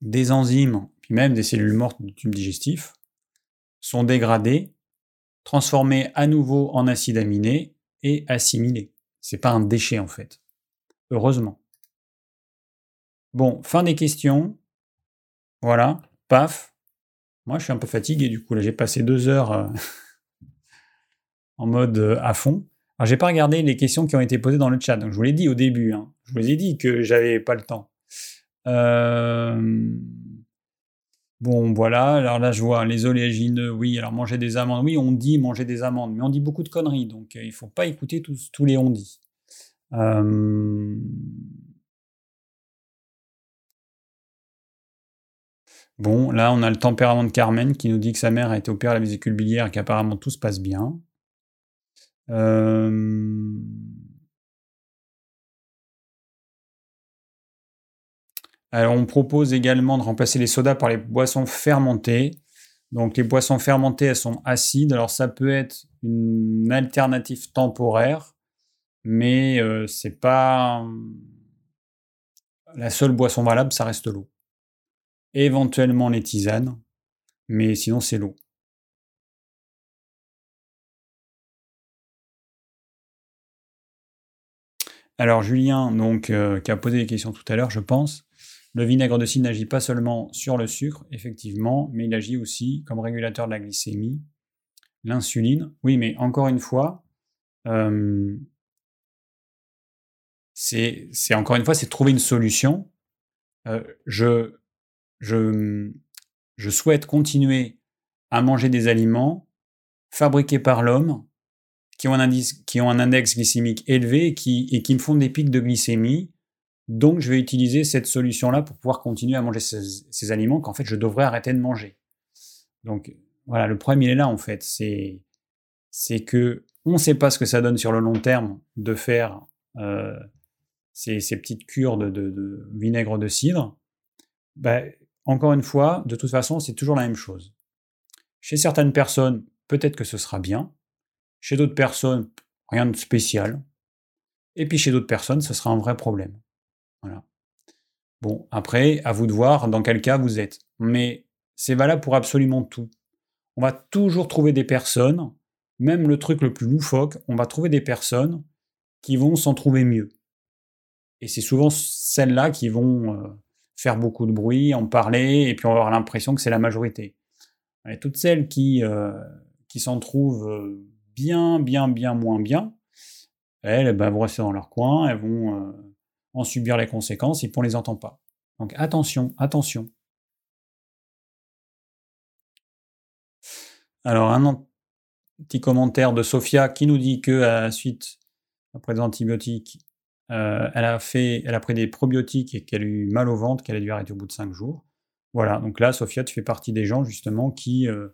[SPEAKER 1] des enzymes, puis même des cellules mortes du tube digestif, sont dégradées, transformées à nouveau en acides aminés et assimilées. C'est pas un déchet en fait. Heureusement. Bon, fin des questions. Voilà, paf. Moi, je suis un peu fatigué du coup. Là, j'ai passé deux heures. Euh, en mode euh, à fond. Alors, j'ai pas regardé les questions qui ont été posées dans le chat, je vous l'ai dit au début. Hein. Je vous ai dit que j'avais pas le temps. Euh, bon, voilà. Alors là, je vois les oléagineux. Oui, alors manger des amandes. Oui, on dit manger des amandes, mais on dit beaucoup de conneries, donc euh, il faut pas écouter tous, tous les on dit. Bon, là, on a le tempérament de Carmen qui nous dit que sa mère a été opérée à la vésicule biliaire et qu'apparemment tout se passe bien. Euh, alors, on propose également de remplacer les sodas par les boissons fermentées. Donc, les boissons fermentées, elles sont acides. Alors, ça peut être une alternative temporaire, mais euh, c'est pas la seule boisson valable, ça reste l'eau. Éventuellement les tisanes, mais sinon c'est l'eau. Alors Julien, donc, euh, qui a posé des questions tout à l'heure, je pense, le vinaigre de cidre n'agit pas seulement sur le sucre, effectivement, mais il agit aussi comme régulateur de la glycémie, l'insuline. Oui, mais encore une fois, euh, c'est encore une fois, c'est trouver une solution. Euh, je, je, je souhaite continuer à manger des aliments fabriqués par l'homme qui ont un, qui ont un index glycémique élevé et qui, et qui me font des pics de glycémie. Donc, je vais utiliser cette solution-là pour pouvoir continuer à manger ces, aliments qu'en fait, je devrais arrêter de manger. Donc, voilà, le problème, il est là, en fait. C'est, c'est que on ne sait pas ce que ça donne sur le long terme de faire euh, ces, petites cures de, vinaigre de cidre. Ben, encore une fois, de toute façon, c'est toujours la même chose. Chez certaines personnes, peut-être que ce sera bien. Chez d'autres personnes, rien de spécial. Et puis chez d'autres personnes, ce sera un vrai problème. Bon, après, à vous de voir dans quel cas vous êtes. Mais c'est valable pour absolument tout. On va toujours trouver des personnes, même le truc le plus loufoque, on va trouver des personnes qui vont s'en trouver mieux. Et c'est souvent celles-là qui vont euh, faire beaucoup de bruit, en parler, et puis on va avoir l'impression que c'est la majorité. Et toutes celles qui, euh, qui s'en trouvent euh, bien, bien, bien moins bien, elles, eh ben, vont rester dans leur coin, elles vont en subir les conséquences et puis on les entend pas. Donc attention, attention. Alors un petit commentaire de Sophia qui nous dit que à la suite après des antibiotiques, euh, elle a fait, elle a pris des probiotiques et qu'elle a eu mal au ventre, qu'elle a dû arrêter au bout de 5 jours. Voilà, donc là, Sophia, tu fais partie des gens justement qui, euh,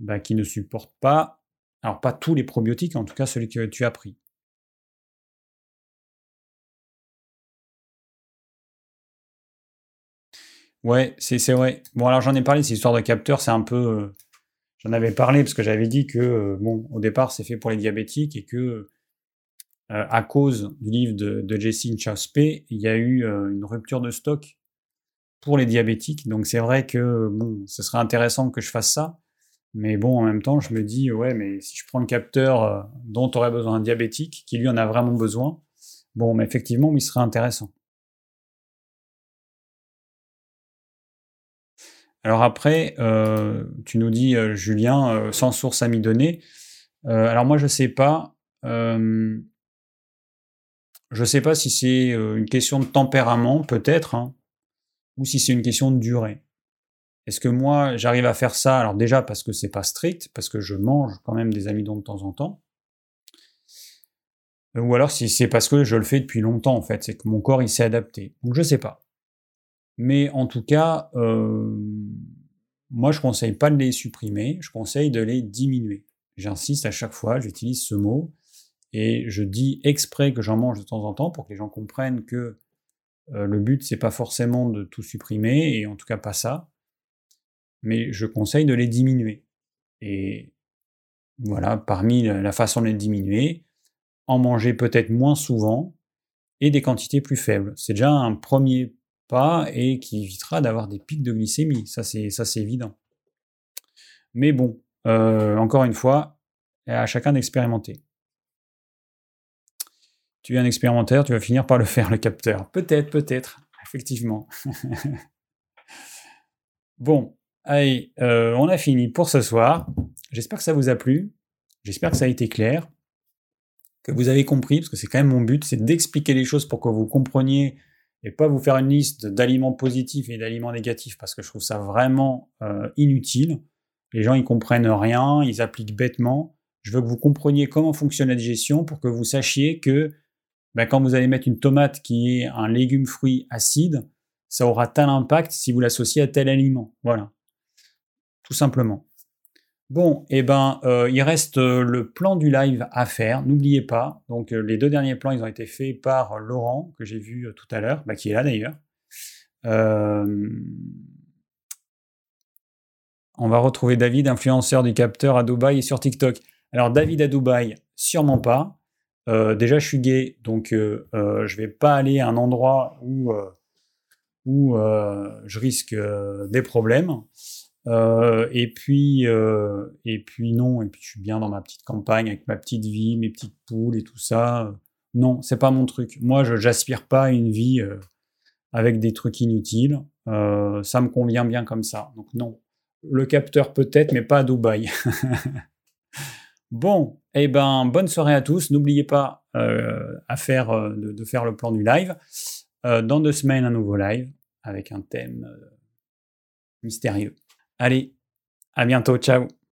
[SPEAKER 1] bah, qui ne supportent pas alors pas tous les probiotiques, en tout cas celui que tu as pris. Ouais, c'est vrai. Bon, alors j'en ai parlé, cette histoire de capteur, c'est un peu... Euh, j'en avais parlé parce que j'avais dit que, euh, bon, au départ, c'est fait pour les diabétiques et que, euh, à cause du livre de, de Jesse il y a eu une rupture de stock pour les diabétiques. Donc c'est vrai que, bon, ce serait intéressant que je fasse ça. Mais bon, en même temps, je me dis, ouais, mais si je prends le capteur dont aurait besoin un diabétique, qui lui en a vraiment besoin, bon, mais effectivement, il serait intéressant. Alors après, euh, tu nous dis, euh, Julien, sans source à m'y donner. alors moi, je sais pas. je sais pas si c'est une question de tempérament, peut-être, hein, ou si c'est une question de durée. Est-ce que moi, j'arrive à faire ça? Alors déjà parce que c'est pas strict, parce que je mange quand même des amidons de temps en temps. Ou alors si c'est parce que je le fais depuis longtemps en fait, c'est que mon corps il s'est adapté. Donc je sais pas. Mais en tout cas, euh, moi je conseille pas de les supprimer, je conseille de les diminuer. J'insiste à chaque fois, j'utilise ce mot et je dis exprès que j'en mange de temps en temps pour que les gens comprennent que euh, le but c'est pas forcément de tout supprimer et en tout cas pas ça mais je conseille de les diminuer. Et voilà, parmi la façon de les diminuer, en manger peut-être moins souvent et des quantités plus faibles. C'est déjà un premier pas et qui évitera d'avoir des pics de glycémie. Ça, c'est, ça, c'est évident. Mais bon, euh, encore une fois, à chacun d'expérimenter. Tu es un expérimentaire, tu vas finir par le faire, le capteur. Peut-être, peut-être, effectivement. bon, Allez, euh, on a fini pour ce soir. J'espère que ça vous a plu. J'espère que ça a été clair, que vous avez compris, parce que c'est quand même mon but, c'est d'expliquer les choses pour que vous compreniez et pas vous faire une liste d'aliments positifs et d'aliments négatifs, parce que je trouve ça vraiment euh, inutile. Les gens, ils comprennent rien, ils appliquent bêtement. Je veux que vous compreniez comment fonctionne la digestion pour que vous sachiez que ben, quand vous allez mettre une tomate qui est un légume fruit acide, ça aura tel impact si vous l'associez à tel aliment. Voilà. Tout simplement. Bon, eh ben, euh, il reste euh, le plan du live à faire. N'oubliez pas. Donc, euh, les deux derniers plans, ils ont été faits par Laurent, que j'ai vu tout à l'heure, bah, qui est là d'ailleurs. On va retrouver David, influenceur du capteur à Dubaï et sur TikTok. Alors, David à Dubaï, sûrement pas. déjà, je suis gay, donc je vais pas aller à un endroit où, où je risque des problèmes. Euh, et puis, euh, et puis non, et puis je suis bien dans ma petite campagne avec ma petite vie, mes petites poules et tout ça. Non, c'est pas mon truc. Moi, je j'aspire pas à une vie euh, avec des trucs inutiles. ça me convient bien comme ça. Donc non, le capteur peut-être, mais pas à Dubaï. bon, eh ben bonne soirée à tous. N'oubliez pas à faire de, de, faire le plan du live. dans deux semaines, un nouveau live avec un thème mystérieux. Allez, à bientôt, ciao